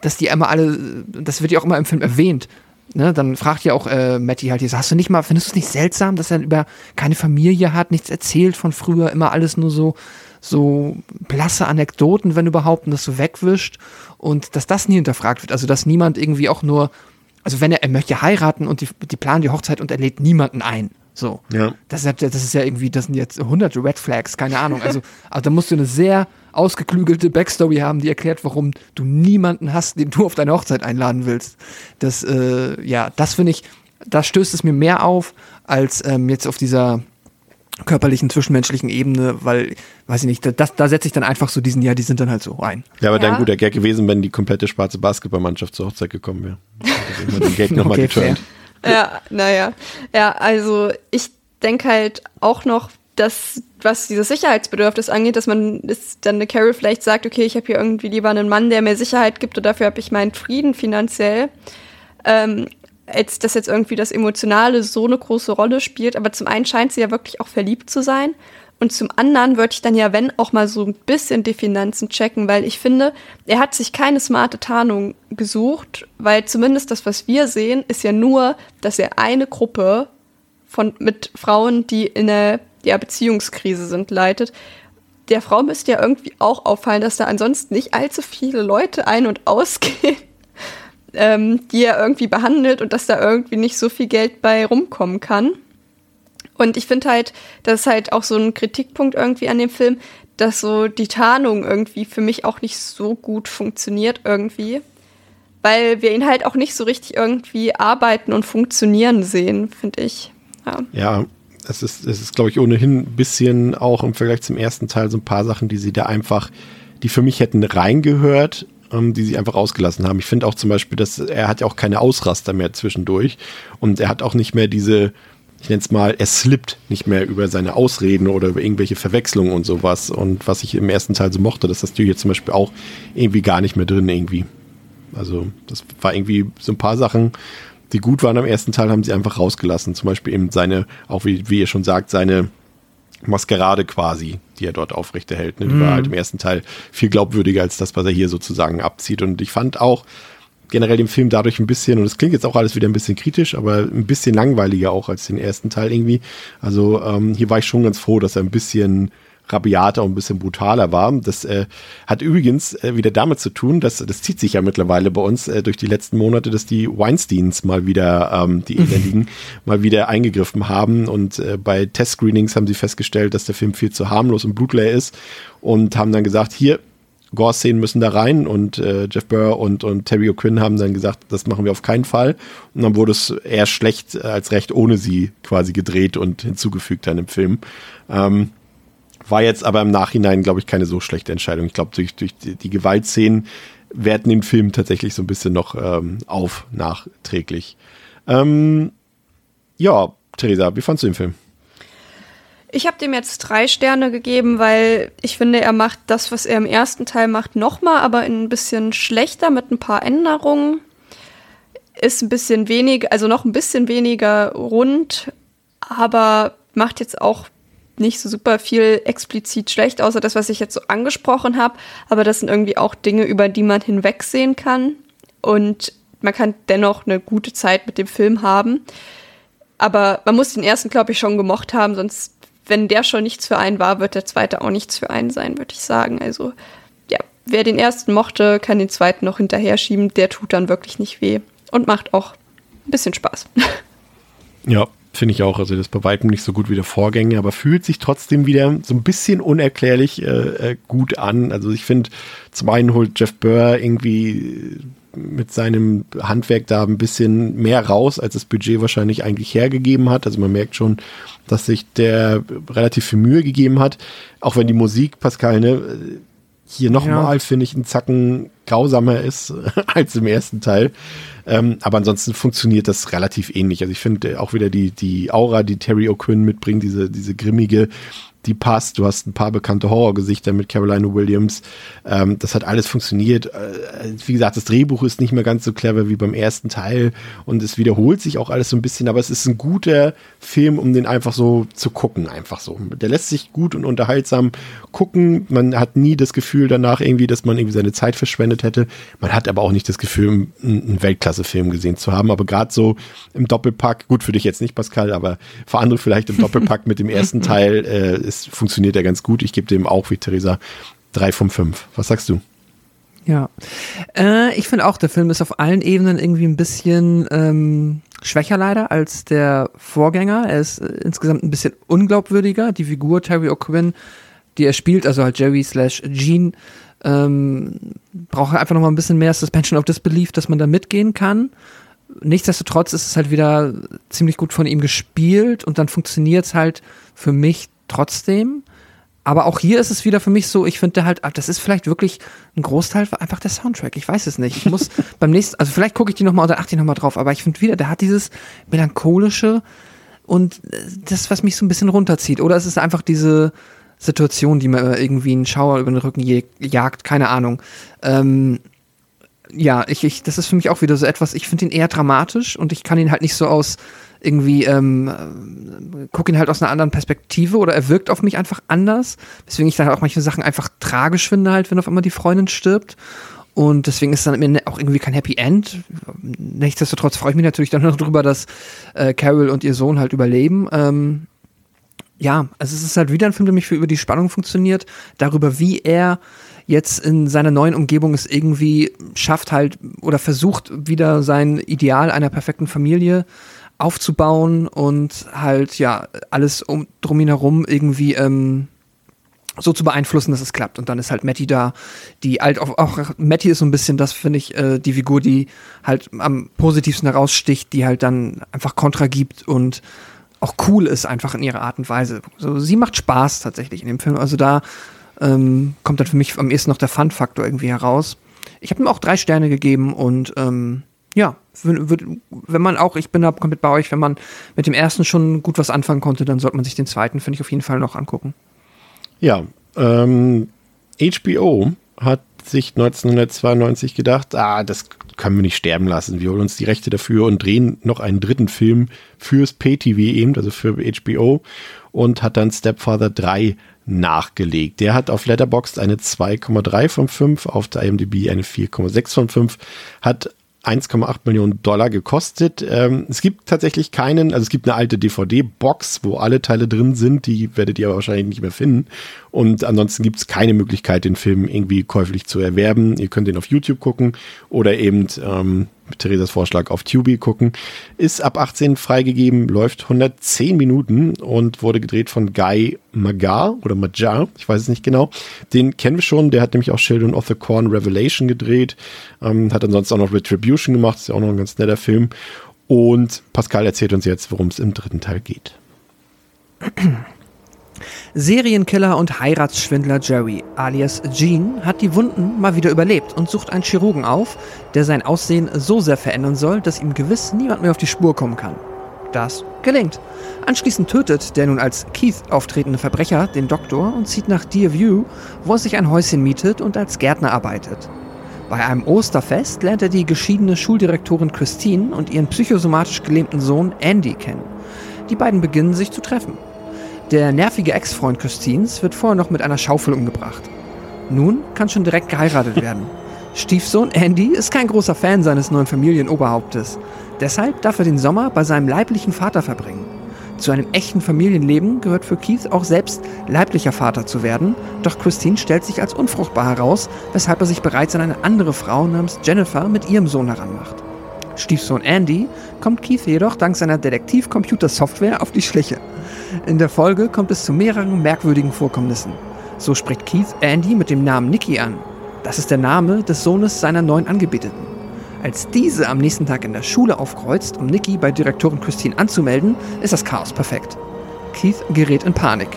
dass die immer alle, das wird ja auch immer im Film erwähnt. Ne, dann fragt ja auch äh, Matty halt hier, hast du nicht mal, findest du es nicht seltsam, dass er über keine Familie hat, nichts erzählt von früher, immer alles nur so, so blasse Anekdoten, wenn überhaupt, und das so wegwischt und dass das nie hinterfragt wird. Also, dass niemand irgendwie auch nur, also wenn er, er möchte heiraten und die, die planen die Hochzeit und er lädt niemanden ein. So. Ja. Das ist, ja- das ist ja irgendwie, das sind jetzt hunderte Red Flags, keine Ahnung. Also, also da musst du eine sehr ausgeklügelte Backstory haben, die erklärt, warum du niemanden hast, den du auf deine Hochzeit einladen willst. Das, äh, ja, das finde ich, da stößt es mir mehr auf, als ähm, jetzt auf dieser körperlichen, zwischenmenschlichen Ebene, weil, weiß ich nicht, da, das, da setze ich dann einfach so diesen, ja, die sind dann halt so ein. Ja, aber Ja. dann guter Gag gewesen, wenn die komplette schwarze Basketballmannschaft zur Hochzeit gekommen wäre. Also den Gag nochmal Okay, geturnt. Ja, naja. Ja, also ich denke halt auch noch, dass was dieses Sicherheitsbedürfnis angeht, dass man ist dann eine Carol vielleicht sagt, okay, ich habe hier irgendwie lieber einen Mann, der mir Sicherheit gibt und dafür habe ich meinen Frieden finanziell. Ähm, als dass jetzt irgendwie das Emotionale so eine große Rolle spielt. Aber zum einen scheint sie ja wirklich auch verliebt zu sein. Und zum anderen würde ich dann ja, wenn, auch mal so ein bisschen die Finanzen checken, weil ich finde, er hat sich keine smarte Tarnung gesucht, weil zumindest das, was wir sehen, ist ja nur, dass er eine Gruppe von, mit Frauen, die in einer ja, Beziehungskrise sind, leitet. Der Frau müsste ja irgendwie auch auffallen, dass da ansonsten nicht allzu viele Leute ein- und ausgehen, ähm, die er irgendwie behandelt und dass da irgendwie nicht so viel Geld bei rumkommen kann. Und ich finde halt, das ist halt auch so ein Kritikpunkt irgendwie an dem Film, dass so die Tarnung irgendwie für mich auch nicht so gut funktioniert irgendwie. Weil wir ihn halt auch nicht so richtig irgendwie arbeiten und funktionieren sehen, finde ich. Ja. Ja, es ist, es ist, glaube ich, ohnehin ein bisschen auch im Vergleich zum ersten Teil so ein paar Sachen, die sie da einfach, die für mich hätten reingehört, ähm, die sie einfach rausgelassen haben. Ich finde auch zum Beispiel, dass er hat ja auch keine Ausraster mehr zwischendurch und er hat auch nicht mehr diese, ich nenne es mal, er slippt nicht mehr über seine Ausreden oder über irgendwelche Verwechslungen und sowas. Und was ich im ersten Teil so mochte, das hast du hier zum Beispiel auch irgendwie gar nicht mehr drin irgendwie. Also das war irgendwie so ein paar Sachen, die gut waren am ersten Teil, haben sie einfach rausgelassen. Zum Beispiel eben seine, auch wie, wie ihr schon sagt, seine Maskerade quasi, die er dort aufrechterhält. Ne? Die war halt im ersten Teil viel glaubwürdiger als das, was er hier sozusagen abzieht. Und ich fand auch generell den Film dadurch ein bisschen, und es klingt jetzt auch alles wieder ein bisschen kritisch, aber ein bisschen langweiliger auch als den ersten Teil irgendwie. Also ähm, hier war ich schon ganz froh, dass er ein bisschen rabiater und ein bisschen brutaler war. Das äh, hat übrigens äh, wieder damit zu tun, dass das zieht sich ja mittlerweile bei uns äh, durch die letzten Monate, dass die Weinsteins mal wieder, ähm, die Elendigen, mal wieder eingegriffen haben und äh, bei Testscreenings haben sie festgestellt, dass der Film viel zu harmlos und blutleer ist und haben dann gesagt, hier, Gore-Szenen müssen da rein und äh, Jeff Burr und, und Terry O'Quinn haben dann gesagt, das machen wir auf keinen Fall. Und dann wurde es eher schlecht als recht ohne sie quasi gedreht und hinzugefügt dann im Film. Ähm, war jetzt aber im Nachhinein, glaube ich, keine so schlechte Entscheidung. Ich glaube, durch, durch die, die Gewaltszenen werten den Film tatsächlich so ein bisschen noch ähm, auf, nachträglich. Ähm, ja, Theresa, wie fandst du den Film? Ich habe dem jetzt drei Sterne gegeben, weil ich finde, er macht das, was er im ersten Teil macht, nochmal, aber ein bisschen schlechter mit ein paar Änderungen. Ist ein bisschen weniger, also noch ein bisschen weniger rund, aber macht jetzt auch nicht so super viel explizit schlecht, außer das, was ich jetzt so angesprochen habe. Aber das sind irgendwie auch Dinge, über die man hinwegsehen kann. Und man kann dennoch eine gute Zeit mit dem Film haben. Aber man muss den ersten, glaube ich, schon gemocht haben, sonst, wenn der schon nichts für einen war, wird der zweite auch nichts für einen sein, würde ich sagen. Also, ja, wer den ersten mochte, kann den zweiten noch hinterher schieben. Der tut dann wirklich nicht weh und macht auch ein bisschen Spaß. Ja, finde ich auch. Also das ist bei weitem nicht so gut wie der Vorgänger, aber fühlt sich trotzdem wieder so ein bisschen unerklärlich äh, äh gut an. Also ich finde, zum einen holt Jeff Burr irgendwie mit seinem Handwerk da ein bisschen mehr raus, als das Budget wahrscheinlich eigentlich hergegeben hat. Also man merkt schon, dass sich der relativ viel Mühe gegeben hat. Auch wenn die Musik, Pascal, ne, hier nochmal, ja. finde ich, einen Zacken grausamer ist als im ersten Teil. Ähm, aber ansonsten funktioniert das relativ ähnlich. Also ich finde auch wieder die, die Aura, die Terry O'Quinn mitbringt, diese, diese grimmige, die passt. Du hast ein paar bekannte Horrorgesichter mit Caroline Williams. Ähm, das hat alles funktioniert. Äh, wie gesagt, das Drehbuch ist nicht mehr ganz so clever wie beim ersten Teil und es wiederholt sich auch alles so ein bisschen, aber es ist ein guter Film, um den einfach so zu gucken, einfach so. Der lässt sich gut und unterhaltsam gucken. Man hat nie das Gefühl danach irgendwie, dass man irgendwie seine Zeit verschwendet hätte. Man hat aber auch nicht das Gefühl, einen Weltklasse-Film gesehen zu haben. Aber gerade so im Doppelpack, gut für dich jetzt nicht, Pascal, aber für andere vielleicht im Doppelpack mit dem ersten Teil äh, ist, funktioniert er ganz gut. Ich gebe dem auch, wie Theresa, drei von fünf. Was sagst du? Ja, äh, ich finde auch, der Film ist auf allen Ebenen irgendwie ein bisschen ähm, schwächer leider als der Vorgänger. Er ist äh, insgesamt ein bisschen unglaubwürdiger. Die Figur Terry O'Quinn, die er spielt, also halt Jerry slash Gene, ähm, braucht einfach noch mal ein bisschen mehr Suspension of Disbelief, dass man da mitgehen kann. Nichtsdestotrotz ist es halt wieder ziemlich gut von ihm gespielt und dann funktioniert es halt für mich trotzdem. Aber auch hier ist es wieder für mich so, ich finde halt, ah, das ist vielleicht wirklich ein Großteil einfach der Soundtrack. Ich weiß es nicht. Ich muss beim nächsten, also vielleicht gucke ich die nochmal oder achte ich nochmal drauf, aber ich finde wieder, der hat dieses melancholische und äh, das, was mich so ein bisschen runterzieht. Oder es ist einfach diese Situation, die mir irgendwie einen Schauer über den Rücken jagt, keine Ahnung. Ähm, ja, ich, ich, das ist für mich auch wieder so etwas, ich finde ihn eher dramatisch und ich kann ihn halt nicht so aus irgendwie, ähm, gucke ihn halt aus einer anderen Perspektive oder er wirkt auf mich einfach anders. Deswegen ich dann auch manche Sachen einfach tragisch finde, halt, wenn auf einmal die Freundin stirbt. Und deswegen ist dann mir auch irgendwie kein Happy End. Nichtsdestotrotz freue ich mich natürlich dann noch drüber, dass äh, Carol und ihr Sohn halt überleben. Ähm, ja, also es ist halt wieder ein Film, der mich für über die Spannung funktioniert, darüber, wie er jetzt in seiner neuen Umgebung es irgendwie schafft halt oder versucht wieder sein Ideal einer perfekten Familie aufzubauen und halt ja alles um drum ihn herum irgendwie ähm, so zu beeinflussen, dass es klappt. Und dann ist halt Matty da, die halt auch, auch Matty ist so ein bisschen das, finde ich, äh, die Figur, die halt am positivsten heraussticht, die halt dann einfach Kontra gibt und auch cool ist einfach in ihrer Art und Weise. So, sie macht Spaß tatsächlich in dem Film. Also da ähm, kommt dann für mich am ehesten noch der Fun-Faktor irgendwie heraus. Ich habe ihm auch drei Sterne gegeben und ähm, ja, wenn man auch, ich bin da komplett bei euch, wenn man mit dem ersten schon gut was anfangen konnte, dann sollte man sich den zweiten, finde ich, auf jeden Fall noch angucken. Ja, ähm, HBO hat sich 1992 gedacht, ah, das können wir nicht sterben lassen. Wir holen uns die Rechte dafür und drehen noch einen dritten Film fürs Pay-TV eben, also für HBO und hat dann Stepfather 3 nachgelegt. Der hat auf Letterboxd eine 2,3 von 5, auf der IMDb eine 4,6 von 5, hat 1,8 Millionen Dollar gekostet. Ähm, es gibt tatsächlich keinen, also es gibt eine alte DVD-Box, wo alle Teile drin sind, die werdet ihr aber wahrscheinlich nicht mehr finden. Und ansonsten gibt es keine Möglichkeit, den Film irgendwie käuflich zu erwerben. Ihr könnt ihn auf YouTube gucken oder eben ähm, mit Theresas Vorschlag auf Tubi gucken. Ist ab 18 freigegeben, läuft 110 Minuten und wurde gedreht von Guy Magar oder Majar, ich weiß es nicht genau. Den kennen wir schon, der hat nämlich auch Children of the Corn Revelation gedreht, ähm, hat ansonsten auch noch Retribution gemacht, ist ja auch noch ein ganz netter Film. Und Pascal erzählt uns jetzt, worum es im dritten Teil geht. Serienkiller und Heiratsschwindler Jerry, alias Gene, hat die Wunden mal wieder überlebt und sucht einen Chirurgen auf, der sein Aussehen so sehr verändern soll, dass ihm gewiss niemand mehr auf die Spur kommen kann. Das gelingt. Anschließend tötet der nun als Keith auftretende Verbrecher den Doktor und zieht nach Deerview, wo er sich ein Häuschen mietet und als Gärtner arbeitet. Bei einem Osterfest lernt er die geschiedene Schuldirektorin Christine und ihren psychosomatisch gelähmten Sohn Andy kennen. Die beiden beginnen sich zu treffen. Der nervige Ex-Freund Christines wird vorher noch mit einer Schaufel umgebracht. Nun kann schon direkt geheiratet werden. Stiefsohn Andy ist kein großer Fan seines neuen Familienoberhauptes. Deshalb darf er den Sommer bei seinem leiblichen Vater verbringen. Zu einem echten Familienleben gehört für Keith auch selbst leiblicher Vater zu werden, doch Christine stellt sich als unfruchtbar heraus, weshalb er sich bereits an eine andere Frau namens Jennifer mit ihrem Sohn heranmacht. Stiefsohn Andy kommt Keith jedoch dank seiner Detektiv-Computer-Software auf die Schliche. In der Folge kommt es zu mehreren merkwürdigen Vorkommnissen. So spricht Keith Andy mit dem Namen Nikki an. Das ist der Name des Sohnes seiner neuen Angebeteten. Als diese am nächsten Tag in der Schule aufkreuzt, um Nikki bei Direktorin Christine anzumelden, ist das Chaos perfekt. Keith gerät in Panik.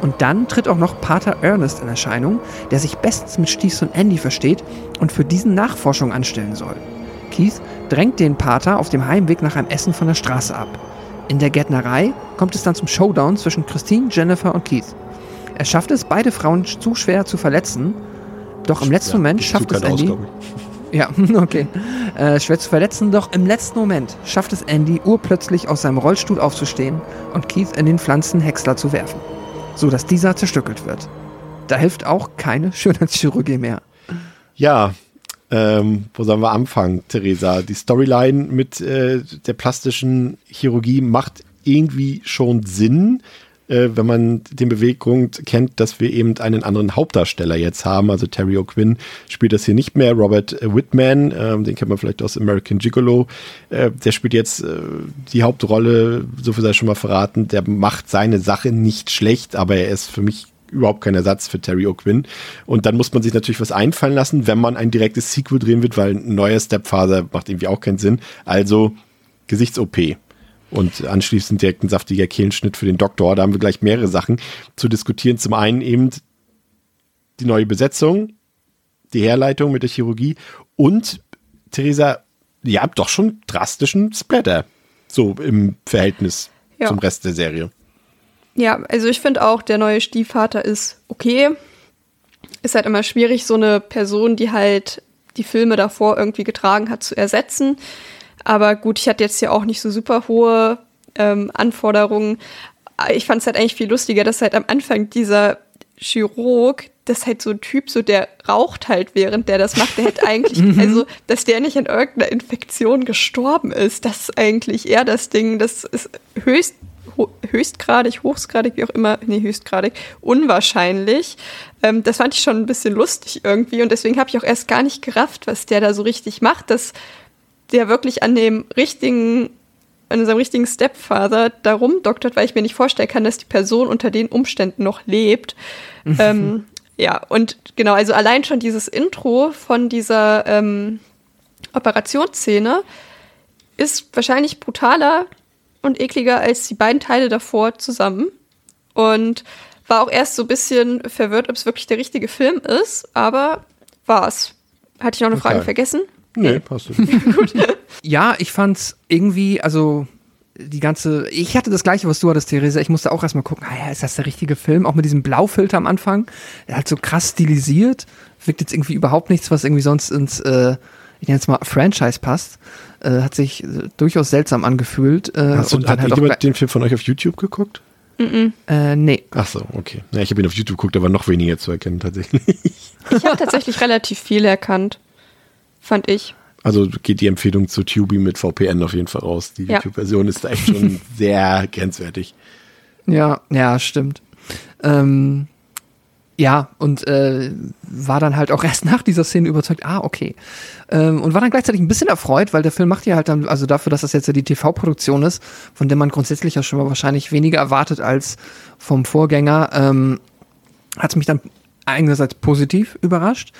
Und dann tritt auch noch Pater Ernest in Erscheinung, der sich bestens mit Stiefsohn Andy versteht und für diesen Nachforschung anstellen soll. Keith drängt den Pater auf dem Heimweg nach einem Essen von der Straße ab. In der Gärtnerei kommt es dann zum Showdown zwischen Christine, Jennifer und Keith. Er schafft es, beide Frauen zu schwer zu verletzen, doch im letzten ja, Moment schafft es Andy. Aus, ja, okay. Äh, schwer zu verletzen, doch im letzten Moment schafft es Andy, urplötzlich aus seinem Rollstuhl aufzustehen und Keith in den Pflanzenhäcksler zu werfen, so dass dieser zerstückelt wird. Da hilft auch keine Schönheitschirurgie mehr. Ja, ähm, wo sollen wir anfangen, Theresa? Die Storyline mit äh, der plastischen Chirurgie macht irgendwie schon Sinn äh, wenn man den Beweggrund kennt, dass wir eben einen anderen Hauptdarsteller jetzt haben. Also Terry O'Quinn spielt das hier nicht mehr. Robert Whitman, äh, den kennt man vielleicht aus American Gigolo, äh, der spielt jetzt äh, die Hauptrolle, so viel sei schon mal verraten. Der macht seine Sache nicht schlecht, aber er ist für mich überhaupt kein Ersatz für Terry O'Quinn. Und dann muss man sich natürlich was einfallen lassen, wenn man ein direktes Sequel drehen wird, weil ein neuer Stepfather macht irgendwie auch keinen Sinn. Also Gesichts-OP und anschließend direkt ein saftiger Kehlenschnitt für den Doktor. Da haben wir gleich mehrere Sachen zu diskutieren. Zum einen eben die neue Besetzung, die Herleitung mit der Chirurgie und Theresa, ihr habt doch schon drastischen Splatter. So im Verhältnis ja. zum Rest der Serie. Ja, also ich finde auch, der neue Stiefvater ist okay. Ist halt immer schwierig, so eine Person, die halt die Filme davor irgendwie getragen hat, zu ersetzen. Aber gut, ich hatte jetzt ja auch nicht so super hohe ähm, Anforderungen. Ich fand es halt eigentlich viel lustiger, dass halt am Anfang dieser Chirurg, das halt so ein Typ, so der raucht halt, während der das macht. Der hätte eigentlich, mhm. also, dass der nicht an irgendeiner Infektion gestorben ist, das ist eigentlich eher das Ding, das ist höchst höchstgradig, hochgradig, wie auch immer, nee, höchstgradig, unwahrscheinlich. Ähm, das fand ich schon ein bisschen lustig irgendwie und deswegen habe ich auch erst gar nicht gerafft, was der da so richtig macht. Das der wirklich an dem richtigen, an seinem richtigen Stepfather darum doktert, weil ich mir nicht vorstellen kann, dass die Person unter den Umständen noch lebt. ähm, ja, und genau, also allein schon dieses Intro von dieser ähm, Operationsszene ist wahrscheinlich brutaler und ekliger als die beiden Teile davor zusammen. Und war auch erst so ein bisschen verwirrt, ob es wirklich der richtige Film ist, aber war es. Hatte ich noch eine okay. Frage vergessen? Nee, passt. Gut. Ja, ich fand's irgendwie, also die ganze, ich hatte das gleiche, was du hattest, Theresa. Ich musste auch erstmal gucken, ah ja, ist das der richtige Film? Auch mit diesem Blaufilter am Anfang. Er hat so krass stilisiert. Wirkt jetzt irgendwie überhaupt nichts, was irgendwie sonst ins, äh, ich nenne es mal Franchise passt. Äh, hat sich äh, durchaus seltsam angefühlt. Äh, Hast du, und hat halt jemand den Film von euch auf YouTube geguckt? Mm, -mm. Äh, nee. Ach so, okay. Ja, ich habe ihn auf YouTube geguckt, aber noch weniger zu erkennen tatsächlich. Ich habe tatsächlich relativ viel erkannt fand ich. Also geht die Empfehlung zu Tubi mit VPN auf jeden Fall raus. Die ja. YouTube-Version ist echt schon sehr grenzwertig. Ja, ja, stimmt. Ähm, ja, und äh, war dann halt auch erst nach dieser Szene überzeugt, ah, okay. Ähm, und war dann gleichzeitig ein bisschen erfreut, weil der Film macht ja halt dann, also dafür, dass das jetzt ja die TV-Produktion ist, von der man grundsätzlich ja schon mal wahrscheinlich weniger erwartet als vom Vorgänger, ähm, hat es mich dann einerseits positiv überrascht,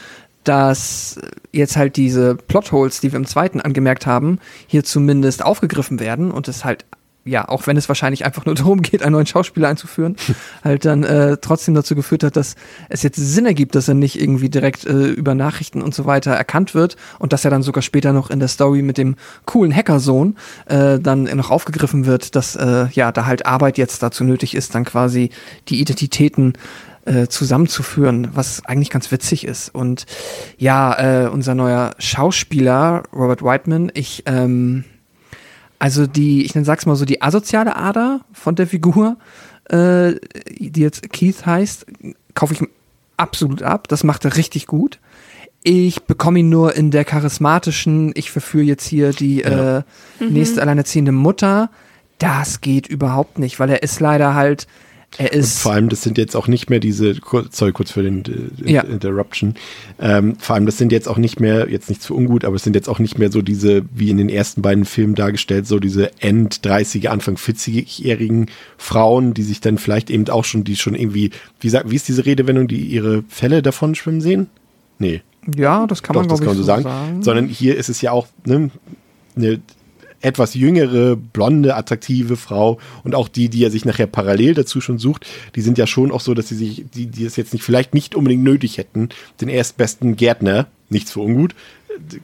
dass jetzt halt diese Plotholes, die wir im zweiten angemerkt haben, hier zumindest aufgegriffen werden und es halt ja, auch wenn es wahrscheinlich einfach nur darum geht, einen neuen Schauspieler einzuführen, halt dann äh, trotzdem dazu geführt hat, dass es jetzt Sinn ergibt, dass er nicht irgendwie direkt äh, über Nachrichten und so weiter erkannt wird und dass er dann sogar später noch in der Story mit dem coolen Hackersohn äh, dann noch aufgegriffen wird, dass äh, ja da halt Arbeit jetzt dazu nötig ist, dann quasi die Identitäten äh, zusammenzuführen, was eigentlich ganz witzig ist. Und ja, äh, unser neuer Schauspieler, Robert Whiteman, ich ähm, also die, ich sag's mal so, die asoziale Ader von der Figur, äh, die jetzt Keith heißt, kaufe ich absolut ab. Das macht er richtig gut. Ich bekomme ihn nur in der charismatischen, ich verführe jetzt hier die ja. äh, nächste mhm. alleinerziehende Mutter. Das geht überhaupt nicht, weil er ist leider halt er ist und vor allem, das sind jetzt auch nicht mehr diese, sorry, kurz für den äh, ja. Interruption. Ähm, vor allem, das sind jetzt auch nicht mehr, jetzt nicht zu ungut, aber es sind jetzt auch nicht mehr so diese, wie in den ersten beiden Filmen dargestellt, so diese End-30er, Anfang 40-jährigen Frauen, die sich dann vielleicht eben auch schon, die schon irgendwie, wie sagt, wie ist diese Redewendung, die ihre Fälle davon schwimmen sehen? Nee. Ja, das kann Doch, man, das kann man so sagen. sagen. Sondern hier ist es ja auch, ne, eine etwas jüngere, blonde, attraktive Frau und auch die, die er sich nachher parallel dazu schon sucht, die sind ja schon auch so, dass sie sich, die, die es jetzt nicht, vielleicht nicht unbedingt nötig hätten, den erstbesten Gärtner, nichts für ungut,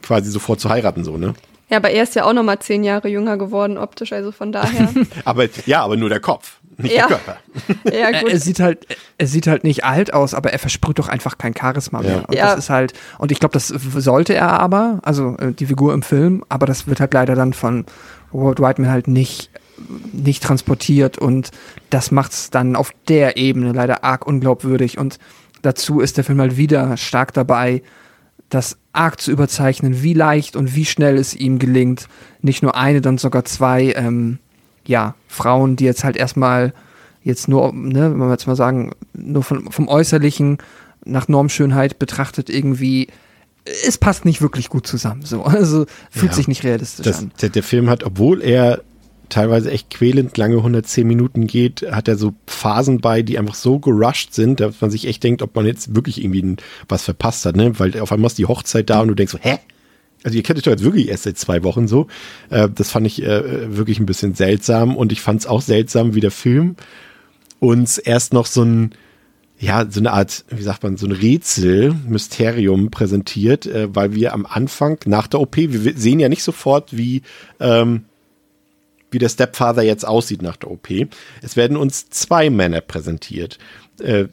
quasi sofort zu heiraten, so, ne? Ja, aber er ist ja auch noch mal zehn Jahre jünger geworden optisch, also von daher. aber ja, aber nur der Kopf nicht ja. der Körper. Ja, gut. Er, sieht halt, er sieht halt nicht alt aus, aber er versprüht doch einfach kein Charisma mehr. Ja. Und ja. das ist halt, und ich glaube, das sollte er aber, also äh, die Figur im Film, aber das wird halt leider dann von Robert Whiteman halt nicht nicht transportiert und das macht es dann auf der Ebene leider arg unglaubwürdig und dazu ist der Film halt wieder stark dabei, das arg zu überzeichnen, wie leicht und wie schnell es ihm gelingt, nicht nur eine, dann sogar zwei ähm, ja, Frauen, die jetzt halt erstmal jetzt nur, ne, wenn wir jetzt mal sagen, nur von, vom Äußerlichen nach Normschönheit betrachtet irgendwie, es passt nicht wirklich gut zusammen. So, also fühlt ja, sich nicht realistisch das, an. Der, der Film hat, obwohl er teilweise echt quälend lange 110 Minuten geht, hat er so Phasen bei, die einfach so gerusht sind, dass man sich echt denkt, ob man jetzt wirklich irgendwie was verpasst hat, ne? Weil auf einmal ist die Hochzeit da und du denkst so, hä? Also ihr kennt euch doch jetzt wirklich erst seit zwei Wochen so. Äh, das fand ich äh, wirklich ein bisschen seltsam und ich fand es auch seltsam, wie der Film uns erst noch so ein, ja, so eine Art, wie sagt man, so ein Rätsel, Mysterium präsentiert, äh, weil wir am Anfang, nach der OP, wir sehen ja nicht sofort, wie, ähm, wie der Stepfather jetzt aussieht nach der OP. Es werden uns zwei Männer präsentiert. Äh,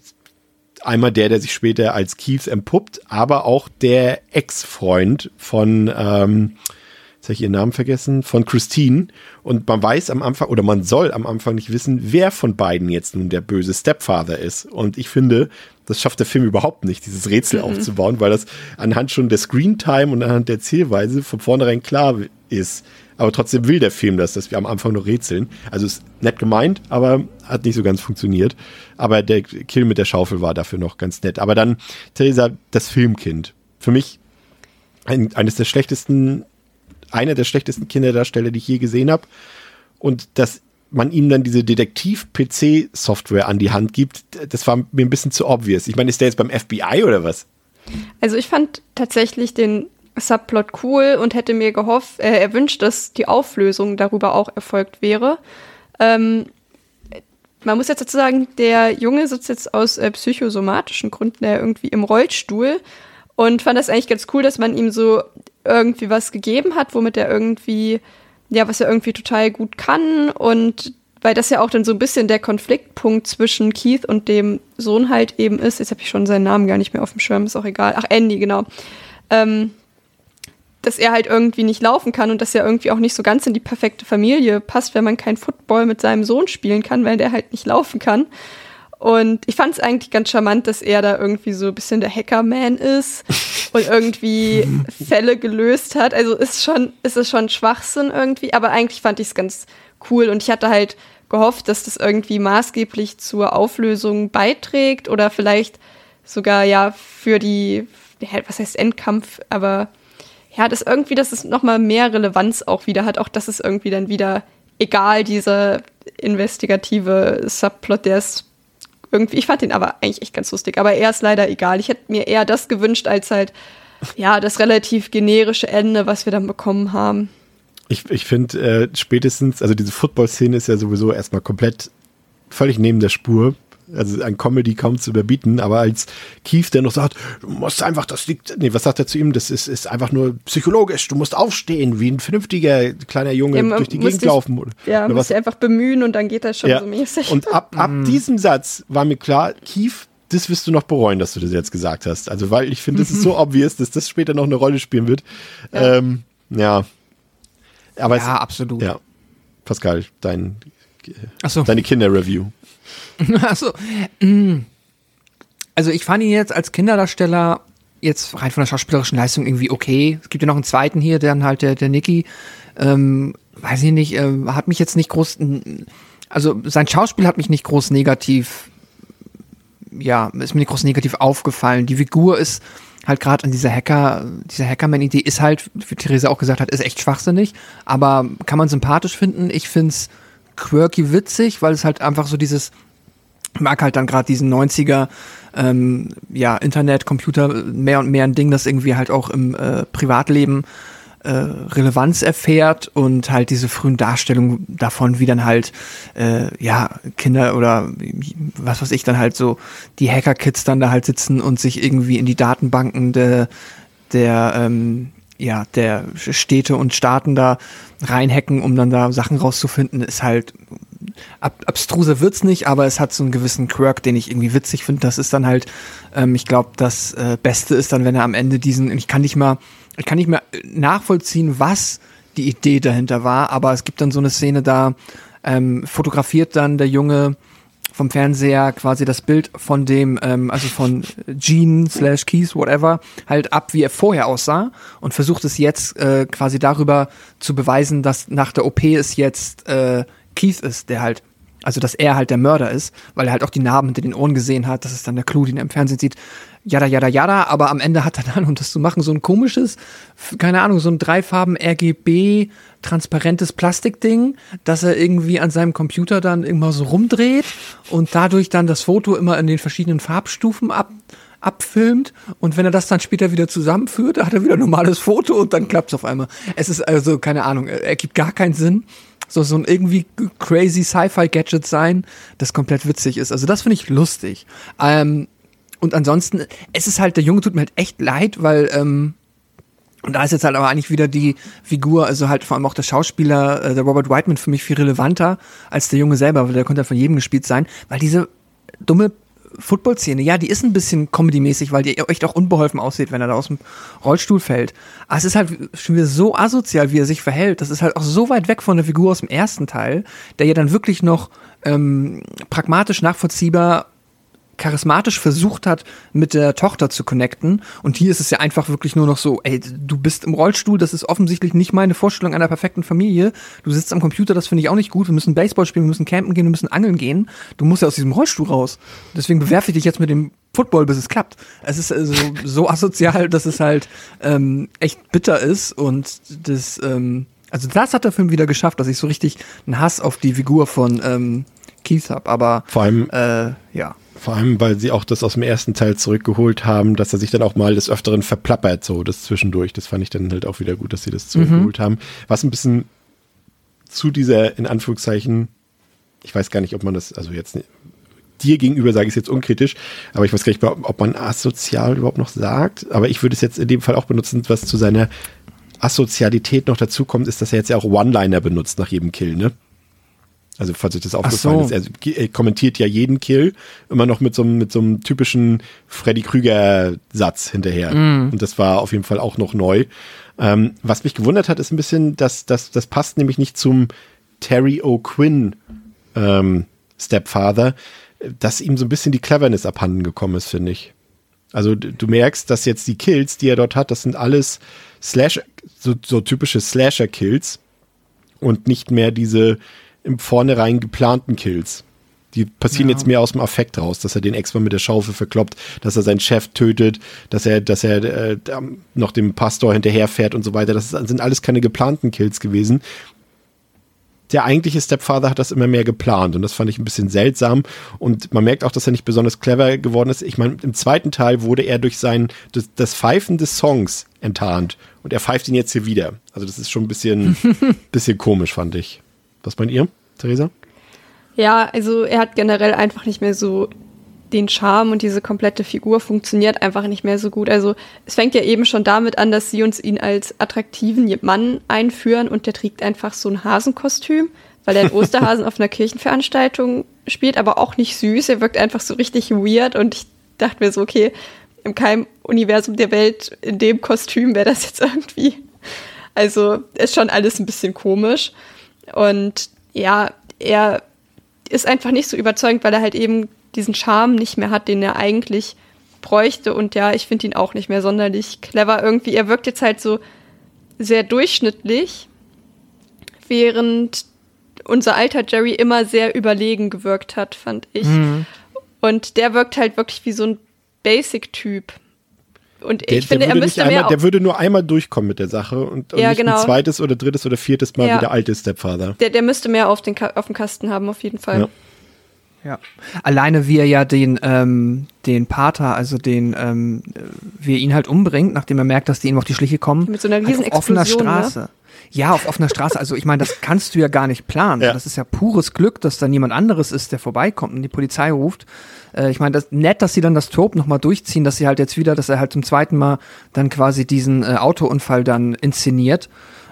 einmal der, der sich später als Keith empuppt, aber auch der Ex-Freund von, ähm, jetzt habe ich ihren Namen vergessen, von Christine. Und man weiß am Anfang, oder man soll am Anfang nicht wissen, wer von beiden jetzt nun der böse Stepfather ist. Und ich finde, das schafft der Film überhaupt nicht, dieses Rätsel mhm. aufzubauen, weil das anhand schon der Screentime und anhand der Zielweise von vornherein klar ist. Aber trotzdem will der Film das, dass wir am Anfang noch rätseln. Also ist nett gemeint, aber hat nicht so ganz funktioniert. Aber der Kill mit der Schaufel war dafür noch ganz nett. Aber dann, Theresa, das Filmkind. Für mich ein, eines der schlechtesten, einer der schlechtesten Kinderdarsteller, die ich je gesehen habe. Und dass man ihm dann diese Detektiv-PC-Software an die Hand gibt, das war mir ein bisschen zu obvious. Ich meine, ist der jetzt beim FBI oder was? Also ich fand tatsächlich den Subplot cool und hätte mir gehofft, äh, erwünscht, dass die Auflösung darüber auch erfolgt wäre. Ähm, man muss jetzt dazu sagen, der Junge sitzt jetzt aus äh, psychosomatischen Gründen äh, irgendwie im Rollstuhl und fand das eigentlich ganz cool, dass man ihm so irgendwie was gegeben hat, womit er irgendwie, ja, was er irgendwie total gut kann und weil das ja auch dann so ein bisschen der Konfliktpunkt zwischen Keith und dem Sohn halt eben ist. Jetzt habe ich schon seinen Namen gar nicht mehr auf dem Schirm, ist auch egal. Ach, Andy, genau. Ähm, dass er halt irgendwie nicht laufen kann und dass er irgendwie auch nicht so ganz in die perfekte Familie passt, wenn man kein Football mit seinem Sohn spielen kann, weil der halt nicht laufen kann. Und ich fand es eigentlich ganz charmant, dass er da irgendwie so ein bisschen der Hackerman ist und irgendwie Fälle gelöst hat. Also ist schon, ist es schon Schwachsinn irgendwie, aber eigentlich fand ich es ganz cool und ich hatte halt gehofft, dass das irgendwie maßgeblich zur Auflösung beiträgt oder vielleicht sogar ja für die, was heißt Endkampf, aber ja, das irgendwie, dass es nochmal mehr Relevanz auch wieder hat, auch dass es irgendwie dann wieder egal, dieser investigative Subplot, der ist irgendwie, ich fand den aber eigentlich echt ganz lustig, aber er ist leider egal. Ich hätte mir eher das gewünscht, als halt, ja, das relativ generische Ende, was wir dann bekommen haben. Ich, ich finde äh, spätestens, also diese Football-Szene ist ja sowieso erstmal komplett völlig neben der Spur. Also an Comedy kaum zu überbieten, aber als Keith, der noch sagt, du musst einfach, das liegt, nee, was sagt er zu ihm? Das ist, ist einfach nur psychologisch, du musst aufstehen, wie ein vernünftiger kleiner Junge Ja, durch die Gegend dich- laufen. Oder, Ja, oder muss was? sich einfach bemühen und dann geht das schon Ja. so mäßig. Und ab, ab diesem Satz war mir klar, Keith, das wirst du noch bereuen, dass du das jetzt gesagt hast. Also, weil ich finde, es ist so obvious, dass das später noch eine Rolle spielen wird. Ja. Ähm, ja. Aber Ja, es, absolut. ja. Pascal, dein, Achso. deine Kinder-Review. Achso. mm. Also ich fand ihn jetzt als Kinderdarsteller jetzt rein von der schauspielerischen Leistung irgendwie okay. Es gibt ja noch einen zweiten hier, dann halt der, der Nicky. Ähm, weiß ich nicht, äh, hat mich jetzt nicht groß, also sein Schauspiel hat mich nicht groß negativ, ja, ist mir nicht groß negativ aufgefallen. Die Figur ist halt gerade an dieser Hacker, dieser Hackerman-Idee ist halt, wie Theresa auch gesagt hat, ist echt schwachsinnig, aber kann man sympathisch finden. Ich find's quirky witzig, weil es halt einfach so dieses, mag halt dann gerade diesen 90er ähm, ja, Internet, Computer mehr und mehr ein Ding, das irgendwie halt auch im äh, Privatleben äh, Relevanz erfährt und halt diese frühen Darstellungen davon, wie dann halt äh, ja Kinder oder was weiß ich dann halt so die Hacker-Kids dann da halt sitzen und sich irgendwie in die Datenbanken der der ähm, ja der Städte und Staaten da reinhacken, um dann da Sachen rauszufinden, ist halt ab, abstruser wird's nicht, aber es hat so einen gewissen Quirk, den ich irgendwie witzig finde. Das ist dann halt, ähm, ich glaube, das äh, Beste ist dann, wenn er am Ende diesen, ich kann nicht mal, ich kann nicht mehr nachvollziehen, was die Idee dahinter war, aber es gibt dann so eine Szene, da ähm, fotografiert dann der Junge vom Fernseher quasi das Bild von dem, ähm, also von Gene slash Keys, whatever, halt ab, wie er vorher aussah und versucht es jetzt äh, quasi darüber zu beweisen, dass nach der OP es jetzt äh, Keith ist, der halt, also dass er halt der Mörder ist, weil er halt auch die Narben hinter den Ohren gesehen hat, das ist dann der Clou, den er im Fernsehen sieht, jada, jada, jada, aber am Ende hat er dann, um das zu machen, so ein komisches, keine Ahnung, so ein dreifarben RGB transparentes Plastikding, dass er irgendwie an seinem Computer dann immer so rumdreht und dadurch dann das Foto immer in den verschiedenen Farbstufen ab, abfilmt und wenn er das dann später wieder zusammenführt, hat er wieder ein normales Foto und dann klappt's auf einmal. Es ist also, keine Ahnung, er ergibt gar keinen Sinn. So, so ein irgendwie crazy Sci-Fi-Gadget sein, das komplett witzig ist. Also das finde ich lustig. Ähm, und ansonsten, es ist halt, der Junge tut mir halt echt leid, weil, ähm, und da ist jetzt halt aber eigentlich wieder die Figur, also halt vor allem auch der Schauspieler, äh, der Robert Whiteman für mich viel relevanter als der Junge selber, weil der konnte halt von jedem gespielt sein, weil diese dumme Football-Szene, ja, die ist ein bisschen comedy-mäßig, weil die echt auch unbeholfen aussieht, wenn er da aus dem Rollstuhl fällt. Aber es ist halt schon wieder so asozial, wie er sich verhält. Das ist halt auch so weit weg von der Figur aus dem ersten Teil, der ja dann wirklich noch ähm, pragmatisch nachvollziehbar charismatisch versucht hat, mit der Tochter zu connecten. Und hier ist es ja einfach wirklich nur noch so, ey, du bist im Rollstuhl, das ist offensichtlich nicht meine Vorstellung einer perfekten Familie. Du sitzt am Computer, das finde ich auch nicht gut. Wir müssen Baseball spielen, wir müssen campen gehen, wir müssen angeln gehen. Du musst ja aus diesem Rollstuhl raus. Deswegen bewerfe ich dich jetzt mit dem Football, bis es klappt. Es ist also so asozial, dass es halt ähm, echt bitter ist und das, ähm, also das hat der Film wieder geschafft, dass ich so richtig einen Hass auf die Figur von ähm, Keith habe. Aber Vor allem, äh, ja. Vor allem, weil sie auch das aus dem ersten Teil zurückgeholt haben, dass er sich dann auch mal des Öfteren verplappert, so das zwischendurch. Das fand ich dann halt auch wieder gut, dass sie das zurückgeholt haben. Was ein bisschen zu dieser, in Anführungszeichen, ich weiß gar nicht, ob man das, also jetzt dir gegenüber sage ich es jetzt unkritisch, aber ich weiß gar nicht, ob man asozial überhaupt noch sagt. Aber ich würde es jetzt in dem Fall auch benutzen, was zu seiner Asozialität noch dazu kommt, ist, dass er jetzt ja auch One-Liner benutzt nach jedem Kill, ne? Also falls euch das aufgefallen so. ist, er, er kommentiert ja jeden Kill immer noch mit so, einem- mit so einem typischen Freddy Krüger-Satz hinterher. Und das war auf jeden Fall auch noch neu. Ähm, was mich gewundert hat, ist ein bisschen, dass dass das passt nämlich nicht zum Terry O'Quinn ähm, Stepfather, dass ihm so ein bisschen die Cleverness abhanden gekommen ist, finde ich. Also du merkst, dass jetzt die Kills, die er dort hat, das sind alles Slash, so, so typische Slasher-Kills und nicht mehr diese im Vornherein geplanten Kills. Die passieren jetzt mehr aus dem Affekt raus, dass er den Ex-Mann mit der Schaufel verkloppt, dass er seinen Chef tötet, dass er, dass er äh, noch dem Pastor hinterherfährt und so weiter. Das sind alles keine geplanten Kills gewesen. der eigentliche Stepfather hat das immer mehr geplant und das fand ich ein bisschen seltsam und man merkt auch, dass er nicht besonders clever geworden ist. Ich meine, im zweiten Teil wurde er durch sein, das, das Pfeifen des Songs enttarnt und er pfeift ihn jetzt hier wieder. Also das ist schon ein bisschen, bisschen komisch, fand ich. Was meint ihr, Theresa? Ja, also er hat generell einfach nicht mehr so den Charme und diese komplette Figur funktioniert einfach nicht mehr so gut. Also es fängt ja eben schon damit an, dass sie uns ihn als attraktiven Mann einführen und der trägt einfach so ein Hasenkostüm, weil er einen Osterhasen auf einer Kirchenveranstaltung spielt, aber auch nicht süß. Er wirkt einfach so richtig weird und ich dachte mir so, okay, in keinem Universum der Welt in dem Kostüm wäre das jetzt irgendwie. Also ist schon alles ein bisschen komisch. Und ja, er ist einfach nicht so überzeugend, weil er halt eben diesen Charme nicht mehr hat, den er eigentlich bräuchte. Und ja, ich finde ihn auch nicht mehr sonderlich clever irgendwie. Er wirkt jetzt halt so sehr durchschnittlich, während unser alter Jerry immer sehr überlegen gewirkt hat, fand ich. Mhm. Und der wirkt halt wirklich wie so ein Basic-Typ. Und der, ich finde, er müsste einmal, mehr. Der würde nur einmal durchkommen mit der Sache und, und Ja, nicht genau. ein zweites oder drittes oder viertes Mal Ja. wie der alte Stepfather. Der, der müsste mehr auf, den, auf dem Kasten haben, auf jeden Fall. Ja. Ja. Alleine wie er ja den, ähm, den Pater, also den, ähm, äh, wie er ihn halt umbringt, nachdem er merkt, dass die ihm auf die Schliche kommen. Mit so einer halt riesen auf offener ne? Straße. Ja, auf offener Straße. Also ich meine, das kannst du ja gar nicht planen. Ja. Das ist ja pures Glück, dass da niemand anderes ist, der vorbeikommt und die Polizei ruft. Äh, ich meine, das nett, dass sie dann das Trope nochmal durchziehen, dass sie halt jetzt wieder, dass er halt zum zweiten Mal dann quasi diesen äh, Autounfall dann inszeniert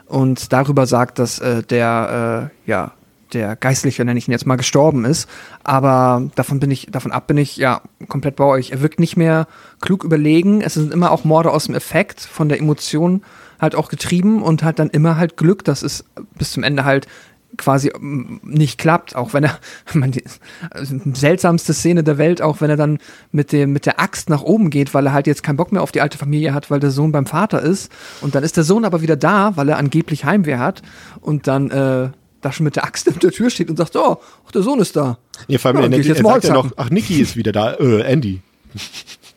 und darüber sagt, dass äh, der, äh, ja, der Geistliche, nenne ich ihn jetzt mal, gestorben ist. Aber davon bin ich, davon ab bin ich ja komplett bei euch. Er wirkt nicht mehr klug überlegen. Es sind immer auch Morde aus dem Effekt, von der Emotion halt auch getrieben und hat dann immer halt Glück, dass es bis zum Ende halt quasi mm, nicht klappt, auch wenn er, man, die also, seltsamste Szene der Welt, auch wenn er dann mit dem, mit der Axt nach oben geht, weil er halt jetzt keinen Bock mehr auf die alte Familie hat, weil der Sohn beim Vater ist. Und dann ist der Sohn aber wieder da, weil er angeblich Heimwehr hat und dann, äh, da schon mit der Axt in der Tür steht und sagt, oh, ach, der Sohn ist da. Nee, vor allem, Ja, er, er mal sagt ja noch, ach, Niki ist wieder da, äh, Andy.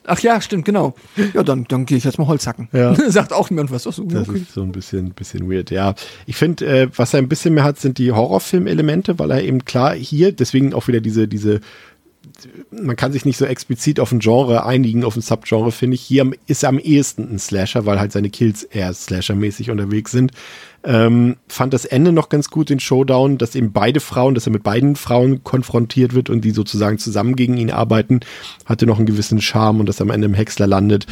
Ach ja, stimmt, genau. Ja, dann, dann gehe ich jetzt mal Holz hacken. Ja. Sagt auch niemand was. Ach so, Das okay. ist so ein bisschen, bisschen weird, ja. Ich finde, äh, was er ein bisschen mehr hat, sind die Horrorfilm-Elemente, weil er eben klar hier, deswegen auch wieder diese, diese, man kann sich nicht so explizit auf ein Genre einigen, auf ein Subgenre, finde ich. Hier ist er am ehesten ein Slasher, weil halt seine Kills eher Slasher-mäßig unterwegs sind. Ähm, fand das Ende noch ganz gut, den Showdown, dass eben beide Frauen, dass er mit beiden Frauen konfrontiert wird und die sozusagen zusammen gegen ihn arbeiten, hatte noch einen gewissen Charme und dass er am Ende im Häcksler landet,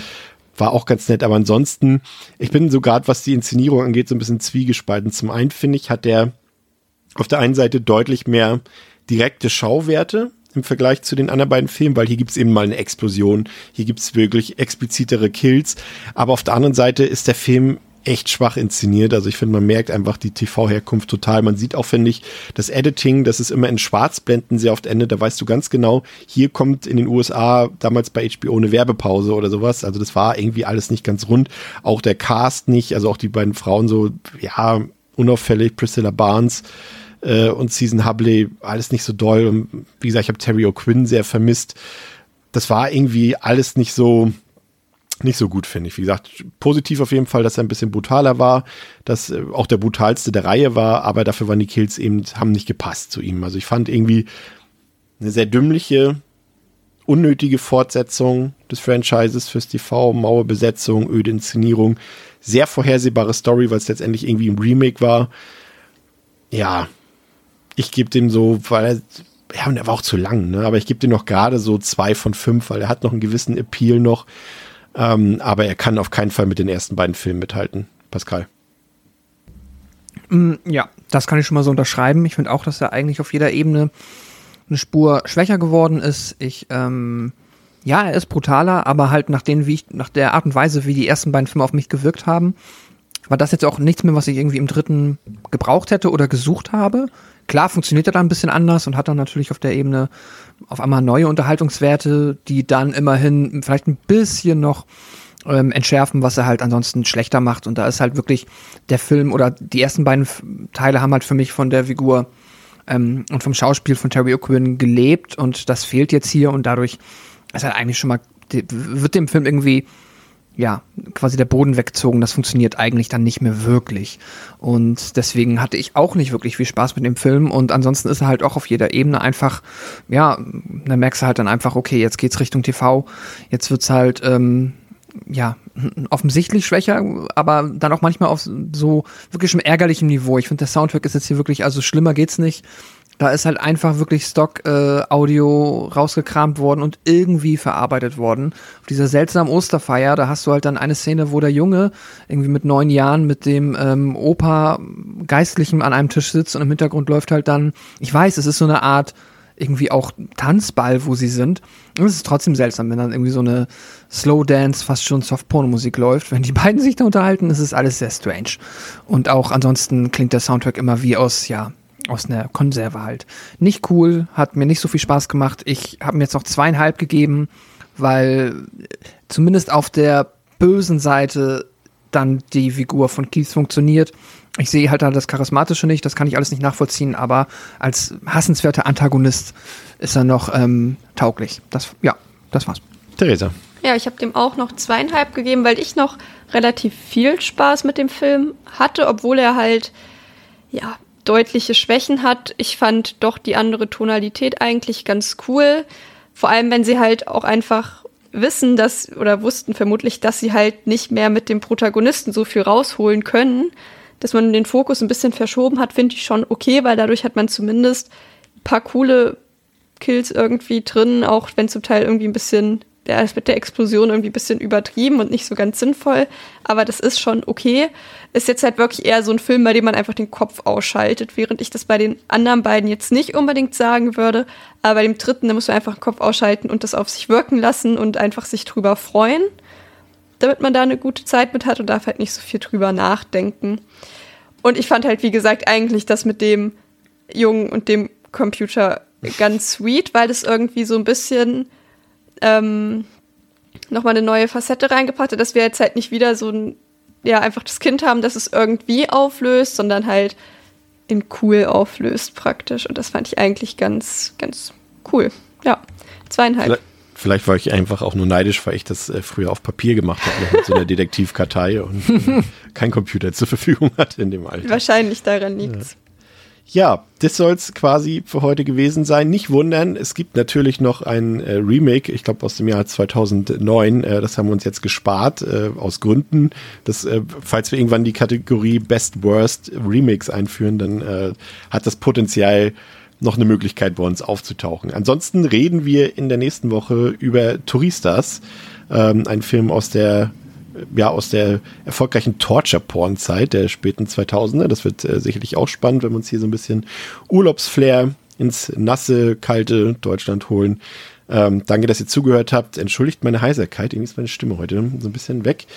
war auch ganz nett. Aber ansonsten, ich bin so gerade, was die Inszenierung angeht, so ein bisschen zwiegespalten. Zum einen finde ich, hat der auf der einen Seite deutlich mehr direkte Schauwerte im Vergleich zu den anderen beiden Filmen, weil hier gibt's eben mal eine Explosion, hier gibt's wirklich explizitere Kills, aber auf der anderen Seite ist der Film echt schwach inszeniert. Also ich finde, man merkt einfach die TV-Herkunft total. Man sieht auch, finde ich, das Editing, das ist immer in Schwarzblenden sehr oft endet. Da weißt du ganz genau, hier kommt in den USA damals bei HBO eine Werbepause oder sowas. Also das war irgendwie alles nicht ganz rund. Auch der Cast nicht, also auch die beiden Frauen so, ja, unauffällig. Priscilla Barnes äh, und Season Hubley, alles nicht so doll. Und wie gesagt, ich habe Terry O'Quinn sehr vermisst. Das war irgendwie alles nicht so, nicht so gut, finde ich. Wie gesagt, positiv auf jeden Fall, dass er ein bisschen brutaler war, dass äh, auch der brutalste der Reihe war, aber dafür waren die Kills eben, haben nicht gepasst zu ihm. Also ich fand irgendwie eine sehr dümmliche, unnötige Fortsetzung des Franchises fürs TV, Mauerbesetzung, öde Inszenierung, sehr vorhersehbare Story, weil es letztendlich irgendwie ein Remake war. Ja, ich gebe dem so, weil er, ja, und er war auch zu lang, ne? aber ich gebe dem noch gerade so zwei von fünf, weil er hat noch einen gewissen Appeal noch. Ähm, aber er kann auf keinen Fall mit den ersten beiden Filmen mithalten. Pascal. Mm, Ja, das kann ich schon mal so unterschreiben. Ich finde auch, dass er eigentlich auf jeder Ebene eine Spur schwächer geworden ist. Ich, ähm, ja, er ist brutaler, aber halt nach den, wie ich, nach der Art und Weise, wie die ersten beiden Filme auf mich gewirkt haben, war das jetzt auch nichts mehr, was ich irgendwie im dritten gebraucht hätte oder gesucht habe. Klar funktioniert er da ein bisschen anders und hat dann natürlich auf der Ebene auf einmal neue Unterhaltungswerte, die dann immerhin vielleicht ein bisschen noch ähm, entschärfen, was er halt ansonsten schlechter macht. Und da ist halt wirklich der Film oder die ersten beiden Teile haben halt für mich von der Figur ähm, und vom Schauspiel von Terry O'Quinn gelebt und das fehlt jetzt hier und dadurch ist halt eigentlich schon mal, wird dem Film irgendwie ja, quasi der Boden wegzogen. Das funktioniert eigentlich dann nicht mehr wirklich. Und deswegen hatte ich auch nicht wirklich viel Spaß mit dem Film. Und ansonsten ist er halt auch auf jeder Ebene einfach, ja, da merkst du halt dann einfach, okay, jetzt geht's Richtung TV. Jetzt wird's halt, ähm, ja, offensichtlich schwächer, aber dann auch manchmal auf so wirklich schon ärgerlichem Niveau. Ich finde, der Soundtrack ist jetzt hier wirklich, also schlimmer geht's nicht. Da ist halt einfach wirklich Stock-Audio äh, rausgekramt worden und irgendwie verarbeitet worden. Auf dieser seltsamen Osterfeier, da hast du halt dann eine Szene, wo der Junge irgendwie mit neun Jahren mit dem ähm, Opa Geistlichen an einem Tisch sitzt und im Hintergrund läuft halt dann, ich weiß, es ist so eine Art irgendwie auch Tanzball, wo sie sind. Und es ist trotzdem seltsam, wenn dann irgendwie so eine Slow Dance, fast schon Soft-Porno-Musik läuft. Wenn die beiden sich da unterhalten, ist es alles sehr strange. Und auch ansonsten klingt der Soundtrack immer wie aus, ja, aus einer Konserve halt. Nicht cool, hat mir nicht so viel Spaß gemacht. Ich habe mir jetzt noch zweieinhalb gegeben, weil zumindest auf der bösen Seite dann die Figur von Keith funktioniert. Ich sehe halt da das Charismatische nicht, das kann ich alles nicht nachvollziehen, aber als hassenswerter Antagonist ist er noch ähm, tauglich. Das, ja, das war's. Theresa. Ja, ich habe dem auch noch zweieinhalb gegeben, weil ich noch relativ viel Spaß mit dem Film hatte, obwohl er halt, ja, deutliche Schwächen hat. Ich fand doch die andere Tonalität eigentlich ganz cool. Vor allem, wenn sie halt auch einfach wissen, dass oder wussten vermutlich, dass sie halt nicht mehr mit dem Protagonisten so viel rausholen können, dass man den Fokus ein bisschen verschoben hat, finde ich schon okay, weil dadurch hat man zumindest ein paar coole Kills irgendwie drin, auch wenn zum Teil irgendwie ein bisschen der ist mit der Explosion irgendwie ein bisschen übertrieben und nicht so ganz sinnvoll, aber das ist schon okay. Ist jetzt halt wirklich eher so ein Film, bei dem man einfach den Kopf ausschaltet, während ich das bei den anderen beiden jetzt nicht unbedingt sagen würde. Aber bei dem dritten, da muss man einfach den Kopf ausschalten und das auf sich wirken lassen und einfach sich drüber freuen, damit man da eine gute Zeit mit hat und darf halt nicht so viel drüber nachdenken. Und ich fand halt, wie gesagt, eigentlich das mit dem Jungen und dem Computer ganz sweet, weil das irgendwie so ein bisschen ähm, nochmal eine neue Facette reingebracht hat, dass wir jetzt halt nicht wieder so ein, ja, einfach das Kind haben, das es irgendwie auflöst, sondern halt in cool auflöst praktisch. Und das fand ich eigentlich ganz, ganz cool. Ja, zweieinhalb. Vielleicht, vielleicht war ich einfach auch nur neidisch, weil ich das äh, früher auf Papier gemacht habe, mit so einer Detektivkartei und äh, kein Computer zur Verfügung hatte in dem Alter. Wahrscheinlich daran liegt's. Ja. Ja, das soll es quasi für heute gewesen sein. Nicht wundern, es gibt natürlich noch ein äh, Remake, ich glaube aus dem Jahr 2009. Äh, das haben wir uns jetzt gespart, äh, aus Gründen. Das, äh, falls wir irgendwann die Kategorie Best Worst Remakes einführen, dann äh, hat das Potenzial, noch eine Möglichkeit bei uns aufzutauchen. Ansonsten reden wir in der nächsten Woche über Touristas, ähm, ein Film aus der ja, aus der erfolgreichen Torture-Porn-Zeit der späten 2000er. Das wird äh, sicherlich auch spannend, wenn wir uns hier so ein bisschen Urlaubsflair ins nasse, kalte Deutschland holen. Ähm, danke, dass ihr zugehört habt. Entschuldigt meine Heiserkeit, irgendwie ist meine Stimme heute so ein bisschen weg.